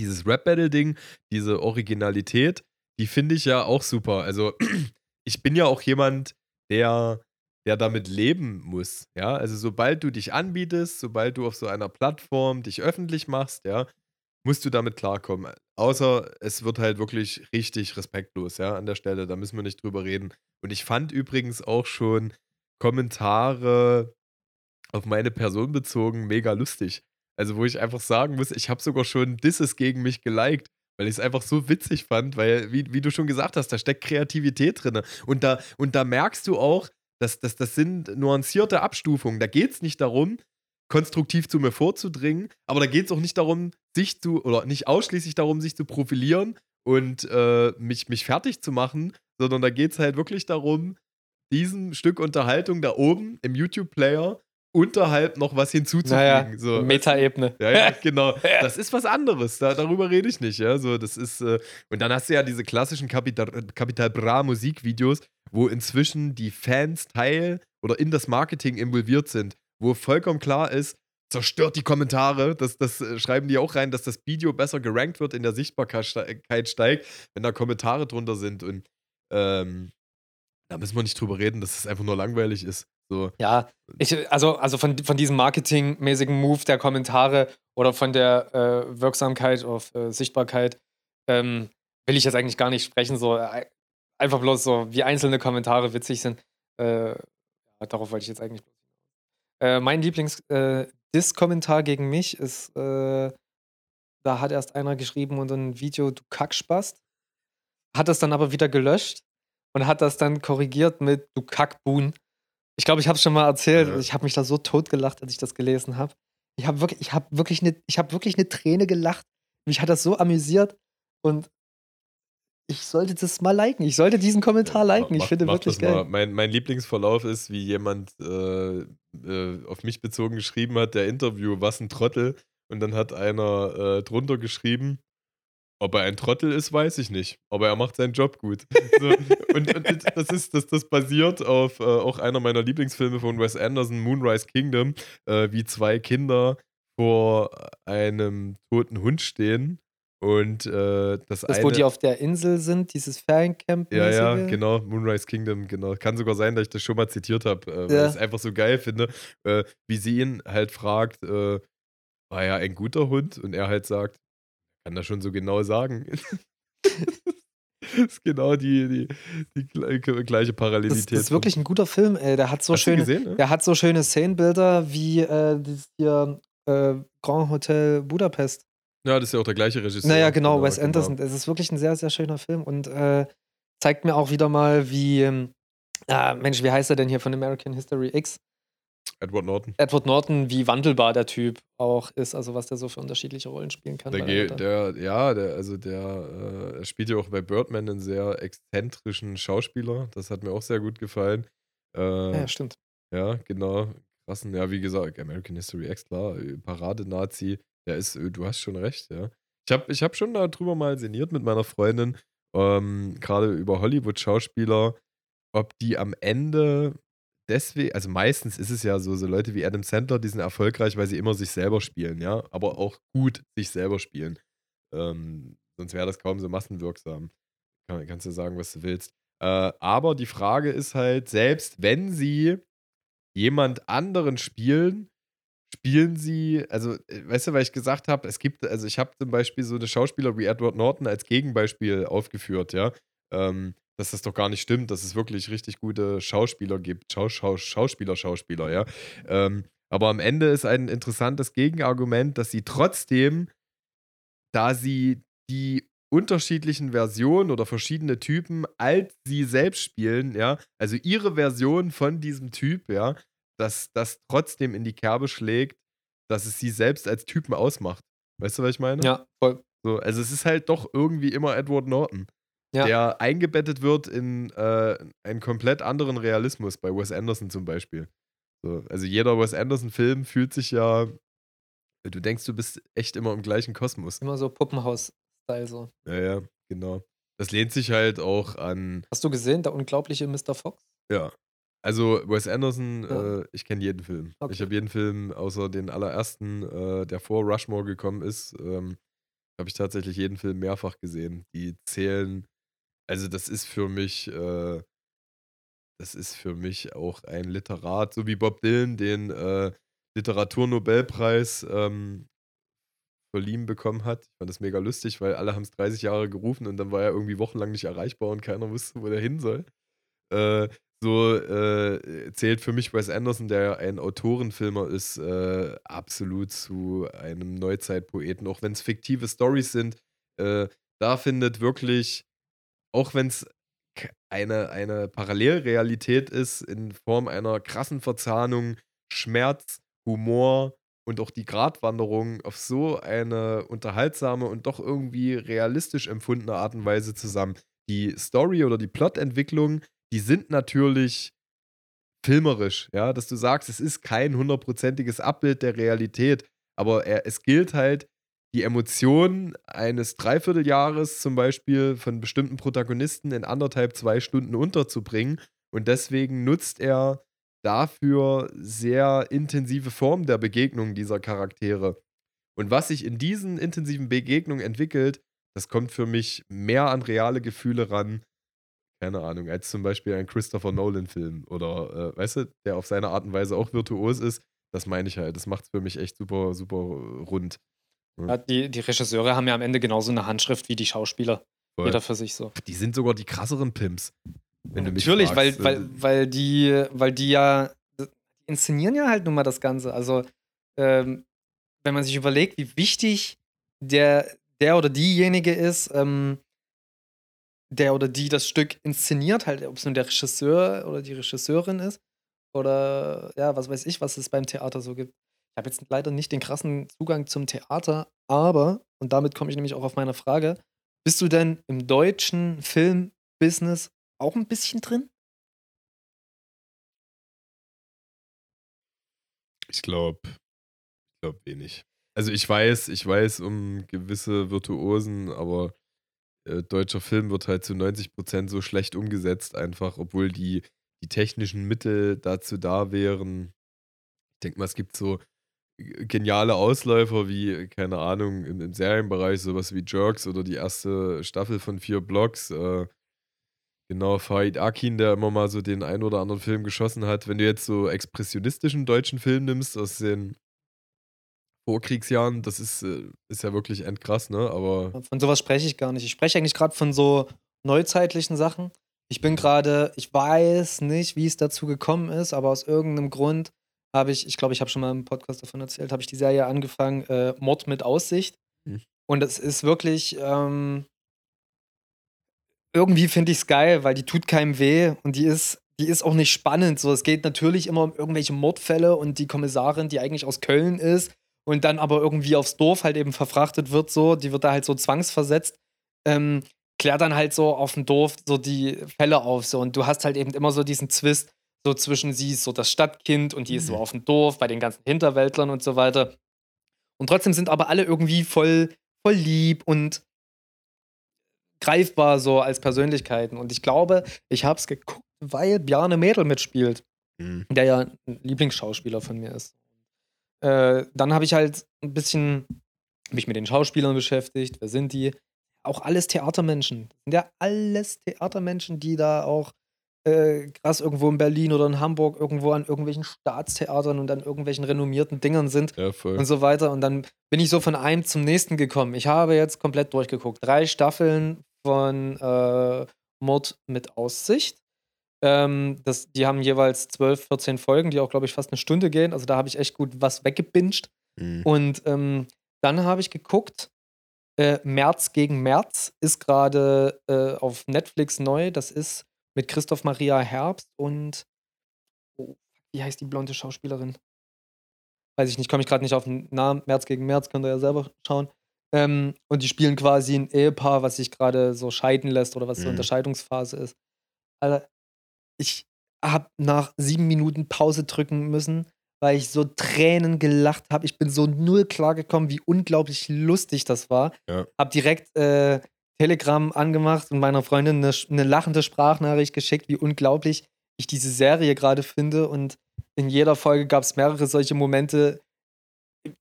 dieses Rap-Battle-Ding, diese Originalität, die finde ich ja auch super. Also, ich bin ja auch jemand, der der damit leben muss. Ja, also sobald du dich anbietest, sobald du auf so einer Plattform dich öffentlich machst, ja, musst du damit klarkommen. Außer es wird halt wirklich richtig respektlos, ja, an der Stelle. Da müssen wir nicht drüber reden. Und ich fand übrigens auch schon Kommentare auf meine Person bezogen mega lustig. Also, wo ich einfach sagen muss, ich habe sogar schon Disses gegen mich geliked, weil ich es einfach so witzig fand, weil, wie, wie du schon gesagt hast, da steckt Kreativität drin. Und da, und da merkst du auch, dass, dass das sind nuancierte Abstufungen. Da geht es nicht darum, konstruktiv zu mir vorzudringen, aber da geht es auch nicht darum, sich zu, oder nicht ausschließlich darum, sich zu profilieren und äh, mich, mich fertig zu machen, sondern da geht es halt wirklich darum, diesem Stück Unterhaltung da oben im YouTube-Player unterhalb noch was hinzuzufügen. Naja, so. Metaebene. Ja, ja, genau. Das ist was anderes. Da, darüber rede ich nicht. Ja, so, das ist, äh, und dann hast du ja diese klassischen Capital, Capital Bra Musikvideos, wo inzwischen die Fans Teil oder in das Marketing involviert sind, wo vollkommen klar ist, zerstört die Kommentare. Das, das äh, schreiben die auch rein, dass das Video besser gerankt wird, in der Sichtbarkeit steigt, wenn da Kommentare drunter sind. Und ähm, da müssen wir nicht drüber reden, dass es einfach nur langweilig ist. So. Ja, ich, also, also von, von diesem marketingmäßigen Move der Kommentare oder von der äh, Wirksamkeit auf äh, Sichtbarkeit ähm, will ich jetzt eigentlich gar nicht sprechen. So, äh, einfach bloß so, wie einzelne Kommentare witzig sind. Äh, darauf wollte ich jetzt eigentlich. Äh, mein Lieblings-Diss-Kommentar äh, gegen mich ist, da hat erst einer geschrieben unter ein Video, du Kackspast. Hat das dann aber wieder gelöscht und hat das dann korrigiert mit du Kackbuhn. Ich glaube, ich habe es schon mal erzählt. Ja. Ich habe mich da so tot gelacht, als ich das gelesen habe. Ich habe wirklich, ich habe wirklich eine, ich habe wirklich eine Träne gelacht. Mich hat das so amüsiert und ich sollte das mal liken. Ich sollte diesen Kommentar liken. Ich finde wirklich geil. Mein, mein Lieblingsverlauf ist, wie jemand äh, äh, auf mich bezogen geschrieben hat, der Interview, was ein Trottel. Und dann hat einer äh, drunter geschrieben, ob er ein Trottel ist, weiß ich nicht. Aber er macht seinen Job gut. So, und, und, das, ist, das, das basiert auf äh, auch einer meiner Lieblingsfilme von Wes Anderson, Moonrise Kingdom, äh, wie zwei Kinder vor einem toten Hund stehen. Und äh, das, das eine, wo die auf der Insel sind, dieses Feriencamp. Ja, ja, genau, Moonrise Kingdom, genau. Kann sogar sein, dass ich das schon mal zitiert habe, äh, weil ja. ich es einfach so geil finde, äh, wie sie ihn halt fragt, äh, war er ein guter Hund? Und er halt sagt, kann das schon so genau sagen. das ist genau die, die, die gleiche Parallelität. Das, ist wirklich ein guter Film, ey. Der hat so Hast schöne, gesehen, ne? der hat so schöne Szenenbilder wie äh, das hier äh, Grand Hotel Budapest. Ja, das ist ja auch der gleiche Regisseur. Naja, genau, genau Wes genau. Anderson. Es ist wirklich ein sehr, sehr schöner Film und äh, zeigt mir auch wieder mal, wie, ähm, ah, Mensch, wie heißt er denn hier von American History X? Edward Norton. Edward Norton, wie wandelbar der Typ auch ist, also was der so für unterschiedliche Rollen spielen kann. Der, der ja, der, also der äh, spielt ja auch bei Birdman einen sehr exzentrischen Schauspieler. Das hat mir auch sehr gut gefallen. Äh, ja, stimmt. Ja, genau. Krassen, ja, wie gesagt, American History X, klar, Parade-Nazi. Der ist, äh, du hast schon recht, ja. Ich habe ich hab schon darüber mal sinniert mit meiner Freundin, ähm, gerade über Hollywood-Schauspieler, ob die am Ende deswegen, also meistens ist es ja so, so Leute wie Adam Sandler, die sind erfolgreich, weil sie immer sich selber spielen, ja, aber auch gut sich selber spielen. Ähm, sonst wäre das kaum so massenwirksam. Kann, kannst du sagen, was du willst. Äh, aber die Frage ist halt, selbst wenn sie jemand anderen spielen, spielen sie, also, äh, weißt du, weil ich gesagt habe, es gibt, also ich habe zum Beispiel so eine Schauspieler wie Edward Norton als Gegenbeispiel aufgeführt, ja. Ähm, dass das doch gar nicht stimmt, dass es wirklich richtig gute Schauspieler gibt. Schau, Schau, Schauspieler, Schauspieler, ja. Ähm, aber am Ende ist ein interessantes Gegenargument, dass sie trotzdem, da sie die unterschiedlichen Versionen oder verschiedene Typen als sie selbst spielen, ja, also ihre Version von diesem Typ, ja, dass das trotzdem in die Kerbe schlägt, dass es sie selbst als Typen ausmacht. Weißt du, was ich meine? Ja, voll. So, also es ist halt doch irgendwie immer Edward Norton ja. der eingebettet wird in äh, einen komplett anderen Realismus, bei Wes Anderson zum Beispiel. So, also jeder Wes Anderson-Film fühlt sich ja, du denkst, du bist echt immer im gleichen Kosmos. Immer so Puppenhaus-Style so. Ja, ja, genau. Das lehnt sich halt auch an. Hast du gesehen, der unglaubliche Mr. Fox? Ja. Also Wes Anderson, ja. äh, ich kenne jeden Film. Okay. Ich habe jeden Film, außer den allerersten, äh, der vor Rushmore gekommen ist, ähm, habe ich tatsächlich jeden Film mehrfach gesehen. Die zählen also, das ist für mich, äh das ist für mich auch ein Literat, so wie Bob Dylan den äh, Literaturnobelpreis ähm, verliehen bekommen hat. Ich fand das mega lustig, weil alle haben es 30 Jahre gerufen und dann war er irgendwie wochenlang nicht erreichbar und keiner wusste, wo der hin soll. Äh, so äh, zählt für mich Wes Anderson, der ein Autorenfilmer ist, äh, absolut zu einem Neuzeitpoeten, auch wenn es fiktive Stories sind. Äh, da findet wirklich, auch wenn es eine, eine Parallelrealität ist in Form einer krassen Verzahnung, Schmerz, Humor und auch die Gratwanderung auf so eine unterhaltsame und doch irgendwie realistisch empfundene Art und Weise zusammen. Die Story oder die Plotentwicklung, die sind natürlich filmerisch, ja, dass du sagst, es ist kein hundertprozentiges Abbild der Realität, aber er, es gilt halt, die Emotionen eines Dreivierteljahres zum Beispiel von bestimmten Protagonisten in anderthalb, zwei Stunden unterzubringen. Und deswegen nutzt er dafür sehr intensive Formen der Begegnung dieser Charaktere. Und was sich in diesen intensiven Begegnungen entwickelt, das kommt für mich mehr an reale Gefühle ran, keine Ahnung, als zum Beispiel ein Christopher Nolan-Film oder, äh, weißt du, der auf seine Art und Weise auch virtuos ist. Das meine ich halt. Das macht es für mich echt super, super rund. Ja, die, die Regisseure haben ja am Ende genauso eine Handschrift wie die Schauspieler. Voll. Jeder für sich so. Die sind sogar die krasseren Pimps. Wenn du mich Natürlich, fragst. weil, weil, weil, die, weil die ja die inszenieren ja halt nun mal das Ganze. Also, ähm, wenn man sich überlegt, wie wichtig der, der oder diejenige ist, ähm, der oder die das Stück inszeniert, halt, ob es nun der Regisseur oder die Regisseurin ist, oder ja, was weiß ich, was es beim Theater so gibt. Ich habe jetzt leider nicht den krassen Zugang zum Theater, aber, und damit komme ich nämlich auch auf meine Frage, bist du denn im deutschen Filmbusiness auch ein bisschen drin? Ich glaube, ich glaube wenig. Also ich weiß, ich weiß um gewisse Virtuosen, aber äh, deutscher Film wird halt zu 90% so schlecht umgesetzt, einfach, obwohl die, die technischen Mittel dazu da wären. Ich denke mal, es gibt so geniale Ausläufer wie, keine Ahnung, im, im, Serienbereich sowas wie Jerks oder die erste Staffel von vier Blocks. Äh, genau, Farid Akin, der immer mal so den ein oder anderen Film geschossen hat. Wenn du jetzt so expressionistischen deutschen Film nimmst aus den Vorkriegsjahren, das ist, äh, ist ja wirklich endkrass, ne? Aber. Von sowas spreche ich gar nicht. Ich spreche eigentlich gerade von so neuzeitlichen Sachen. Ich bin gerade, ich weiß nicht, wie es dazu gekommen ist, aber aus irgendeinem Grund habe ich, ich glaube, ich habe schon mal im Podcast davon erzählt, habe ich die Serie angefangen, äh, Mord mit Aussicht. Hm. Und es ist wirklich, ähm, irgendwie finde ich es geil, weil die tut keinem weh und die ist, die ist auch nicht spannend. So, es geht natürlich immer um irgendwelche Mordfälle und die Kommissarin, die eigentlich aus Köln ist und dann aber irgendwie aufs Dorf halt eben verfrachtet wird, so, die wird da halt so zwangsversetzt, ähm, klärt dann halt so auf dem Dorf so die Fälle auf. So, und du hast halt eben immer so diesen Zwist, so zwischen sie ist so das Stadtkind und die ist so mhm. auf dem Dorf bei den ganzen Hinterwäldlern und so weiter. Und trotzdem sind aber alle irgendwie voll, voll lieb und greifbar so als Persönlichkeiten. Und ich glaube, ich habe es geguckt, weil Bjarne Mädel mitspielt, mhm. der ja ein Lieblingsschauspieler von mir ist. Äh, dann habe ich halt ein bisschen mich mit den Schauspielern beschäftigt. Wer sind die? Auch alles Theatermenschen. Das sind ja alles Theatermenschen, die da auch äh, krass irgendwo in Berlin oder in Hamburg irgendwo an irgendwelchen Staatstheatern und an irgendwelchen renommierten Dingern sind ja, und so weiter. Und dann bin ich so von einem zum nächsten gekommen. Ich habe jetzt komplett durchgeguckt. Drei Staffeln von äh, Mord mit Aussicht. Ähm, das, die haben jeweils 12, 14 Folgen, die auch, glaube ich, fast eine Stunde gehen. Also da habe ich echt gut was weggebinged. Mhm. Und ähm, dann habe ich geguckt, äh, März gegen März ist gerade äh, auf Netflix neu. Das ist mit Christoph Maria Herbst und oh, wie heißt die blonde Schauspielerin? Weiß ich nicht, komme ich gerade nicht auf den Namen. März gegen März, könnt ihr ja selber schauen. Ähm, und die spielen quasi ein Ehepaar, was sich gerade so scheiden lässt oder was mhm. so in der Scheidungsphase ist. Alter, ich habe nach sieben Minuten Pause drücken müssen, weil ich so Tränen gelacht habe. Ich bin so null klargekommen, wie unglaublich lustig das war. Ja. Hab direkt äh, Telegram angemacht und meiner Freundin eine, eine lachende Sprachnachricht geschickt, wie unglaublich ich diese Serie gerade finde. Und in jeder Folge gab es mehrere solche Momente.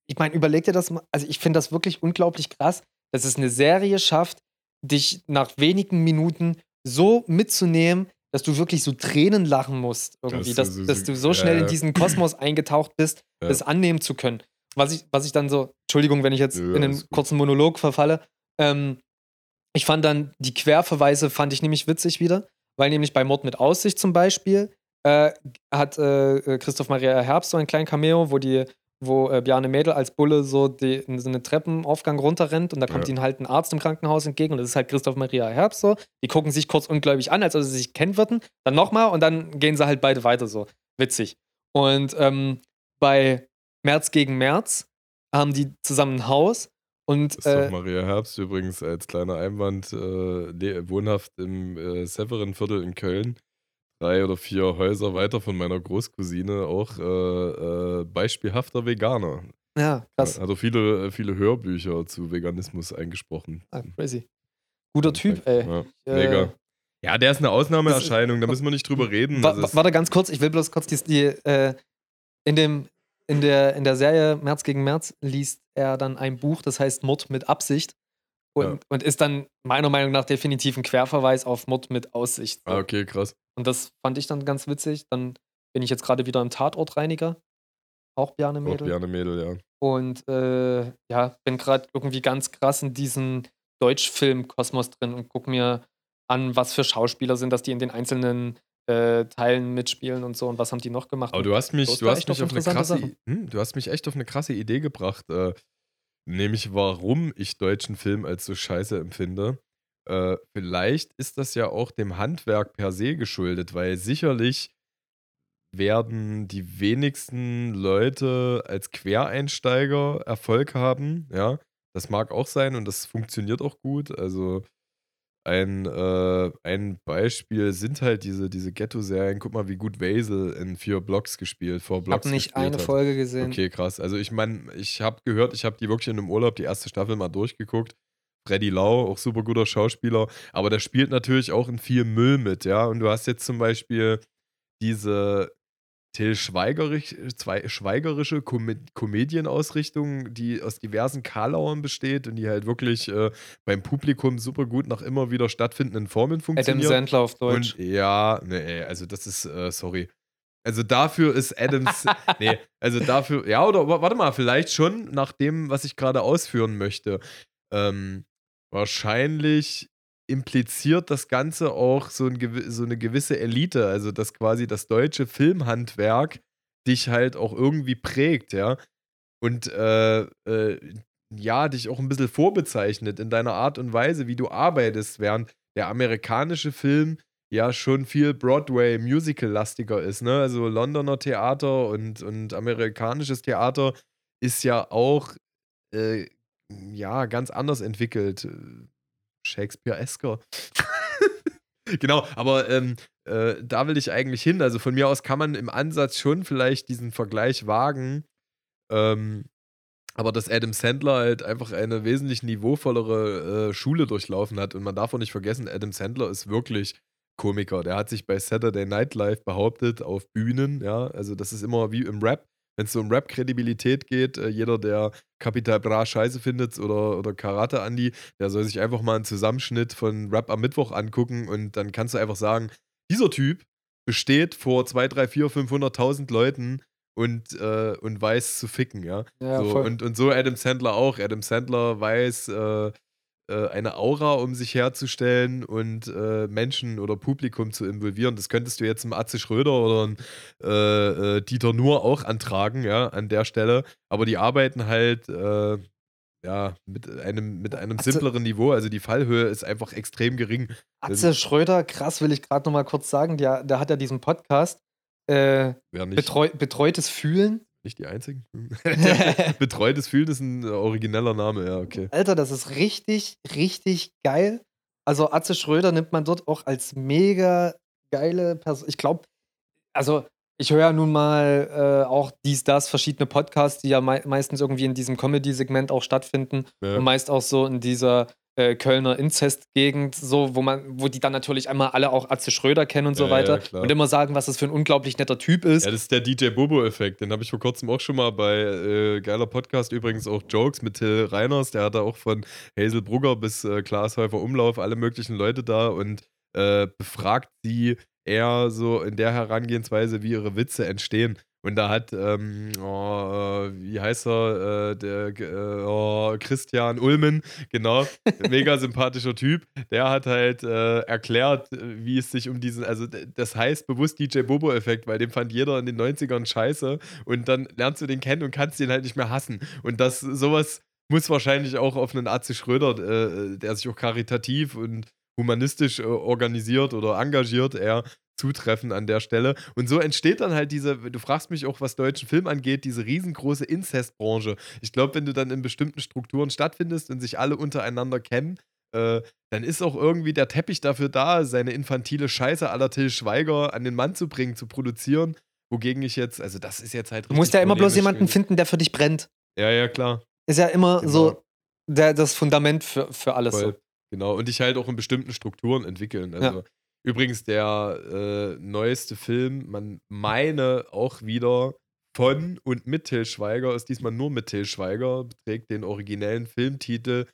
Ich meine, überleg dir das mal. Also, ich finde das wirklich unglaublich krass, dass es eine Serie schafft, dich nach wenigen Minuten so mitzunehmen, dass du wirklich so Tränen lachen musst, irgendwie, Das dass, so- dass du so schnell ja. in diesen Kosmos eingetaucht bist, Ja. das annehmen zu können. Was ich, was ich dann so, Entschuldigung, wenn ich jetzt Ja, in einen kurzen Monolog verfalle, ähm, ich fand dann die Querverweise fand ich nämlich witzig wieder, weil nämlich bei Mord mit Aussicht zum Beispiel äh, hat äh, äh, Christoph Maria Herbst so einen kleinen Cameo, wo die, wo äh, Bjarne Mädel als Bulle so, die, in so einen Treppenaufgang runterrennt und da kommt Ja. ihnen halt ein Arzt im Krankenhaus entgegen und das ist halt Christoph Maria Herbst so. Die gucken sich kurz ungläubig an, als ob sie sich kennen würden, dann nochmal und dann gehen sie halt beide weiter so. Witzig. Und ähm, bei März gegen März haben die zusammen ein Haus und Das ist doch äh, Maria Herbst übrigens als kleiner Einwand äh, wohnhaft im äh, Severinviertel in Köln. Drei oder vier Häuser weiter von meiner Großcousine auch äh, äh, beispielhafter Veganer. ja, krass. Hat auch viele, viele Hörbücher zu Veganismus eingesprochen. Ah, crazy. Guter Typ, ey. Ja, Äh, mega. Ja, der ist eine Ausnahmeerscheinung, da müssen wir nicht drüber reden. Wa warte ganz kurz, ich will bloß kurz die, die äh, in dem in der, in der Serie März gegen März liest er dann ein Buch, das heißt Mord mit Absicht und, Ja. und ist dann meiner Meinung nach definitiv ein Querverweis auf Mord mit Aussicht. Ah, okay, krass. Und das fand ich dann ganz witzig. Dann bin ich jetzt gerade wieder im Tatortreiniger, auch Bjarne Auch Mädel. Bjarne Mädel, ja. Und äh, ja, bin gerade irgendwie ganz krass in diesem Deutschfilm-Kosmos drin und guck mir an, was für Schauspieler sind, dass die in den einzelnen äh, Teilen mitspielen und so und was haben die noch gemacht. Aber du hast mich, du hast echt mich auf eine krasse, hm, du hast mich echt auf eine krasse Idee gebracht, äh, nämlich warum ich deutschen Film als so scheiße empfinde. Äh, vielleicht ist das ja auch dem Handwerk per se geschuldet, weil sicherlich werden die wenigsten Leute als Quereinsteiger Erfolg haben, ja. Das mag auch sein und das funktioniert auch gut. Also ein, äh, ein Beispiel sind halt diese, diese Ghetto-Serien. Guck mal, wie gut Vaisel in vier Blocks gespielt, vor ich Blocks habe nicht gespielt eine hat. Folge gesehen. Okay, krass. Also ich meine, ich habe gehört, ich habe die wirklich in einem Urlaub die erste Staffel mal durchgeguckt. Freddy Lau, auch super guter Schauspieler, aber der spielt natürlich auch in viel Müll mit, ja. Und du hast jetzt zum Beispiel diese Till Schweigerisch, zwei, schweigerische Kom Komedienausrichtung, die aus diversen Karlauern besteht und die halt wirklich äh, beim Publikum super gut nach immer wieder stattfindenden Formen Adam funktioniert. Sandler auf Deutsch. Und ja, nee, also das ist, äh, sorry. Also dafür ist Adams, nee, also dafür, ja, oder wa- warte mal, vielleicht schon nach dem, was ich gerade ausführen möchte. Ähm, wahrscheinlich impliziert das Ganze auch so, ein, so eine gewisse Elite, also dass quasi das deutsche Filmhandwerk dich halt auch irgendwie prägt, ja. Und äh, äh, ja, dich auch ein bisschen vorbezeichnet in deiner Art und Weise, wie du arbeitest, während der amerikanische Film ja schon viel Broadway-Musical-lastiger ist, ne? Also Londoner Theater und, und amerikanisches Theater ist ja auch äh, ja ganz anders entwickelt. Shakespeare-esker. genau, aber ähm, äh, da will ich eigentlich hin. Also von mir aus kann man im Ansatz schon vielleicht diesen Vergleich wagen. Ähm, aber dass Adam Sandler halt einfach eine wesentlich niveauvollere äh, Schule durchlaufen hat. Und man darf auch nicht vergessen, Adam Sandler ist wirklich Komiker. Der hat sich bei Saturday Night Live behauptet auf Bühnen, ja. Also das ist immer wie im Rap. Wenn es so um Rap-Kredibilität geht, äh, jeder, der Capital Bra scheiße findet oder, oder Karate Andy, der soll sich einfach mal einen Zusammenschnitt von Rap am Mittwoch angucken und dann kannst du einfach sagen, dieser Typ besteht vor 2, 3, 4, 500.000 Leuten und, äh, und weiß zu ficken, ja. Ja, so, und, und so Adam Sandler auch. Adam Sandler weiß, äh, äh, eine Aura um sich herzustellen und äh, Menschen oder Publikum zu involvieren. Das könntest du jetzt einem Atze Schröder oder einem äh, äh, Dieter Nuhr auch antragen, ja, an der Stelle. Aber die arbeiten halt, äh, ja, mit einem, mit einem Atze- simpleren Niveau. Also die Fallhöhe ist einfach extrem gering. Atze Schröder, krass, will ich gerade noch mal kurz sagen, der, der hat ja diesen Podcast äh, Betreu Betreutes Fühlen. Nicht die einzigen. Betreutes Fühlen ist ein origineller Name, ja, okay. Alter, das ist richtig, richtig geil. Also Atze Schröder nimmt man dort auch als mega geile Person. Ich glaube, also ich höre ja nun mal äh, auch dies, das, verschiedene Podcasts, die ja mei meistens irgendwie in diesem Comedy-Segment auch stattfinden Ja. und meist auch so in dieser äh, Kölner Inzest-Gegend, so, wo man, wo die dann natürlich einmal alle auch Atze Schröder kennen und so Ja, ja, weiter klar. und immer sagen, was das für ein unglaublich netter Typ ist. Ja, das ist der DJ Bobo-Effekt. Den habe ich vor kurzem auch schon mal bei äh, geiler Podcast übrigens auch Jokes mit Till Reiners. Der hat da auch von Hazel Brugger bis äh, Klaas Häufer Umlauf alle möglichen Leute da und äh, befragt sie, eher so in der Herangehensweise, wie ihre Witze entstehen. Und da hat, ähm, oh, äh, wie heißt er, äh, der äh, oh, Christian Ulmen, genau, mega sympathischer Typ, der hat halt äh, erklärt, wie es sich um diesen, also das heißt bewusst DJ Bobo-Effekt, weil den fand jeder in den 90ern scheiße und dann lernst du den kennen und kannst ihn halt nicht mehr hassen. Und das, sowas muss wahrscheinlich auch auf einen Atze Schröder, äh, der sich auch karitativ und humanistisch äh, organisiert oder engagiert, eher zutreffen an der Stelle. Und so entsteht dann halt diese, du fragst mich auch, was deutschen Film angeht, diese riesengroße Inzestbranche. Ich glaube, wenn du dann in bestimmten Strukturen stattfindest und sich alle untereinander kennen, äh, dann ist auch irgendwie der Teppich dafür da, seine infantile Scheiße aller Till Schweiger an den Mann zu bringen, zu produzieren. Wogegen ich jetzt, also das ist jetzt halt. Du musst ja immer bloß jemanden finden, der für dich brennt. Ja, ja, klar. Ist ja immer genau. so der, das Fundament für, für alles. Voll. So. Genau. Und dich halt auch in bestimmten Strukturen entwickeln. Also, ja. Übrigens der äh, neueste Film, man meine auch wieder von und mit Till Schweiger, ist diesmal nur mit Till Schweiger, trägt den originellen Filmtitel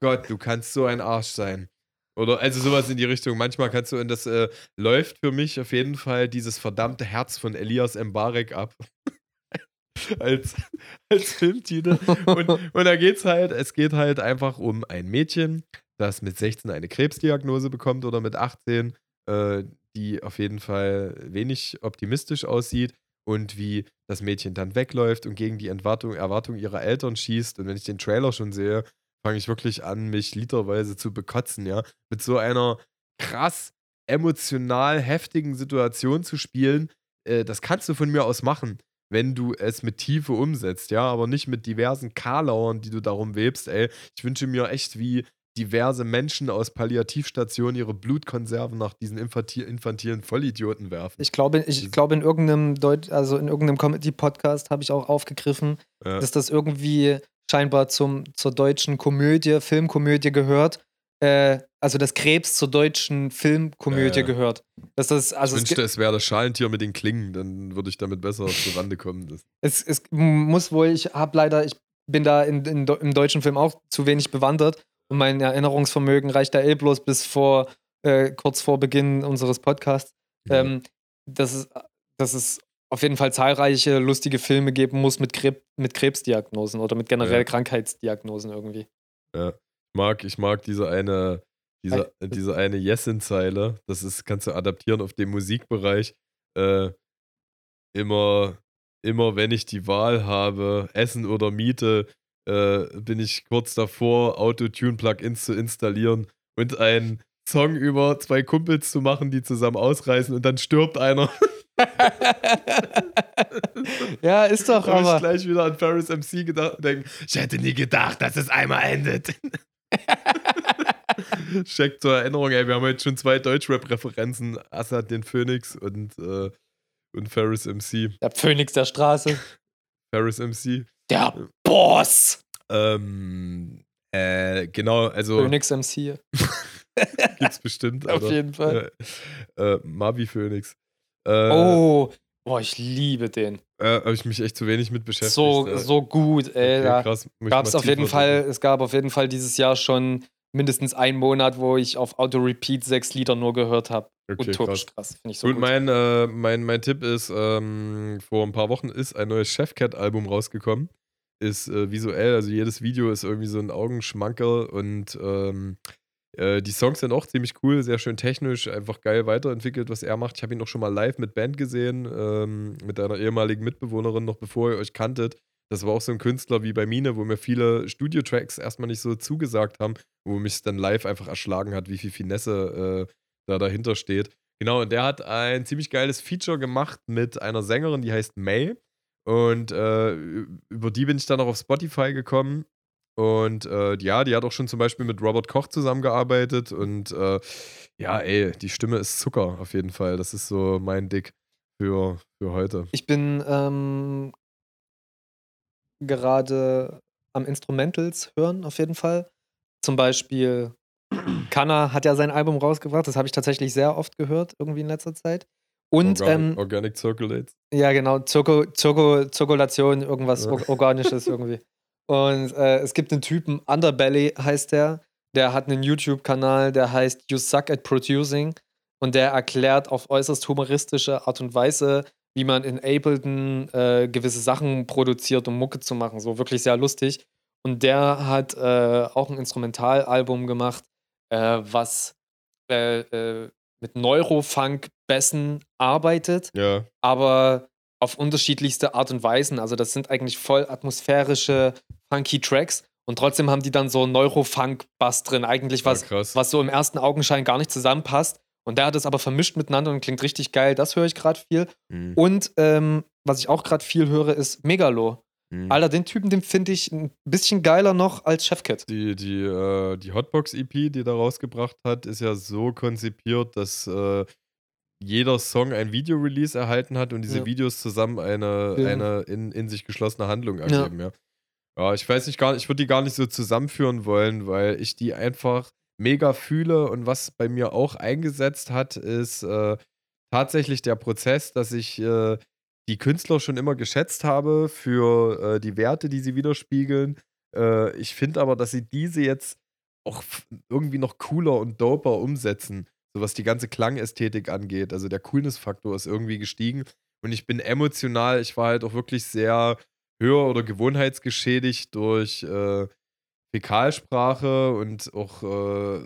Gott, du kannst so ein Arsch sein. Oder also sowas in die Richtung. Manchmal kannst du, und das äh, läuft für mich auf jeden Fall dieses verdammte Herz von Elias Mbarek ab. als, als Filmtitel. Und, und da geht's halt, es geht halt einfach um ein Mädchen, das mit 16 eine Krebsdiagnose bekommt oder mit 18 äh, die auf jeden Fall wenig optimistisch aussieht und wie das Mädchen dann wegläuft und gegen die Erwartung, Erwartung ihrer Eltern schießt. Und wenn ich den Trailer schon sehe, fange ich wirklich an, mich literweise zu bekotzen, ja. Mit so einer krass emotional heftigen Situation zu spielen, äh, das kannst du von mir aus machen, wenn du es mit Tiefe umsetzt, ja, aber nicht mit diversen Karlauern, die du darum webst, ey. Ich wünsche mir echt wie diverse Menschen aus Palliativstationen ihre Blutkonserven nach diesen infantilen Vollidioten werfen. Ich glaube, ich glaube in irgendeinem Deut also in irgendeinem Comedy-Podcast habe ich auch aufgegriffen, ja. dass das irgendwie scheinbar zum, zur deutschen Komödie, Filmkomödie gehört. Äh, also dass Krebs zur deutschen Filmkomödie äh, gehört. Dass das, also ich wünschte, es, wäre das Schalentier mit den Klingen, dann würde ich damit besser zur Rande kommen. Es, es muss wohl, ich habe leider, ich bin da in, in, im deutschen Film auch zu wenig bewandert und mein Erinnerungsvermögen reicht da eh bloß bis vor, äh, kurz vor Beginn unseres Podcasts. Ja. Ähm, dass, es, dass es auf jeden Fall zahlreiche lustige Filme geben muss mit, Krebs, mit Krebsdiagnosen oder mit generell ja. Krankheitsdiagnosen irgendwie. Ja. Ich mag, ich mag diese eine, diese, diese eine Yesin-Zeile. Das ist, kannst du adaptieren auf den Musikbereich. Äh, immer, immer wenn ich die Wahl habe, Essen oder Miete, äh, bin ich kurz davor, Autotune-Plugins zu installieren und einen Song über zwei Kumpels zu machen, die zusammen ausreißen und dann stirbt einer. ja, ist doch aber. ich gleich wieder an Paris MC gedacht und denke, ich hätte nie gedacht, dass es einmal endet. Check zur Erinnerung, ey, wir haben jetzt schon zwei Deutschrap-Referenzen, Assad den Phoenix und, äh, und Ferris MC. Der Phoenix der Straße. Ferris MC. Der Boss! Ähm, äh, genau, also. Phoenix MC. Gibt's bestimmt. Auf jeden Fall. Äh, äh, Mavi Phoenix. Äh, oh, boah, ich liebe den. Äh, Habe ich mich echt zu wenig mit beschäftigt. So, äh. so gut, ey. Okay, krass. Gab's auf jeden Fall, es gab auf jeden Fall dieses Jahr schon mindestens einen Monat, wo ich auf Auto-Repeat sechs Lieder nur gehört habe. Okay, krass. krass. Finde ich so gut. gut. Mein, äh, mein, mein Tipp ist, ähm, vor ein paar Wochen ist ein neues Chefcat-Album rausgekommen ist äh, visuell, also jedes Video ist irgendwie so ein Augenschmankerl und ähm, äh, die Songs sind auch ziemlich cool, sehr schön technisch, einfach geil weiterentwickelt, was er macht. Ich habe ihn auch schon mal live mit Band gesehen, ähm, mit einer ehemaligen Mitbewohnerin, noch bevor ihr euch kanntet. Das war auch so ein Künstler wie bei Mine, wo mir viele Studio-Tracks erstmal nicht so zugesagt haben, wo mich dann live einfach erschlagen hat, wie viel Finesse äh, da dahinter steht. Genau, und der hat ein ziemlich geiles Feature gemacht mit einer Sängerin, die heißt May. Und äh, über die bin ich dann auch auf Spotify gekommen. Und äh, ja, die hat auch schon zum Beispiel mit Robert Koch zusammengearbeitet. Und äh, ja, ey, die Stimme ist Zucker auf jeden Fall. Das ist so mein Dick für, für heute. Ich bin ähm, gerade am Instrumentals hören, auf jeden Fall. Zum Beispiel, Kanna hat ja sein Album rausgebracht. Das habe ich tatsächlich sehr oft gehört, irgendwie in letzter Zeit. Und Organic, ähm, Organic Circulates. Ja, genau, Zirko, Zirko, Zirkulation, irgendwas ja. Organisches irgendwie. Und äh, es gibt einen Typen, Underbelly heißt der, der hat einen YouTube-Kanal, der heißt You Suck at Producing. und der erklärt auf äußerst humoristische Art und Weise, wie man in Ableton äh, gewisse Sachen produziert, um Mucke zu machen. So wirklich sehr lustig. Und der hat äh, auch ein Instrumentalalbum gemacht, äh, was äh, äh, mit Neurofunk-Bässen arbeitet, Ja. aber auf unterschiedlichste Art und Weisen. Also das sind eigentlich voll atmosphärische, funky Tracks und trotzdem haben die dann so Neurofunk-Bass drin. Eigentlich was, ja, was so im ersten Augenschein gar nicht zusammenpasst. Und der hat es aber vermischt miteinander und klingt richtig geil. Das höre ich gerade viel. Mhm. Und ähm, was ich auch gerade viel höre, ist Megalo. Mhm. Alter, den Typen, den finde ich ein bisschen geiler noch als Chefkit. Die, die, äh, die Hotbox-EP, die da rausgebracht hat, ist ja so konzipiert, dass äh, jeder Song ein Video-Release erhalten hat und diese Ja. Videos zusammen eine, Ja. eine in, in sich geschlossene Handlung ergeben, ja. Ja, ich weiß nicht gar nicht, ich würde die gar nicht so zusammenführen wollen, weil ich die einfach mega fühle und was bei mir auch eingesetzt hat, ist äh, tatsächlich der Prozess, dass ich äh, die Künstler schon immer geschätzt habe für äh, die Werte, die sie widerspiegeln. Äh, ich finde aber, dass sie diese jetzt auch irgendwie noch cooler und doper umsetzen, so was die ganze Klangästhetik angeht. Also der Coolness-Faktor ist irgendwie gestiegen und ich bin emotional, ich war halt auch wirklich sehr hör- oder gewohnheitsgeschädigt durch äh, Fäkalsprache und auch äh,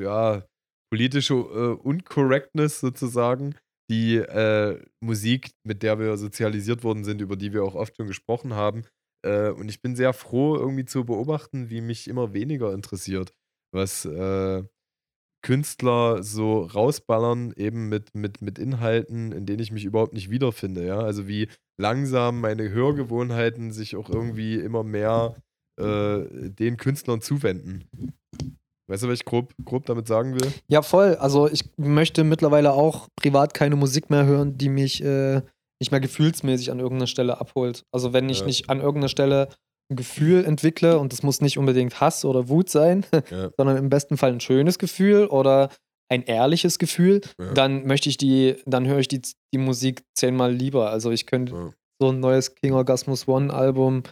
ja, politische äh, Uncorrectness sozusagen. Die äh, Musik, mit der wir sozialisiert worden sind, über die wir auch oft schon gesprochen haben. Äh, und ich bin sehr froh, irgendwie zu beobachten, wie mich immer weniger interessiert, was äh, Künstler so rausballern, eben mit, mit, mit Inhalten, in denen ich mich überhaupt nicht wiederfinde. Ja? Also wie langsam meine Hörgewohnheiten sich auch irgendwie immer mehr äh, den Künstlern zuwenden. Weißt du, was ich grob, grob damit sagen will? Ja, voll. Also ich möchte mittlerweile auch privat keine Musik mehr hören, die mich äh, nicht mehr gefühlsmäßig an irgendeiner Stelle abholt. Also wenn ich Ja. nicht an irgendeiner Stelle ein Gefühl entwickle und das muss nicht unbedingt Hass oder Wut sein, Ja. sondern im besten Fall ein schönes Gefühl oder ein ehrliches Gefühl, Ja. dann möchte ich die, dann höre ich die, die Musik zehnmal lieber. Also ich könnte so ein neues King Orgasmus One Album,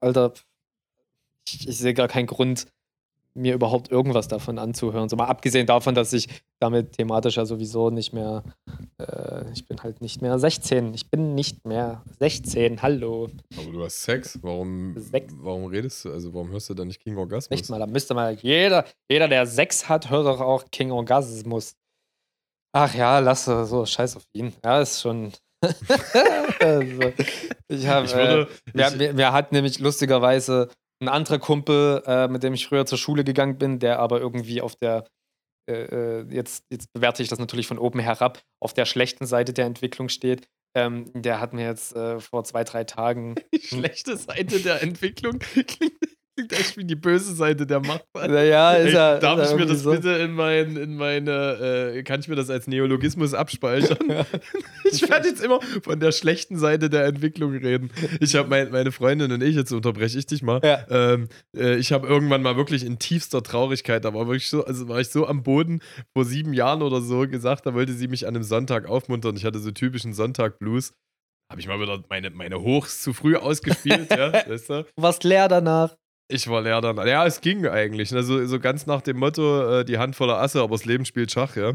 Alter, ich, ich sehe gar keinen Grund, mir überhaupt irgendwas davon anzuhören. So mal abgesehen davon, dass ich damit thematisch ja sowieso nicht mehr, äh, ich bin halt nicht mehr 16. Ich bin nicht mehr 16. Hallo. Aber du hast Sex. Warum, Sex. warum redest du? Also, warum hörst du dann nicht King Orgasmus? Echt mal, da müsste mal jeder, jeder, der Sex hat, hört doch auch King Orgasmus. Ach ja, lass so, scheiß auf ihn. Ja, ist schon. also, ich habe. Ich würde. Mir, ich, mir, mir hat nämlich lustigerweise ein anderer Kumpel, äh, mit dem ich früher zur Schule gegangen bin, der aber irgendwie auf der, äh, äh, jetzt, jetzt bewerte ich das natürlich von oben herab, auf der schlechten Seite der Entwicklung steht. Ähm, der hat mir jetzt äh, vor zwei, drei Tagen. die schlechte Seite der Entwicklung klingt, klingt echt wie die böse Seite der Macht. Naja, ist Ey, ja. darf ist ich ja mir das so. bitte in, mein, in meine, äh, kann ich mir das als Neologismus abspeichern? ich werde jetzt immer von der schlechten Seite der Entwicklung reden. Ich habe mein, meine Freundin und ich, jetzt unterbreche ich dich mal, Ja. ähm, äh, ich habe irgendwann mal wirklich in tiefster Traurigkeit, da war wirklich so, also war ich so am Boden vor sieben Jahren oder so gesagt, da wollte sie mich an einem Sonntag aufmuntern. Ich hatte so typischen Sonntag-Blues. Habe ich mal wieder meine, meine Hochs zu früh ausgespielt, ja, weißt? Du warst leer danach. Ich war leer dann. Ja, es ging eigentlich. Also so ganz nach dem Motto, äh, die Hand voller Asse, aber das Leben spielt Schach, ja.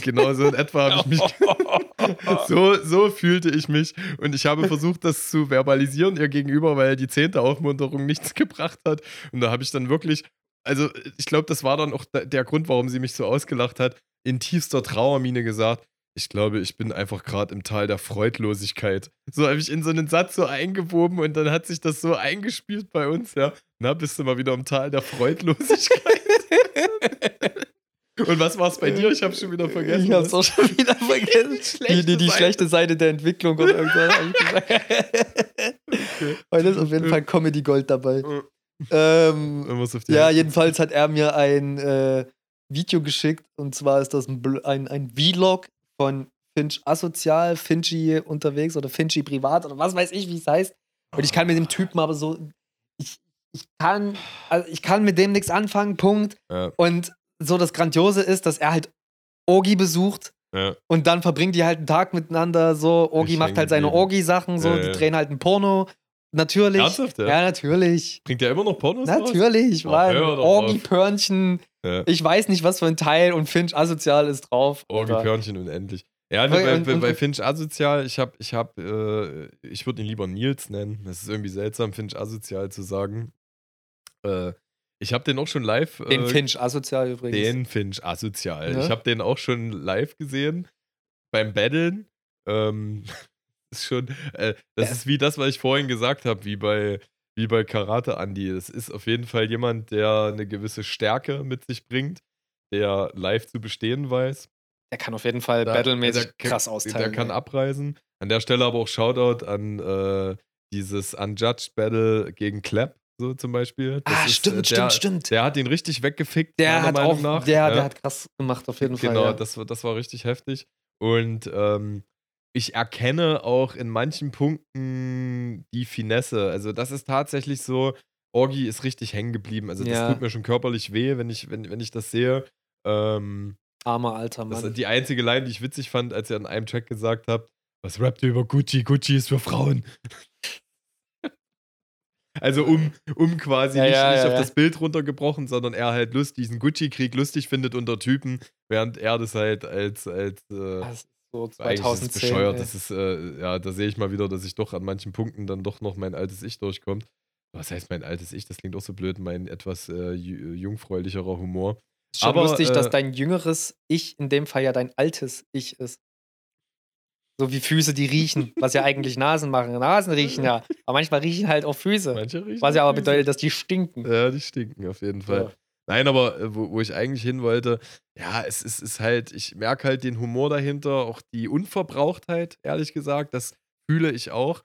genau so in etwa habe ich mich. so, so fühlte ich mich. Und ich habe versucht, das zu verbalisieren ihr gegenüber, weil die zehnte Aufmunterung nichts gebracht hat. Und da habe ich dann wirklich. Also, ich glaube, das war dann auch der Grund, warum sie mich so ausgelacht hat, in tiefster Trauermine gesagt. Ich glaube, ich bin einfach gerade im Tal der Freudlosigkeit. So habe ich in so einen Satz so eingewoben und dann hat sich das so eingespielt bei uns, ja. Na, bist du mal wieder im Tal der Freudlosigkeit. und was war es bei dir? Ich habe schon wieder vergessen. Ich hab's auch schon wieder vergessen. die, Schlechte die, die Seite. schlechte Seite der Entwicklung oder irgendwas. gesagt. Heute ist auf jeden Fall Comedy Gold dabei. Ähm, auf die ja, Hand. jedenfalls hat er mir ein äh, Video geschickt und zwar ist das ein, ein, ein Vlog von Finch asozial, Finchi unterwegs oder Finchi privat oder was weiß ich, wie es heißt. Und ich kann mit dem Typen aber so, ich, ich kann, also ich kann mit dem nichts anfangen, Punkt. Ja, Und so das Grandiose ist, dass er halt Ogi besucht ja. und dann verbringen die halt einen Tag miteinander so. Ogi Ich macht halt seine. Orgi-Sachen, so, Ja, die drehen halt ein Porno. Natürlich. Ernsthaft, ja? Ja, natürlich. Bringt der immer noch Pornos? Natürlich, doch Orgi-Pörnchen, Ja. Ich weiß nicht, was für ein Teil und Finch asozial ist drauf. Orgi Alter. Körnchen unendlich. Ja, bei, und- bei, und- bei Finch asozial, ich hab, ich hab, äh, ich würde ihn lieber Nils nennen. Das ist irgendwie seltsam, Finch asozial zu sagen. Äh, ich habe den auch schon live. Den äh, Finch asozial übrigens. Den Finch asozial. Ne? Ich habe den auch schon live gesehen beim Battlen. Ähm, ist schon, äh, das Ja. ist wie das, was ich vorhin gesagt habe, wie bei, wie bei Karate Andy. Das ist auf jeden Fall jemand, der eine gewisse Stärke mit sich bringt, der live zu bestehen weiß. Der kann auf jeden Fall Da- battlemäßig krass austeilen. Der kann ey. abreisen. An der Stelle aber auch Shoutout an äh, dieses Unjudged Battle gegen Clap, so zum Beispiel. Das Ah, ist, stimmt, äh, stimmt, der, stimmt. Der hat ihn richtig weggefickt, Der hat Meinung auch, nach. der, Ja. der hat krass gemacht, auf jeden Fall. Genau, ja. das, war- das war richtig heftig. Und ähm, ich erkenne auch in manchen Punkten die Finesse. Also, das ist tatsächlich so, Orgi ist richtig hängen geblieben. Also, das Ja. tut mir schon körperlich weh, wenn ich, wenn, wenn ich das sehe. Ähm, Armer alter das Mann. ist die einzige Line, die ich witzig fand, als ihr an einem Track gesagt habt, was rappt ihr über Gucci? Gucci ist für Frauen. Also um, um quasi Ja, nicht, ja, nicht auf das Bild runtergebrochen, sondern er halt lust, diesen Gucci-Krieg lustig findet unter Typen, während er das halt als, als äh, das so eigentlich ist es 2010. bescheuert. ey. Das ist, äh, ja, da sehe ich mal wieder, dass ich doch an manchen Punkten dann doch noch mein altes Ich durchkommt. Was heißt mein altes Ich? Das klingt auch so blöd, mein etwas äh, ju- jungfräulicherer Humor. Ist schon aber, lustig, äh, dass dein jüngeres Ich in dem Fall ja dein altes Ich ist. So wie Füße, die riechen, was ja eigentlich Nasen machen. Nasen riechen ja, aber manchmal riechen halt auch Füße. Manche riechen Was ja aber bedeutet, dass die stinken. Ja, die stinken auf jeden Fall. Ja. Nein, aber äh, wo, wo ich eigentlich hin wollte, ja, es ist, ist halt, ich merke halt den Humor dahinter, auch die Unverbrauchtheit, ehrlich gesagt, das fühle ich auch.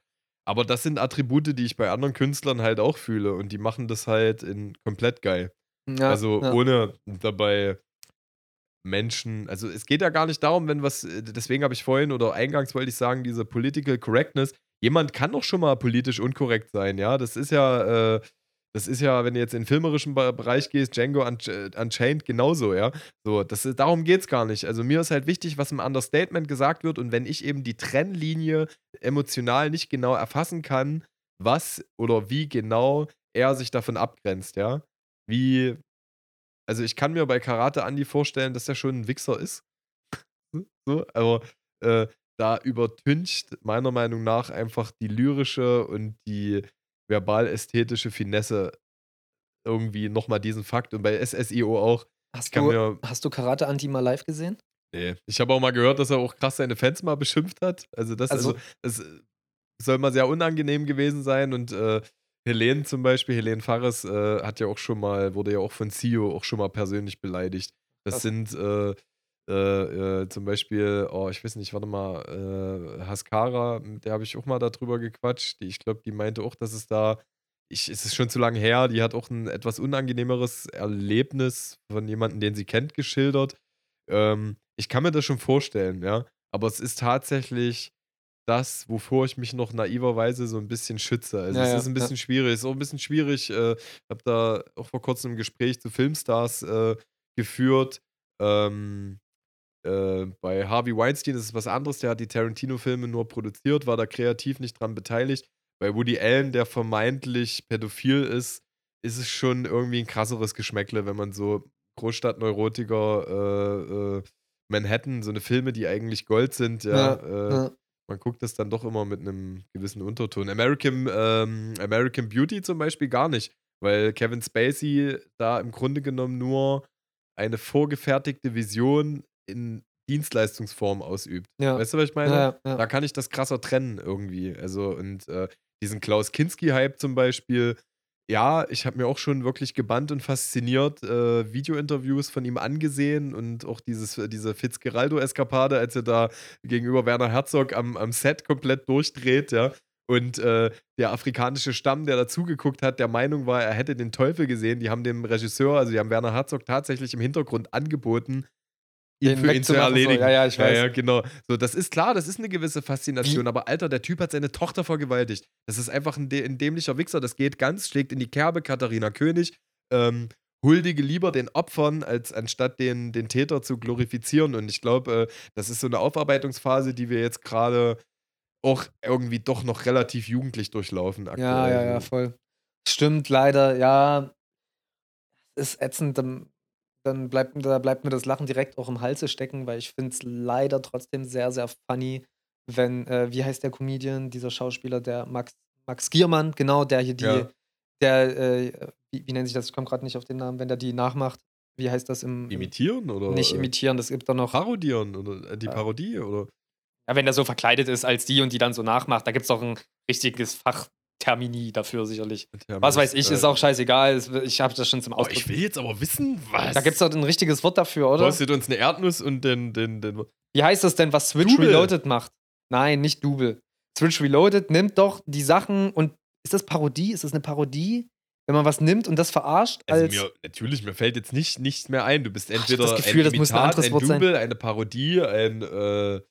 Aber das sind Attribute, die ich bei anderen Künstlern halt auch fühle und die machen das halt in komplett geil. Ja, also ja. ohne dabei Menschen, also es geht ja gar nicht darum, wenn was, äh, deswegen habe ich vorhin oder eingangs wollte ich sagen, diese Political Correctness, jemand kann doch schon mal politisch unkorrekt sein, ja, das ist ja, äh, das ist ja, wenn du jetzt in den filmerischen Be- Bereich gehst, Django äh, Unchained genauso, ja. So, das, darum geht es gar nicht. Also mir ist halt wichtig, was im Understatement gesagt wird und wenn ich eben die Trennlinie emotional nicht genau erfassen kann, was oder wie genau er sich davon abgrenzt, ja. Wie, also ich kann mir bei Karate Andy vorstellen, dass er schon ein Wichser ist. so, aber äh, da übertüncht meiner Meinung nach einfach die lyrische und die verbal-ästhetische Finesse irgendwie nochmal diesen Fakt und bei SSIO auch. Hast du, mir- hast du Karate Anti mal live gesehen? Nee. Ich habe auch mal gehört, dass er auch krass seine Fans mal beschimpft hat. Also das, Also- also, das soll mal sehr unangenehm gewesen sein und äh, Helene zum Beispiel, Helene Fares, äh, hat ja auch schon mal, wurde ja auch von CEO auch schon mal persönlich beleidigt. Das Krass. sind äh, äh, äh, zum Beispiel, oh, ich weiß nicht, warte mal, äh, Haskara, mit der habe ich auch mal darüber gequatscht. Die, ich glaube, die meinte auch, dass es da, ich, es ist schon zu lange her, die hat auch ein etwas unangenehmeres Erlebnis von jemandem, den sie kennt, geschildert. Ähm, ich kann mir das schon vorstellen, ja. Aber es ist tatsächlich das, wovor ich mich noch naiverweise so ein bisschen schütze. Also Ja, es ja, ist ein bisschen schwierig. Es ist auch ein bisschen schwierig. Ich äh, habe da auch vor kurzem ein Gespräch zu Filmstars äh, geführt. Ähm, äh, bei Harvey Weinstein ist es was anderes. Der hat die Tarantino-Filme nur produziert, war da kreativ nicht dran beteiligt. Bei Woody Allen, der vermeintlich pädophil ist, ist es schon irgendwie ein krasseres Geschmäckle, wenn man so Großstadtneurotiker, äh, äh, Manhattan, so eine Filme, die eigentlich Gold sind, ja, Ja, äh, Ja. man guckt das dann doch immer mit einem gewissen Unterton. American, ähm, American Beauty zum Beispiel gar nicht, weil Kevin Spacey da im Grunde genommen nur eine vorgefertigte Vision in Dienstleistungsform ausübt. Ja. Weißt du, was ich meine? Ja, ja. Da kann ich das krasser trennen irgendwie. Also, und äh, diesen Klaus Kinski-Hype zum Beispiel, ja, ich habe mir auch schon wirklich gebannt und fasziniert äh, Videointerviews von ihm angesehen und auch dieses, äh, diese Fitzgeraldo-Eskapade, als er da gegenüber Werner Herzog am, am Set komplett durchdreht, ja. Und äh, der afrikanische Stamm, der dazugeguckt hat, der Meinung war, er hätte den Teufel gesehen. Die haben dem Regisseur, also die haben Werner Herzog tatsächlich im Hintergrund angeboten, ihn für ihn zu wegzumachen, so. erledigen. Ja, ja, ich weiß. Ja, ja, genau. So, das ist klar, das ist eine gewisse Faszination, aber Alter, der Typ hat seine Tochter vergewaltigt. Das ist einfach ein, ein dämlicher Wichser. Das geht ganz, schlägt in die Kerbe, Katharina König. Ähm, huldige lieber den Opfern, als anstatt den, den Täter zu glorifizieren. Und ich glaube, äh, das ist so eine Aufarbeitungsphase, die wir jetzt gerade auch irgendwie doch noch relativ jugendlich durchlaufen. Aktuell. Ja, ja, ja, voll. Stimmt, leider, ja. Es ist ätzend. Dann bleibt, da bleibt mir das Lachen direkt auch im Halse stecken, weil ich finde es leider trotzdem sehr, sehr funny, wenn, äh, wie heißt der Comedian, dieser Schauspieler, der Max, Max Giermann, genau, der hier die, Ja. der, äh, wie, wie nennt sich das? Ich komme gerade nicht auf den Namen, wenn der die nachmacht. Wie heißt das im. im Imitieren oder? nicht äh, imitieren, das gibt doch noch. Parodieren oder äh, die Ja. Parodie oder? Ja, wenn der so verkleidet ist als die und die dann so nachmacht, da gibt es doch ein richtiges Fachtermini dafür sicherlich. Was weiß ich, ist auch scheißegal. Ich habe das schon zum äh, Oh, ich Ausdruck. will jetzt aber wissen, was. Da gibt es doch ein richtiges Wort dafür, oder? Kostet uns eine Erdnuss und den, den, den. Wie heißt das denn, was Switch Double. Reloaded macht? Nein, nicht Double. Switch Reloaded nimmt doch die Sachen und ist das Parodie? Ist das eine Parodie? Wenn man was nimmt und das verarscht Also als. mir, natürlich, mir fällt jetzt nicht, nichts mehr ein. Du bist entweder das Gefühl, ein das muss ein Imitat, ein Wort sein. Double, eine Parodie, ein. Äh,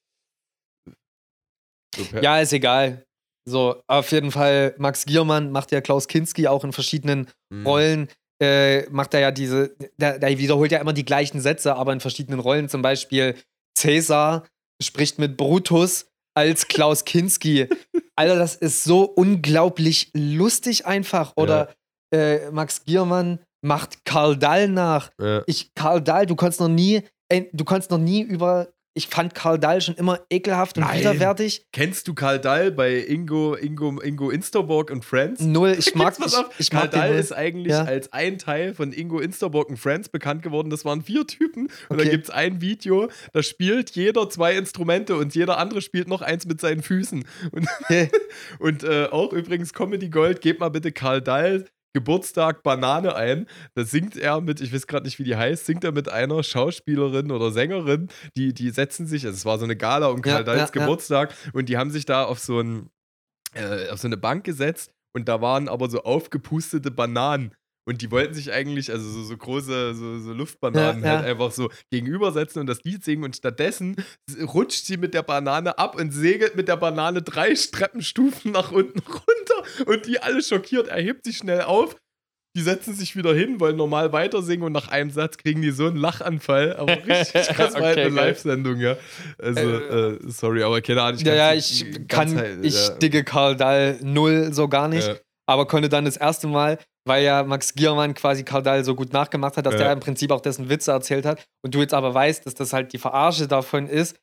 so ja, ist egal. So, auf jeden Fall, Max Giermann macht ja Klaus Kinski auch in verschiedenen Hm. Rollen. Äh, macht er ja diese, der, der wiederholt ja immer die gleichen Sätze, aber in verschiedenen Rollen. Zum Beispiel Cäsar spricht mit Brutus als Klaus Kinski. Alter, das ist so unglaublich lustig einfach. Oder äh, Max Giermann macht Karl Dahl nach. Ja. Ich, Karl Dahl, du konntest noch nie, äh, du konntest noch nie über. Ich fand Karl Dahl schon immer ekelhaft und Nein. widerwärtig. Kennst du Karl Dahl bei Ingo, Ingo, Ingo Insterborg und Friends? Null. Ich mag, auf, ich Karl Dahl ist eigentlich Ja. als ein Teil von Ingo Insterborg und Friends bekannt geworden. Das waren vier Typen. Und Okay. da gibt es ein Video, da spielt jeder zwei Instrumente und jeder andere spielt noch eins mit seinen Füßen. Und, Okay. und äh, auch übrigens Comedy Gold, gebt mal bitte Karl Dahl Geburtstag Banane ein. Da singt er mit, ich weiß gerade nicht, wie die heißt, singt er mit einer Schauspielerin oder Sängerin, die, die setzen sich, also es war so eine Gala um Karl Ja, ja, ja. Geburtstag und die haben sich da auf so ein äh, auf so eine Bank gesetzt und da waren aber so aufgepustete Bananen. Und die wollten sich eigentlich, also so, so große, so, so Luftbananen Ja, ja. halt einfach so gegenübersetzen und das Lied singen. Und stattdessen rutscht sie mit der Banane ab und segelt mit der Banane drei Treppenstufen nach unten runter. Und die alle schockiert, erhebt sich schnell auf. Die setzen sich wieder hin, wollen normal weiter singen und nach einem Satz kriegen die so einen Lachanfall. Aber richtig krass war halt Okay, eine. Live-Sendung, ja. Also, äh, sorry, aber keine Ahnung. ja, ja, kann's ich kann, halt- ich ja. digge Karl Dahl null so gar nicht, Ja. aber konnte dann das erste Mal, weil ja Max Giermann quasi Karl Dahl so gut nachgemacht hat, dass Ja. der im Prinzip auch dessen Witze erzählt hat und du jetzt aber weißt, dass das halt die Verarsche davon ist,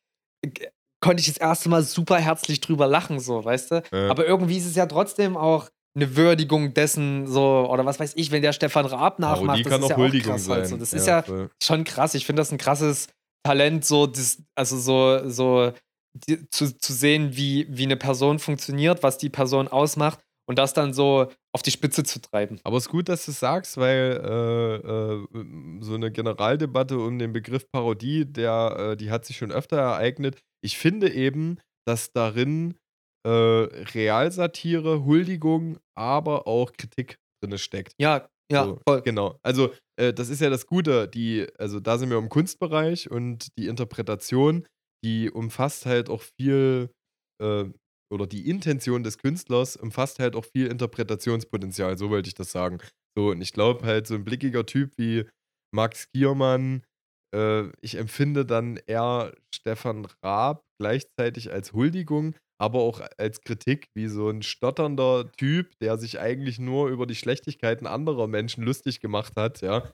konnte ich das erste Mal super herzlich drüber lachen, so, weißt du? Ja. Aber irgendwie ist es ja trotzdem auch eine Würdigung dessen, so, oder was weiß ich, wenn der Stefan Raab nachmacht, Parodie das kann ist auch ja Huldigung auch krass sein. so. Das ist ja voll. schon krass. Ich finde das ein krasses Talent, so, das, also so, so die, zu, zu sehen, wie, wie eine Person funktioniert, was die Person ausmacht und das dann so auf die Spitze zu treiben. Aber es ist gut, dass du es sagst, weil äh, äh, so eine Generaldebatte um den Begriff Parodie, der, äh, die hat sich schon öfter ereignet. Ich finde eben, dass darin äh, Realsatire, Huldigung, aber auch Kritik drin steckt. Ja, ja, So, voll. Genau. Also, äh, das ist ja das Gute. Die, also, da sind wir im Kunstbereich und die Interpretation, die umfasst halt auch viel, äh, oder die Intention des Künstlers umfasst halt auch viel Interpretationspotenzial. So wollte ich das sagen. So, und ich glaube halt, so ein blickiger Typ wie Max Giermann, äh, ich empfinde dann eher Stefan Raab gleichzeitig als Huldigung, aber auch als Kritik, wie so ein stotternder Typ, der sich eigentlich nur über die Schlechtigkeiten anderer Menschen lustig gemacht hat, ja.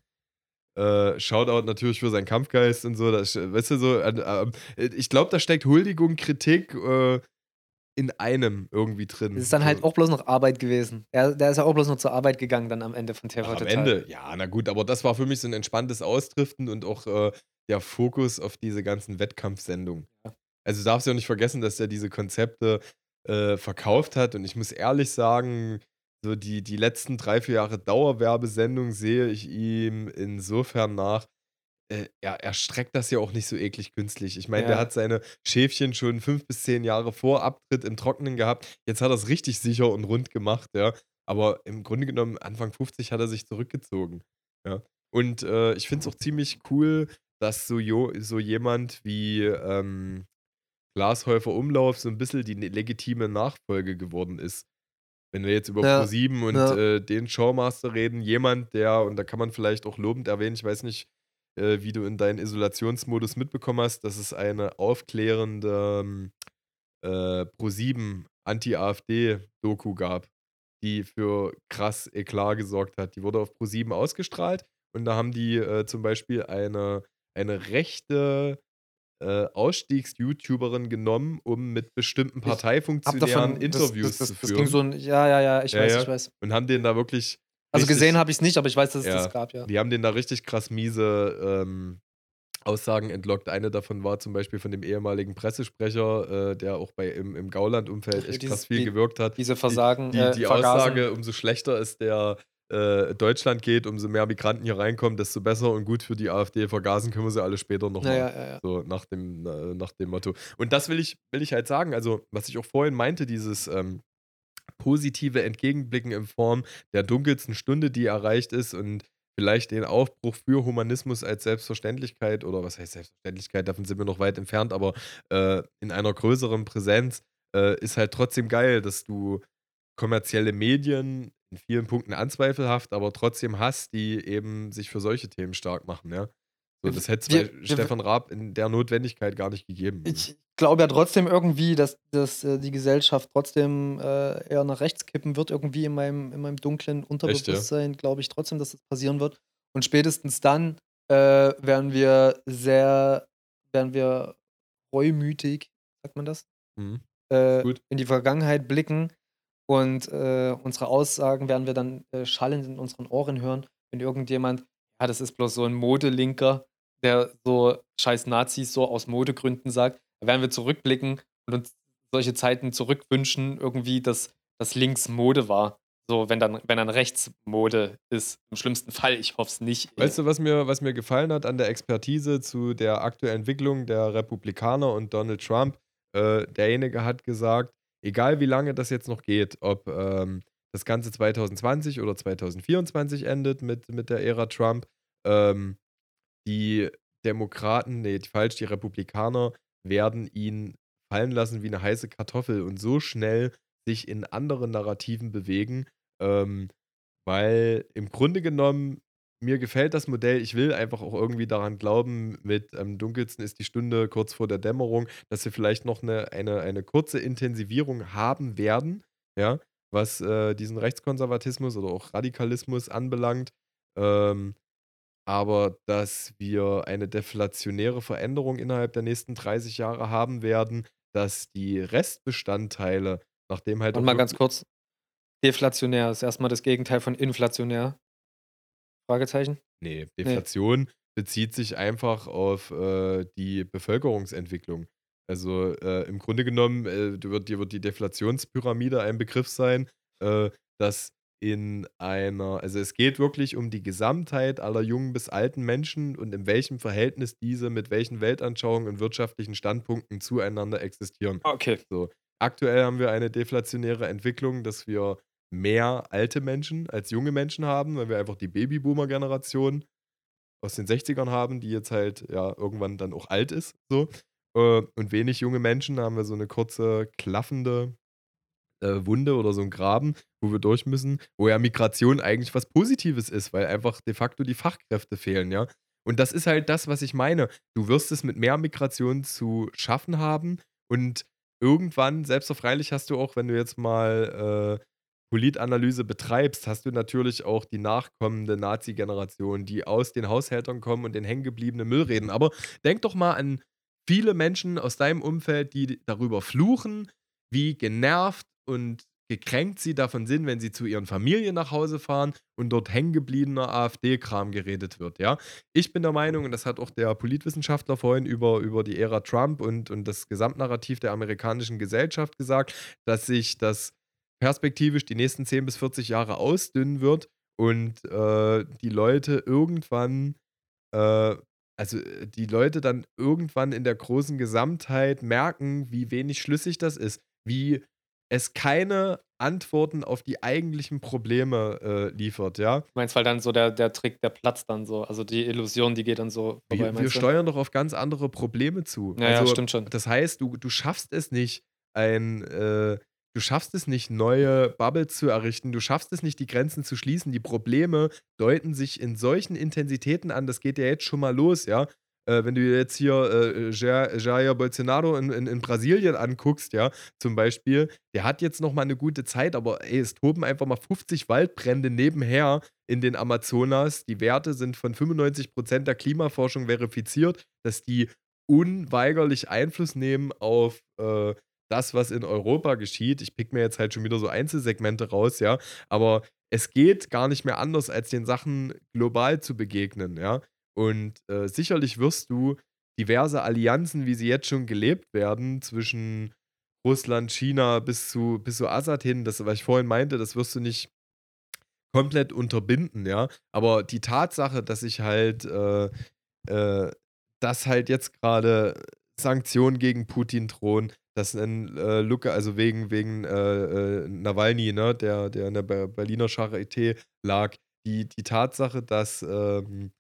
Äh, Shoutout natürlich für seinen Kampfgeist und so. Das, weißt du, so, äh, äh, ich glaube, da steckt Huldigung, Kritik äh, in einem irgendwie drin. Das ist dann halt So. auch bloß noch Arbeit gewesen. Der, der ist ja auch bloß noch zur Arbeit gegangen dann am Ende von TV Ach, am. Ende, ja, na gut, aber das war für mich so ein entspanntes Ausdriften und auch äh, der Fokus auf diese ganzen Wettkampfsendungen. Ja. Also du darfst ja auch nicht vergessen, dass er diese Konzepte äh, verkauft hat und ich muss ehrlich sagen, so die, die letzten drei, vier Jahre Dauerwerbesendung sehe ich ihm insofern nach, äh, er, er streckt das ja auch nicht so eklig künstlich. Ich meine, Ja. der hat seine Schäfchen schon fünf bis zehn Jahre vor Abtritt im Trockenen gehabt. Jetzt hat er es richtig sicher und rund gemacht, ja. Aber im Grunde genommen, Anfang 50 hat er sich zurückgezogen. Ja. Und äh, ich finde es auch ziemlich cool, dass so, jo so jemand wie ähm, Glashäufer Umlauf so ein bisschen die ne- legitime Nachfolge geworden ist. Wenn wir jetzt über Ja, Pro7 und ja. äh, den Showmaster reden, jemand, der, und da kann man vielleicht auch lobend erwähnen, ich weiß nicht, äh, wie du in deinen Isolationsmodus mitbekommen hast, dass es eine aufklärende ähm, äh, Pro7 Anti-AfD-Doku gab, die für krass Eklat gesorgt hat. Die wurde auf Pro7 ausgestrahlt und da haben die äh, zum Beispiel eine, eine rechte äh, Ausstiegs-YouTuberin genommen, um mit bestimmten Parteifunktionären Interviews das, das, zu das führen. ging so ein, ja, ja, ja, ich Ja, weiß, ja. ich weiß. und haben den da wirklich. Also richtig- gesehen habe ich es nicht, aber ich weiß, dass es Ja. das gab, ja. Die haben den da richtig krass miese ähm, Aussagen entlockt. Eine davon war zum Beispiel von dem ehemaligen Pressesprecher, äh, der auch bei im, im Gauland-Umfeld echt dieses- krass viel die- gewirkt hat. Diese Versagen, Die, äh, die Vergasen. Aussage, umso schlechter es der äh, Deutschland geht, umso mehr Migranten hier reinkommen, desto besser und gut für die AfD. Vergasen können wir sie alle später nochmal. Ja, ja, ja, ja. So nach dem, äh, nach dem Motto. Und das will ich, will ich halt sagen. Also, was ich auch vorhin meinte, dieses ähm, positive Entgegenblicken in Form der dunkelsten Stunde, die erreicht ist und vielleicht den Aufbruch für Humanismus als Selbstverständlichkeit oder was heißt Selbstverständlichkeit, davon sind wir noch weit entfernt, aber äh, in einer größeren Präsenz äh, ist halt trotzdem geil, dass du kommerzielle Medien in vielen Punkten anzweifelhaft, aber trotzdem hast, die eben sich für solche Themen stark machen, ja. So, das hätte Wir- bei Stefan Raab in der Notwendigkeit gar nicht gegeben. Ich glaube ja trotzdem irgendwie, dass, dass äh, die Gesellschaft trotzdem äh, eher nach rechts kippen wird, irgendwie in meinem, in meinem dunklen Unterbewusstsein, glaube ich trotzdem, dass das passieren wird. Und spätestens dann äh, werden wir sehr, werden wir reumütig, sagt man das? Mhm. äh, Gut. in die Vergangenheit blicken und äh, unsere Aussagen werden wir dann äh, schallend in unseren Ohren hören, wenn irgendjemand, ja, das ist bloß so ein Modelinker, der so scheiß Nazis so aus Modegründen sagt, da werden wir zurückblicken und uns solche Zeiten zurückwünschen, irgendwie, dass das links Mode war. So, wenn dann, wenn dann rechts Mode ist. Im schlimmsten Fall, ich hoffe es nicht. Weißt du, was mir, was mir gefallen hat an der Expertise zu der aktuellen Entwicklung der Republikaner und Donald Trump? Äh, derjenige hat gesagt, egal wie lange das jetzt noch geht, ob ähm, das Ganze 2020 oder 2024 endet mit, mit der Ära Trump, ähm, die Demokraten, nee, falsch, die Republikaner werden ihn fallen lassen wie eine heiße Kartoffel und so schnell sich in andere Narrativen bewegen, ähm, weil im Grunde genommen mir gefällt das Modell. Ich will einfach auch irgendwie daran glauben, mit am dunkelsten ist die Stunde kurz vor der Dämmerung, dass wir vielleicht noch eine, eine, eine kurze Intensivierung haben werden, ja, was äh, diesen Rechtskonservatismus oder auch Radikalismus anbelangt. Ähm, aber dass wir eine deflationäre Veränderung innerhalb der nächsten 30 Jahre haben werden, dass die Restbestandteile, nachdem halt Und mal ganz kurz, deflationär ist erstmal das Gegenteil von inflationär. Fragezeichen? Nee, Deflation bezieht sich einfach auf äh, die Bevölkerungsentwicklung. Also äh, im Grunde genommen äh, wird, dir wird die Deflationspyramide ein Begriff sein, äh, dass in einer, also es geht wirklich um die Gesamtheit aller jungen bis alten Menschen und in welchem Verhältnis diese mit welchen Weltanschauungen und wirtschaftlichen Standpunkten zueinander existieren. Okay. So. Aktuell haben wir eine deflationäre Entwicklung, dass wir mehr alte Menschen als junge Menschen haben, weil wir einfach die Babyboomer-Generation aus den 60ern haben, die jetzt halt ja irgendwann dann auch alt ist. So. Äh, Und wenig junge Menschen haben wir so eine kurze, klaffende äh, Wunde oder so ein Graben, wo wir durch müssen, wo ja Migration eigentlich was Positives ist, weil einfach de facto die Fachkräfte fehlen, ja. Und das ist halt das, was ich meine. Du wirst es mit mehr Migration zu schaffen haben und irgendwann, selbstverfreilich hast du auch, wenn du jetzt mal äh, Politanalyse betreibst, hast du natürlich auch die nachkommende Nazi-Generation, die aus den Haushältern kommen und den hängengebliebenen Müll reden. Aber denk doch mal an viele Menschen aus deinem Umfeld, die darüber fluchen, wie genervt und gekränkt sie davon sind, wenn sie zu ihren Familien nach Hause fahren und dort hängengebliebener AfD-Kram geredet wird, ja. Ich bin der Meinung, und das hat auch der Politwissenschaftler vorhin über, über die Ära Trump und, und das Gesamtnarrativ der amerikanischen Gesellschaft gesagt, dass sich das perspektivisch die nächsten 10 bis 40 Jahre ausdünnen wird und äh, die Leute irgendwann, äh, also äh, die Leute dann irgendwann in der großen Gesamtheit merken, wie wenig schlüssig das ist, wie es keine Antworten auf die eigentlichen Probleme äh, liefert, ja. Du meinst, weil dann so der, der Trick, der platzt dann so. Also die Illusion, die geht dann so vorbei. Wir, wir steuern doch auf ganz andere Probleme zu. Ja, ja, also, stimmt schon. Das heißt, du, du schaffst es nicht, ein, äh, du schaffst es nicht, neue Bubbles zu errichten, du schaffst es nicht, die Grenzen zu schließen. Die Probleme deuten sich in solchen Intensitäten an, das geht ja jetzt schon mal los, ja. Äh, wenn du jetzt hier äh, Jair, Bolsonaro in, in, in, Brasilien anguckst, ja, zum Beispiel, der hat jetzt noch mal eine gute Zeit, aber ey, es toben einfach mal 50 Waldbrände nebenher in den Amazonas. Die Werte sind von 95 Prozent der Klimaforschung verifiziert, dass die unweigerlich Einfluss nehmen auf äh, das, was in Europa geschieht. Ich pick mir jetzt halt schon wieder so Einzelsegmente raus, ja, aber es geht gar nicht mehr anders, als den Sachen global zu begegnen, ja. Und äh, sicherlich wirst du diverse Allianzen, wie sie jetzt schon gelebt werden, zwischen Russland, China bis zu, bis zu Assad hin, das, was ich vorhin meinte, das wirst du nicht komplett unterbinden, ja. Aber die Tatsache, dass ich halt, äh, äh, dass halt jetzt gerade Sanktionen gegen Putin drohen, dass ein äh, Luca, also wegen, wegen äh, äh, Nawalny, ne, der, der in der Berliner Charité lag, die, die Tatsache, dass ähm,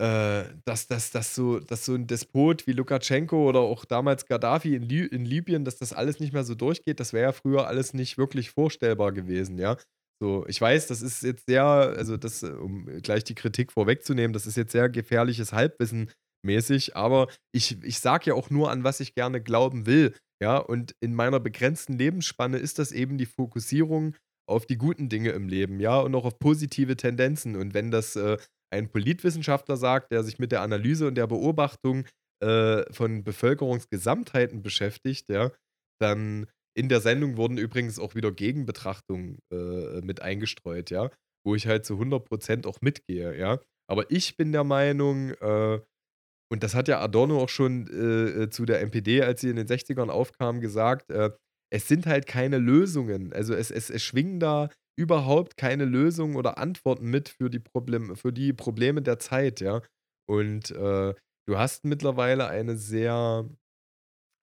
äh, dass, dass, dass, so, dass so ein Despot wie Lukaschenko oder auch damals Gaddafi in, Li in Libyen, dass das alles nicht mehr so durchgeht, das wäre ja früher alles nicht wirklich vorstellbar gewesen, ja. So, ich weiß, das ist jetzt sehr, also das, um gleich die Kritik vorwegzunehmen, das ist jetzt sehr gefährliches Halbwissen mäßig, aber ich, ich sage ja auch nur, an was ich gerne glauben will, ja, und in meiner begrenzten Lebensspanne ist das eben die Fokussierung auf die guten Dinge im Leben, ja, und auch auf positive Tendenzen. Und wenn das äh, ein Politwissenschaftler sagt, der sich mit der Analyse und der Beobachtung äh, von Bevölkerungsgesamtheiten beschäftigt, ja, dann in der Sendung wurden übrigens auch wieder Gegenbetrachtungen äh, mit eingestreut, ja, wo ich halt zu 100% auch mitgehe, ja. Aber ich bin der Meinung, äh, und das hat ja Adorno auch schon äh, zu der NPD, als sie in den 60ern aufkam, gesagt, äh, es sind halt keine Lösungen. Also es, es, es schwingen da überhaupt keine Lösungen oder Antworten mit für die, Problem, für die Probleme der Zeit, ja. Und äh, du hast mittlerweile eine sehr,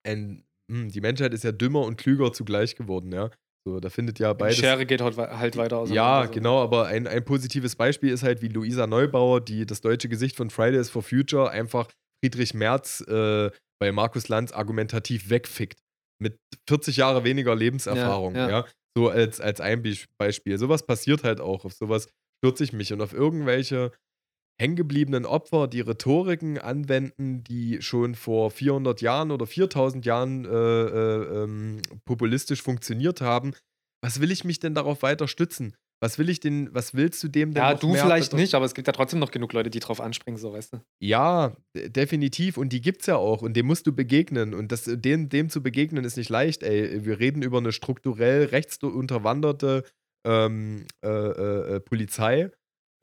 ein, mh, hm, die Menschheit ist ja dümmer und klüger zugleich geworden, ja. So, da findet ja beides. Die Schere geht halt, halt weiter aus. Ja, also. genau, aber ein, ein positives Beispiel ist halt, wie Luisa Neubauer, die das deutsche Gesicht von Fridays for Future, einfach Friedrich Merz äh, bei Markus Lanz argumentativ wegfickt mit 40 Jahre weniger Lebenserfahrung, ja. ja. So als, als ein Beispiel. Sowas passiert halt auch. Auf sowas stürze ich mich und auf irgendwelche hängengebliebenen Opfer, die Rhetoriken anwenden, die schon vor 400 Jahren oder 4000 Jahren äh, äh, ähm, populistisch funktioniert haben. Was will ich mich denn darauf weiter stützen? Was will ich denn, was willst du dem denn Ja, du vielleicht nicht, aber es gibt ja trotzdem noch genug Leute, die drauf anspringen, so weißt du. Ja, definitiv. Und die gibt's ja auch. Und dem musst du begegnen. Und das, dem, dem zu begegnen ist nicht leicht, ey. Wir reden über eine strukturell rechtsunterwanderte ähm, äh, äh, äh Polizei.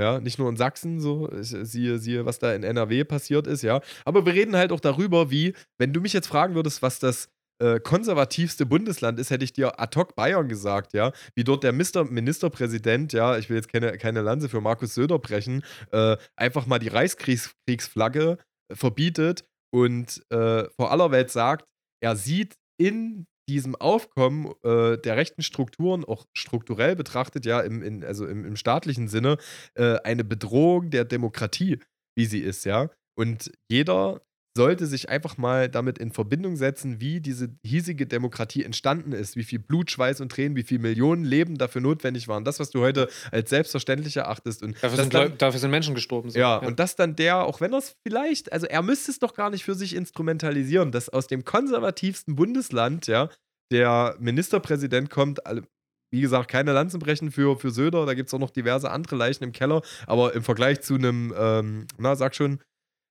Ja, nicht nur in Sachsen, so, siehe, siehe, was da in NRW passiert ist, ja. Aber wir reden halt auch darüber, wie, wenn du mich jetzt fragen würdest, was das äh, konservativste Bundesland ist, hätte ich dir ad hoc Bayern gesagt, ja. Wie dort der Mister Ministerpräsident, ja, ich will jetzt keine, keine Lanze für Markus Söder brechen, äh, einfach mal die Reichskriegsflagge verbietet und äh, vor aller Welt sagt, er sieht in diesem Aufkommen äh, der rechten Strukturen, auch strukturell betrachtet, ja, im, in, also im, im staatlichen Sinne, äh, eine Bedrohung der Demokratie, wie sie ist, ja. Und jeder sollte sich einfach mal damit in Verbindung setzen, wie diese hiesige Demokratie entstanden ist, wie viel Blut, Schweiß und Tränen, wie viele Millionen Leben dafür notwendig waren. Das, was du heute als selbstverständlich erachtest. Und dafür, sind, dann, dafür sind Menschen gestorben. So. Ja, ja, und dass dann der, auch wenn er es vielleicht, also er müsste es doch gar nicht für sich instrumentalisieren, dass aus dem konservativsten Bundesland, ja, der Ministerpräsident kommt, wie gesagt, keine Lanzenbrechen für, für Söder, da gibt es auch noch diverse andere Leichen im Keller, aber im Vergleich zu einem, ähm, na, sag schon,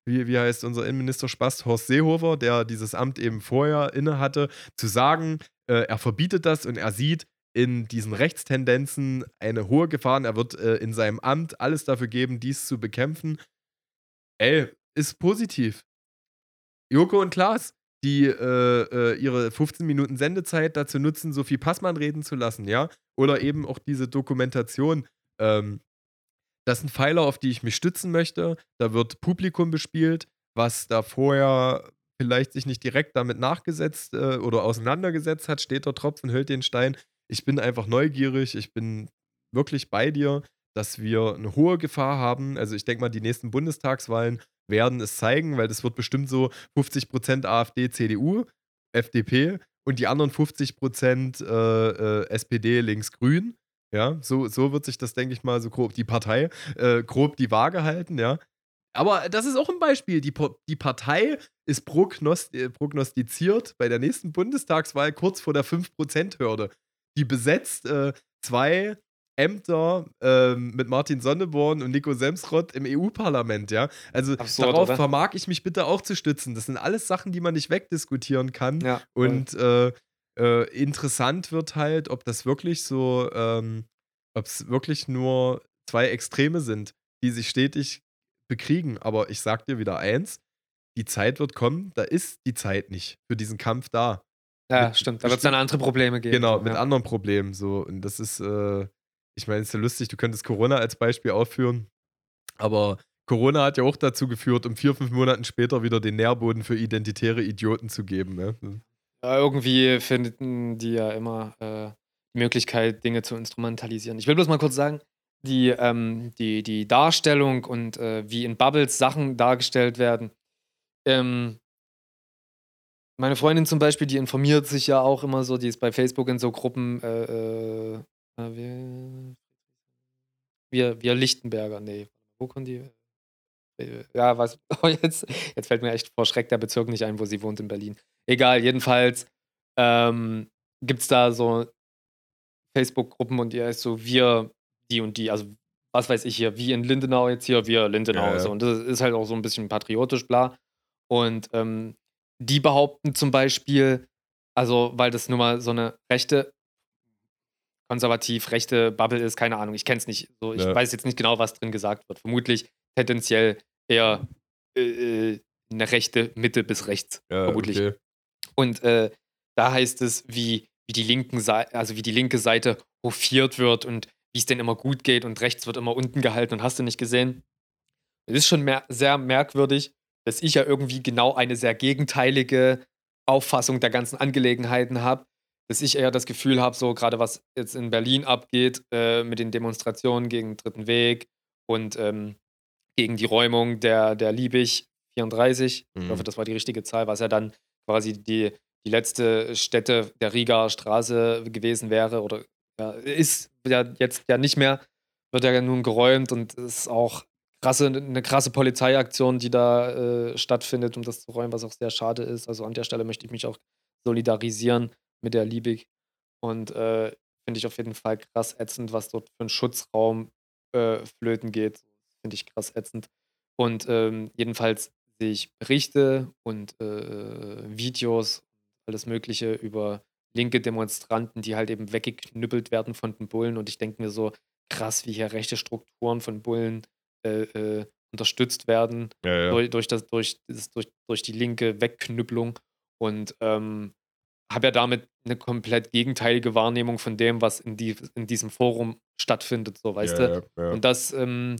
wie, wie heißt unser Innenminister Spast, Horst Seehofer, der dieses Amt eben vorher inne hatte, zu sagen, äh, er verbietet das und er sieht in diesen Rechtstendenzen eine hohe Gefahr und er wird äh, in seinem Amt alles dafür geben, dies zu bekämpfen. Ey, ist positiv. Joko und Klaas, die äh, äh ihre 15 Minuten Sendezeit dazu nutzen, Sophie Passmann reden zu lassen, ja? Oder eben auch diese Dokumentation ähm, das sind Pfeiler, auf die ich mich stützen möchte. Da wird Publikum bespielt, was da vorher vielleicht sich nicht direkt damit nachgesetzt äh, oder auseinandergesetzt hat, steht der Tropfen, hüllt den Stein. Ich bin einfach neugierig, ich bin wirklich bei dir, dass wir eine hohe Gefahr haben. Also ich denke mal, die nächsten Bundestagswahlen werden es zeigen, weil das wird bestimmt so 50% AfD, CDU, FDP und die anderen 50% äh, äh, SPD, links-grün. Ja, so, so wird sich das, denke ich mal, so grob die Partei, äh, grob die Waage halten, ja. Aber das ist auch ein Beispiel. Die, die Partei ist äh, prognostiziert bei der nächsten Bundestagswahl kurz vor der 5%-Hürde. Die besetzt äh, zwei Ämter äh, mit Martin Sonneborn und Nico Semsrott im EU-Parlament, ja. Also Absurd, darauf oder? vermag ich mich bitte auch zu stützen. Das sind alles Sachen, die man nicht wegdiskutieren kann. Ja, und äh, äh, interessant wird halt, ob das wirklich so, ähm, ob es wirklich nur zwei Extreme sind, die sich stetig bekriegen. Aber ich sag dir wieder eins: Die Zeit wird kommen, da ist die Zeit nicht für diesen Kampf da. Ja, mit, stimmt. Da wird es dann andere Probleme geben. Genau, mit ja. anderen Problemen. So. Und das ist, äh, ich meine, es ist ja lustig, du könntest Corona als Beispiel aufführen, aber Corona hat ja auch dazu geführt, um vier, fünf Monaten später wieder den Nährboden für identitäre Idioten zu geben. Ne? Ja, irgendwie finden die ja immer äh, die Möglichkeit, Dinge zu instrumentalisieren. Ich will bloß mal kurz sagen, die, ähm, die, die Darstellung und äh, wie in Bubbles Sachen dargestellt werden. Ähm, meine Freundin zum Beispiel, die informiert sich ja auch immer so, die ist bei Facebook in so Gruppen, äh, äh, wir, wir, wir Lichtenberger, nee, wo kommen die? Äh, ja, was, oh, jetzt, jetzt fällt mir echt vor Schreck der Bezirk nicht ein, wo sie wohnt in Berlin. Egal, jedenfalls ähm, gibt es da so Facebook-Gruppen und ihr ist so, wir die und die, also was weiß ich hier, wie in Lindenau jetzt hier, wir Lindenau. Ja, ja. So. Und das ist halt auch so ein bisschen patriotisch, bla. Und ähm, die behaupten zum Beispiel, also weil das nun mal so eine rechte, konservativ rechte Bubble ist, keine Ahnung, ich kenne es nicht. So, ich ja. weiß jetzt nicht genau, was drin gesagt wird. Vermutlich tendenziell eher äh, äh eine rechte Mitte bis rechts, vermutlich. Okay. Und äh, da heißt es, wie, wie die linken Seite, also wie die linke Seite hofiert wird und wie es denn immer gut geht und rechts wird immer unten gehalten und hast du nicht gesehen. Es ist schon mer sehr merkwürdig, dass ich ja irgendwie genau eine sehr gegenteilige Auffassung der ganzen Angelegenheiten habe. Dass ich eher das Gefühl habe, so gerade was jetzt in Berlin abgeht, äh, mit den Demonstrationen gegen den Dritten Weg und ähm, gegen die Räumung der, der Liebig 34, mhm. ich hoffe, das war die richtige Zahl, was ja dann quasi die, die letzte Stätte der Riga Straße gewesen wäre oder ja, ist ja jetzt ja nicht mehr, wird ja nun geräumt und ist auch krasse, eine krasse Polizeiaktion, die da äh, stattfindet, um das zu räumen, was auch sehr schade ist. Also an der Stelle möchte ich mich auch solidarisieren mit der Liebig. Und äh, finde ich auf jeden Fall krass ätzend, was dort für ein Schutzraum äh, flöten geht. Finde ich krass ätzend. Und ähm, jedenfalls sehe ich Berichte und äh, Videos, alles Mögliche über linke Demonstranten, die halt eben weggeknüppelt werden von den Bullen. Und ich denke mir so, krass, wie hier rechte Strukturen von Bullen äh, äh, unterstützt werden ja, ja. Durch, durch, das, durch, das, durch, durch die linke Wegknüppelung. Und ähm, habe ja damit eine komplett gegenteilige Wahrnehmung von dem, was in, die, in diesem Forum stattfindet, so weißt ja, du. Und das, ähm,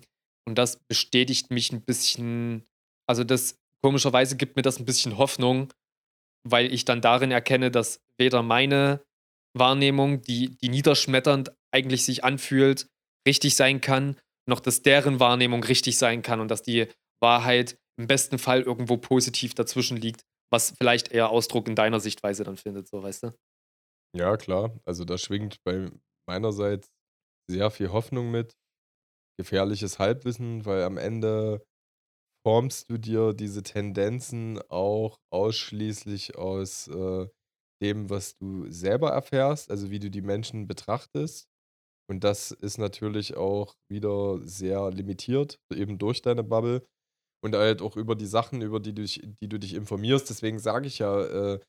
und das bestätigt mich ein bisschen, also das komischerweise gibt mir das ein bisschen Hoffnung, weil ich dann darin erkenne, dass weder meine Wahrnehmung, die, die niederschmetternd eigentlich sich anfühlt, richtig sein kann, noch dass deren Wahrnehmung richtig sein kann und dass die Wahrheit im besten Fall irgendwo positiv dazwischen liegt, was vielleicht eher Ausdruck in deiner Sichtweise dann findet, so weißt du? Ja, klar. Also da schwingt bei meinerseits sehr viel Hoffnung mit. Gefährliches Halbwissen, weil am Ende formst du dir diese Tendenzen auch ausschließlich aus äh, dem, was du selber erfährst, also wie du die Menschen betrachtest. Und das ist natürlich auch wieder sehr limitiert, eben durch deine Bubble und halt auch über die Sachen, über die du dich, die du dich informierst. Deswegen sage ich ja, äh,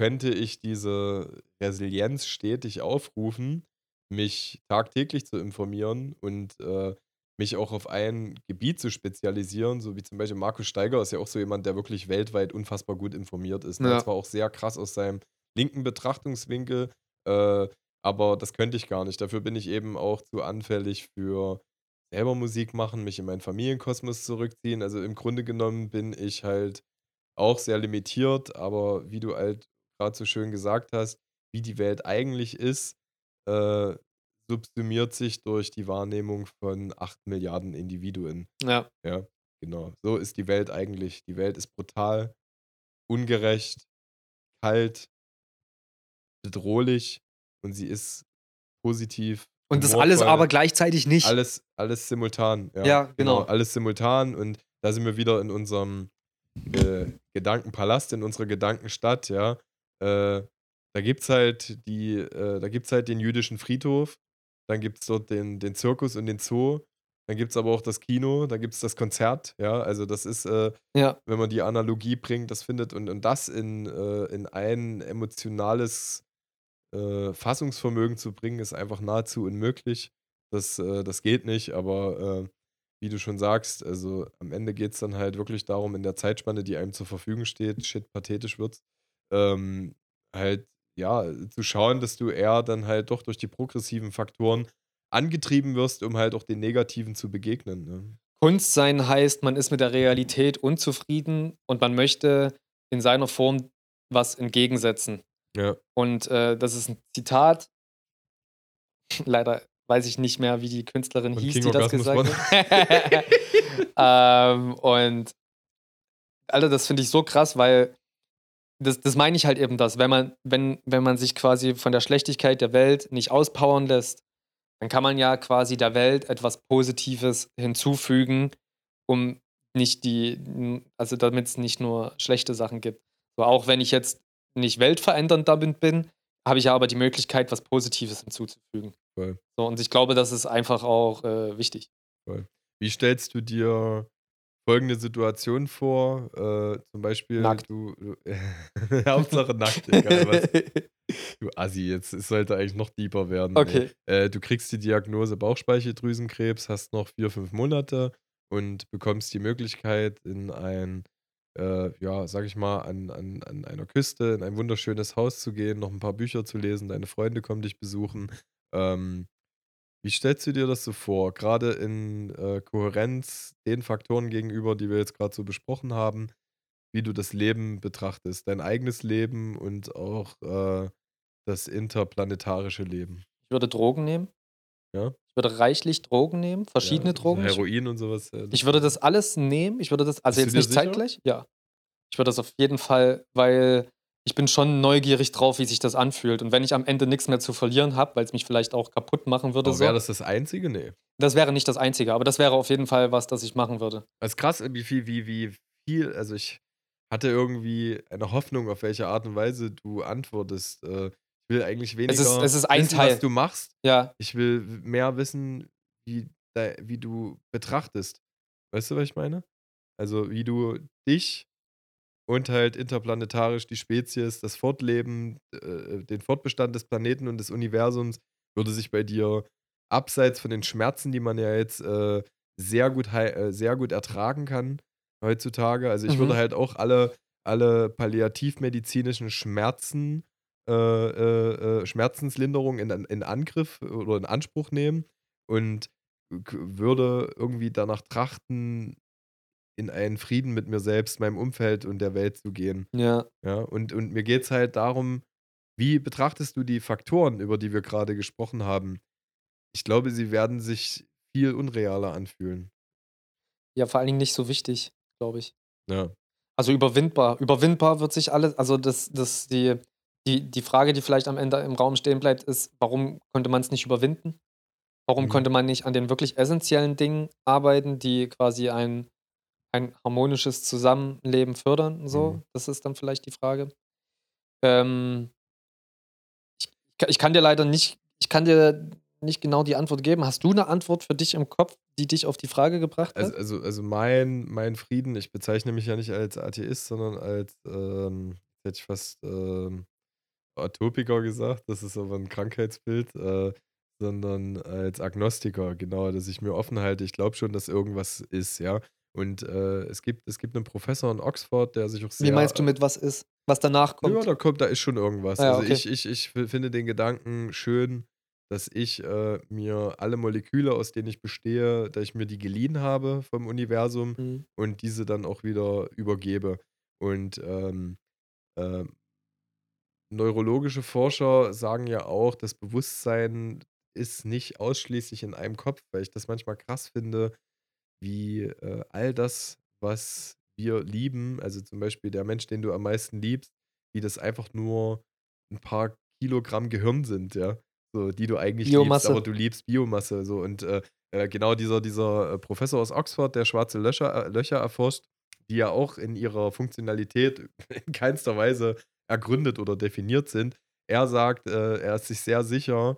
könnte ich diese Resilienz stetig aufrufen, mich tagtäglich zu informieren und äh, mich auch auf ein Gebiet zu spezialisieren, so wie zum Beispiel Markus Steiger ist ja auch so jemand, der wirklich weltweit unfassbar gut informiert ist. Ne? Ja. Zwar auch sehr krass aus seinem linken Betrachtungswinkel, äh, aber das könnte ich gar nicht. Dafür bin ich eben auch zu anfällig für selber Musik machen, mich in meinen Familienkosmos zurückziehen. Also im Grunde genommen bin ich halt auch sehr limitiert, aber wie du halt gerade so schön gesagt hast, wie die Welt eigentlich ist, äh, subsumiert sich durch die Wahrnehmung von 8 Milliarden Individuen. Ja. Ja, genau. So ist die Welt eigentlich. Die Welt ist brutal, ungerecht, kalt, bedrohlich und sie ist positiv. Und das alles aber gleichzeitig nicht. Alles, alles simultan. Ja, ja genau. genau. Alles simultan und da sind wir wieder in unserem äh, Gedankenpalast, in unserer Gedankenstadt, ja. Äh, da gibt's halt die, äh, da gibt's halt den jüdischen Friedhof, dann gibt es dort den, den Zirkus und den Zoo, dann gibt es aber auch das Kino, dann gibt es das Konzert, ja. Also das ist, äh, Ja. wenn man die Analogie bringt, das findet und, und das in, äh, in ein emotionales äh, Fassungsvermögen zu bringen, ist einfach nahezu unmöglich. Das, äh, das geht nicht, aber äh, wie du schon sagst, also am Ende geht es dann halt wirklich darum, in der Zeitspanne, die einem zur Verfügung steht, shit, pathetisch wird's, ähm, halt, ja, zu schauen, dass du eher dann halt doch durch die progressiven Faktoren angetrieben wirst, um halt auch den Negativen zu begegnen. Ne? Kunst sein heißt, man ist mit der Realität unzufrieden und man möchte in seiner Form was entgegensetzen. Ja. Und äh, das ist ein Zitat. Leider weiß ich nicht mehr, wie die Künstlerin Von hieß, King die das Orgasmus gesagt hat. ähm, und Alter, das finde ich so krass, weil das, das meine ich halt eben das. Wenn man, wenn, wenn man sich quasi von der Schlechtigkeit der Welt nicht auspowern lässt, dann kann man ja quasi der Welt etwas Positives hinzufügen, um nicht die, also damit es nicht nur schlechte Sachen gibt. So, auch wenn ich jetzt nicht weltverändernd damit bin, habe ich ja aber die Möglichkeit, was Positives hinzuzufügen. Voll. So, und ich glaube, das ist einfach auch äh, wichtig. Wie stellst du dir folgende Situation vor? Äh, zum Beispiel, Nackt. du. du Hauptsache nackt, egal was. Du Assi, jetzt es sollte eigentlich noch deeper werden. okay. Äh, du kriegst die Diagnose Bauchspeicheldrüsenkrebs, hast noch vier, fünf Monate und bekommst die Möglichkeit, in ein, äh, ja, sag ich mal, an, an, an einer Küste, in ein wunderschönes Haus zu gehen, noch ein paar Bücher zu lesen, deine Freunde kommen dich besuchen. Ähm, wie stellst du dir das so vor? Gerade in äh, Kohärenz den Faktoren gegenüber, die wir jetzt gerade so besprochen haben, wie du das Leben betrachtest, dein eigenes Leben und auch äh, das interplanetarische Leben. Ich würde Drogen nehmen. Ja? Ich würde reichlich Drogen nehmen, verschiedene Ja, Drogen. Ich- Heroin und sowas. Ich würde das alles nehmen. Ich würde das, also Bist jetzt nicht sicher? zeitgleich, ja. Ich würde das auf jeden Fall, weil ich bin schon neugierig drauf, wie sich das anfühlt. Und wenn ich am Ende nichts mehr zu verlieren habe, weil es mich vielleicht auch kaputt machen würde, Aber so, wäre das das Einzige? Nee. das wäre nicht das Einzige, aber das wäre auf jeden Fall was, das ich machen würde. Es ist krass, wie viel, wie, wie viel, also ich hatte irgendwie eine Hoffnung, auf welche Art und Weise du antwortest. Äh, ich will eigentlich weniger Es ist- es ist ein wissen, Teil. was du machst. Ja, Ich will mehr wissen, wie, wie du betrachtest. Weißt du, was ich meine? Also, wie du dich und halt interplanetarisch die Spezies, das Fortleben, äh, den Fortbestand des Planeten und des Universums würde sich bei dir abseits von den Schmerzen, die man ja jetzt äh, sehr, gut, äh, sehr gut ertragen kann heutzutage. Also, ich Mhm. würde halt auch alle, alle palliativmedizinischen Schmerzen äh, äh, äh, Schmerzenslinderung in, in Angriff oder in Anspruch nehmen und würde irgendwie danach trachten, in einen Frieden mit mir selbst, meinem Umfeld und der Welt zu gehen. ja. Ja, und, und mir geht es halt darum, wie betrachtest du die Faktoren, über die wir gerade gesprochen haben? Ich glaube, sie werden sich viel unrealer anfühlen. Ja, vor allen Dingen nicht so wichtig, glaube ich. Ja. Also überwindbar. Überwindbar wird sich alles, also das, das, die, die, die Frage, die vielleicht am Ende im Raum stehen bleibt, ist, warum konnte man es nicht überwinden? Warum Mhm. konnte man nicht an den wirklich essentiellen Dingen arbeiten, die quasi ein, ein harmonisches Zusammenleben fördern? So, Mhm. das ist dann vielleicht die Frage. Ähm, ich, ich kann- ich kann dir leider nicht, ich kann dir nicht genau die Antwort geben. Hast du eine Antwort für dich im Kopf, die dich auf die Frage gebracht hat? Also, also, also mein, mein Frieden, ich bezeichne mich ja nicht als Atheist, sondern als, ähm, hätte ich fast ähm, Atopiker gesagt, das ist aber ein Krankheitsbild, äh, sondern als Agnostiker, genau, dass ich mir offen halte. Ich glaube schon, dass irgendwas ist, ja. Und äh, es, gibt, es gibt einen Professor in Oxford, der sich auch sehr. Wie meinst du mit was ist? Was danach kommt? Ja, da kommt, da ist schon irgendwas. Ah ja, also okay. ich, ich, ich f- finde den Gedanken schön, dass ich äh, mir alle Moleküle, aus denen ich bestehe, dass ich mir die geliehen habe vom Universum Mhm. und diese dann auch wieder übergebe. Und ähm, ähm, neurologische Forscher sagen ja auch, das Bewusstsein ist nicht ausschließlich in einem Kopf, weil ich das manchmal krass finde, wie äh, all das, was wir lieben, also zum Beispiel der Mensch, den du am meisten liebst, wie das einfach nur ein paar Kilogramm Gehirn sind, ja, so, die du eigentlich liebst, Biomasse. aber du liebst Biomasse, so und äh, äh, genau dieser, dieser äh, Professor aus Oxford, der schwarze Löcher, äh, Löcher erforscht, die ja auch in ihrer Funktionalität in keinster Weise ergründet oder definiert sind. Er sagt, äh, er ist sich sehr sicher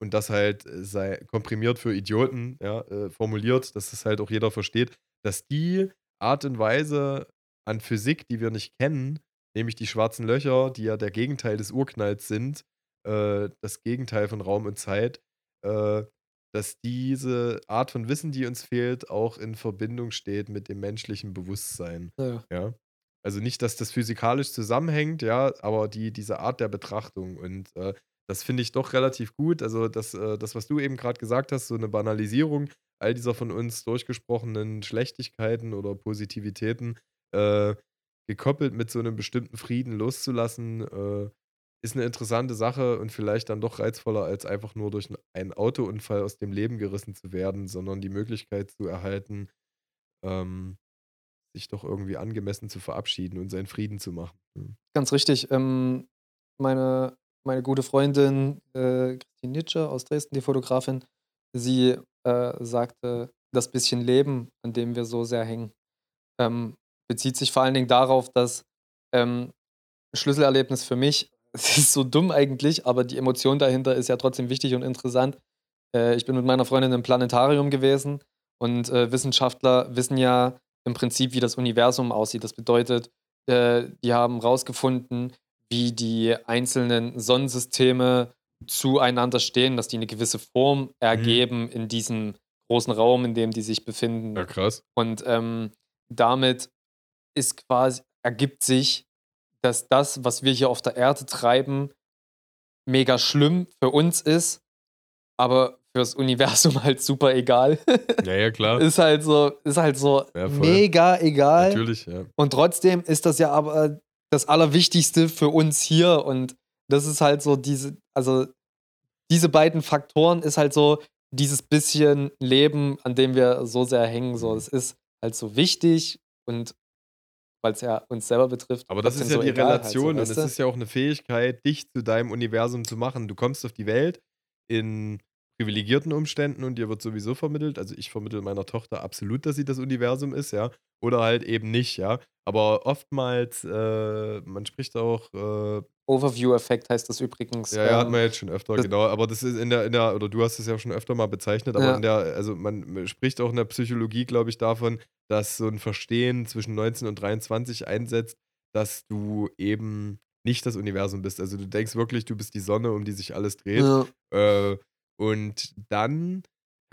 und das halt äh, sei komprimiert für Idioten ja, äh, formuliert, dass es halt auch jeder versteht, dass die Art und Weise an Physik, die wir nicht kennen, nämlich die schwarzen Löcher, die ja der Gegenteil des Urknalls sind, äh, das Gegenteil von Raum und Zeit, äh, dass diese Art von Wissen, die uns fehlt, auch in Verbindung steht mit dem menschlichen Bewusstsein. Ja. Ja. Also nicht, dass das physikalisch zusammenhängt, ja, aber die, diese Art der Betrachtung. Und äh, das finde ich doch relativ gut. Also, das, äh, das was du eben gerade gesagt hast, so eine Banalisierung all dieser von uns durchgesprochenen Schlechtigkeiten oder Positivitäten, äh, gekoppelt mit so einem bestimmten Frieden loszulassen, äh, ist eine interessante Sache und vielleicht dann doch reizvoller, als einfach nur durch einen Autounfall aus dem Leben gerissen zu werden, sondern die Möglichkeit zu erhalten, ähm, sich doch irgendwie angemessen zu verabschieden und seinen Frieden zu machen. Hm. Ganz richtig. Ähm, meine, meine gute Freundin äh, Christine Nitsche aus Dresden, die Fotografin, sie äh, sagte, das bisschen Leben, an dem wir so sehr hängen, ähm, bezieht sich vor allen Dingen darauf, dass ähm, Schlüsselerlebnis für mich, es ist so dumm eigentlich, aber die Emotion dahinter ist ja trotzdem wichtig und interessant. Äh, ich bin mit meiner Freundin im Planetarium gewesen und äh, Wissenschaftler wissen ja im Prinzip, wie das Universum aussieht. Das bedeutet, äh, die haben herausgefunden, wie die einzelnen Sonnensysteme zueinander stehen, dass die eine gewisse Form ergeben in diesem großen Raum, in dem die sich befinden. Ja, krass. Und ähm, damit ist quasi, ergibt sich, dass das, was wir hier auf der Erde treiben, mega schlimm für uns ist, aber fürs Universum halt super egal. Ja, ja, klar. ist halt so, ist halt so Ja, mega egal. Natürlich, ja. Und trotzdem ist das ja aber das Allerwichtigste für uns hier. Und das ist halt so diese, also diese beiden Faktoren ist halt so dieses bisschen Leben, an dem wir so sehr hängen. So, es ist halt so wichtig und weil es ja uns selber betrifft. Aber das ist ja so die egal Relation halt so, und es ist ja auch eine Fähigkeit, dich zu deinem Universum zu machen. Du kommst auf die Welt in privilegierten Umständen und dir wird sowieso vermittelt. Also ich vermittle meiner Tochter absolut, dass sie das Universum ist, ja. Oder halt eben nicht, ja. Aber oftmals, äh, man spricht auch, äh, Overview-Effekt heißt das übrigens. ja, ja, hat ähm, man jetzt schon öfter, genau. Aber das ist in der, in der, oder du hast es ja schon öfter mal bezeichnet, aber Ja. in der, also man spricht auch in der Psychologie, glaube ich, davon, dass so ein Verstehen zwischen 19 und 23 einsetzt, dass du eben nicht das Universum bist. Also du denkst wirklich, du bist die Sonne, um die sich alles dreht. ja. Äh, und dann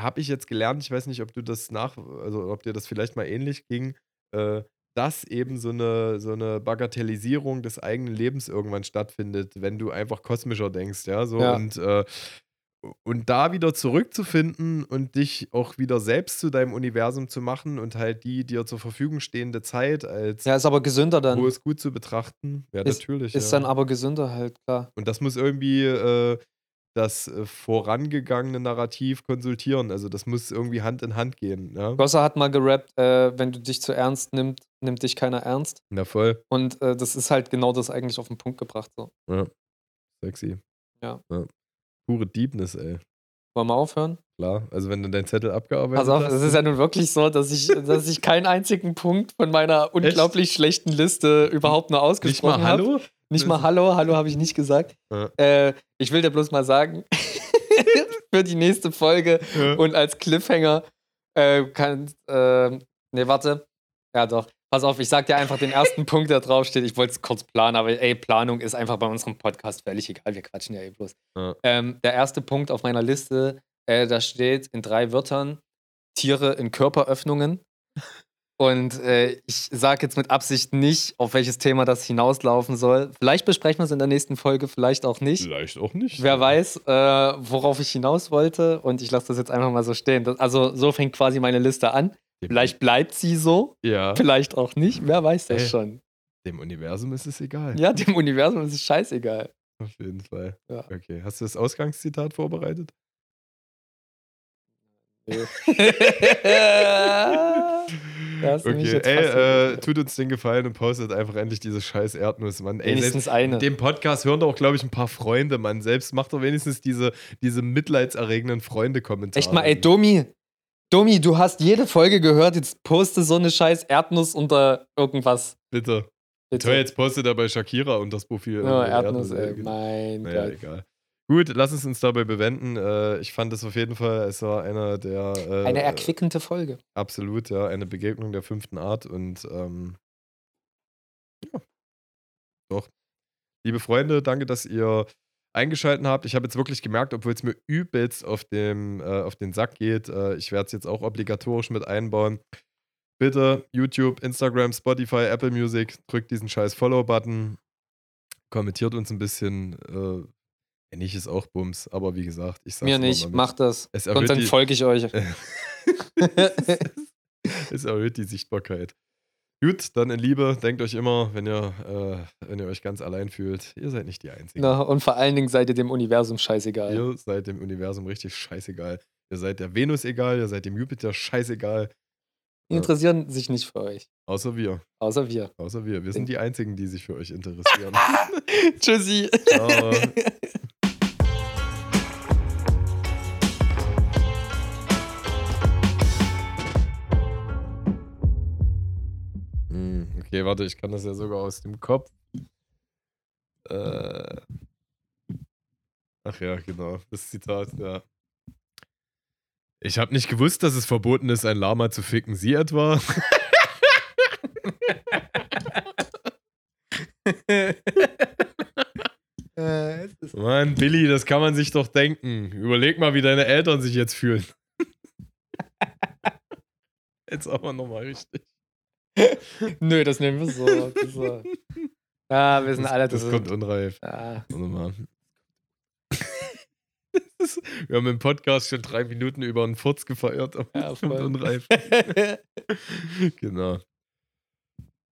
habe ich jetzt gelernt, ich weiß nicht, ob du das nach, also ob dir das vielleicht mal ähnlich ging, äh, dass eben so eine, so eine Bagatellisierung des eigenen Lebens irgendwann stattfindet, wenn du einfach kosmischer denkst, ja, so Ja. und äh, und da wieder zurückzufinden und dich auch wieder selbst zu deinem Universum zu machen und halt die dir zur Verfügung stehende Zeit als ja, ist aber gesünder dann. hohes Gut zu betrachten. Ja, Ist- natürlich. Ist ja. dann aber gesünder halt, klar. Und das muss irgendwie äh, das äh, vorangegangene Narrativ konsultieren. Also das muss irgendwie Hand in Hand gehen. Ja, Gossa hat mal gerappt, äh, wenn du dich zu ernst nimmst, nimmt dich keiner ernst. ja voll. Und äh, das ist halt genau das eigentlich auf den Punkt gebracht. So. Sexy. Ja. Pure Deepness, ey. Wollen wir aufhören? Klar. Also wenn du deinen Zettel abgearbeitet Pass auf, hast. es ist ja nun wirklich so, dass ich, dass ich keinen einzigen Punkt von meiner unglaublich schlechten Liste überhaupt nur ausgesprochen mal habe. Hallo? Nicht mal Hallo, Hallo habe ich nicht gesagt. Ja. Äh, ich will dir bloß mal sagen, für die nächste Folge Ja. und als Cliffhanger äh, kann. Äh, nee, warte. Ja, doch. Pass auf, ich sag dir einfach den ersten Punkt, der draufsteht. Ich wollte es kurz planen, aber ey, Planung ist einfach bei unserem Podcast völlig egal. Wir quatschen ja eh bloß. Ja. Ähm, der erste Punkt auf meiner Liste, äh, da steht in drei Wörtern Tiere in Körperöffnungen. Und äh, ich sage jetzt mit Absicht nicht, auf welches Thema das hinauslaufen soll. Vielleicht besprechen wir es in der nächsten Folge, vielleicht auch nicht. Vielleicht auch nicht. Wer weiß, äh, worauf ich hinaus wollte. Und ich lasse das jetzt einfach mal so stehen. Das, also so fängt quasi meine Liste an. Vielleicht bleibt sie so, Ja. vielleicht auch nicht. Wer weiß das Ey. schon. Dem Universum ist es egal. Ja, dem Universum ist es scheißegal. Auf jeden Fall. Ja. Okay. Hast du das Ausgangszitat vorbereitet? Okay, jetzt ey, fast äh, tut uns den Gefallen und postet einfach endlich diese scheiß Erdnuss, Mann. Ey, Wenigstens eine. in dem Podcast hören doch auch, glaube ich, ein paar Freunde, Mann. Selbst macht doch wenigstens diese, diese mitleidserregenden Freunde-Kommentare. Echt mal, ey, Domi, Domi, du hast jede Folge gehört, jetzt poste so eine scheiß Erdnuss unter irgendwas. Bitte. Bitte. Toll, jetzt postet er bei Shakira und das Profil. Ja, äh, Erdnuss, äh, ey, mein Naja, Gott. egal. Gut, lass es uns dabei bewenden. Äh, ich fand es auf jeden Fall, es war einer der. Äh, Eine erquickende Folge. Absolut, ja. Eine Begegnung der fünften Art und. Ähm, ja. Doch. Liebe Freunde, danke, dass ihr eingeschaltet habt. Ich habe jetzt wirklich gemerkt, obwohl es mir übelst auf, dem, äh, auf den Sack geht, äh, ich werde es jetzt auch obligatorisch mit einbauen. Bitte YouTube, Instagram, Spotify, Apple Music, drückt diesen scheiß Follow-Button, kommentiert uns ein bisschen. Äh, nicht, ist auch Bums. Aber wie gesagt, ich sag's Mir nicht, mal mit. mach das. Es erhöht dann folge ich euch. es erhöht die Sichtbarkeit. Gut, dann in Liebe, denkt euch immer, wenn ihr, äh, wenn ihr euch ganz allein fühlt, ihr seid nicht die Einzigen. Na, und vor allen Dingen seid ihr dem Universum scheißegal. Ihr seid dem Universum richtig scheißegal. Ihr seid der Venus egal, ihr seid dem Jupiter scheißegal. Die interessieren sich nicht für euch. Außer wir. Außer wir. Außer wir. Wir sind die Einzigen, die sich für euch interessieren. Tschüssi. Ciao. Okay, warte, ich kann das ja sogar aus dem Kopf. Äh. Ach ja, genau, das Zitat, ja. Ich habe nicht gewusst, dass es verboten ist, ein Lama zu ficken. Sie etwa? Äh, Mann, Billy, das kann man sich doch denken. Überleg mal, wie deine Eltern sich jetzt fühlen. Jetzt aber nochmal richtig. Nö, das nehmen wir so. Das so. Ja, wir sind Das, alle das das kommt unreif. Ja. Warte mal. Ist, wir haben im Podcast schon drei Minuten über einen Furz gefeiert, aber Ja, das kommt unreif. genau.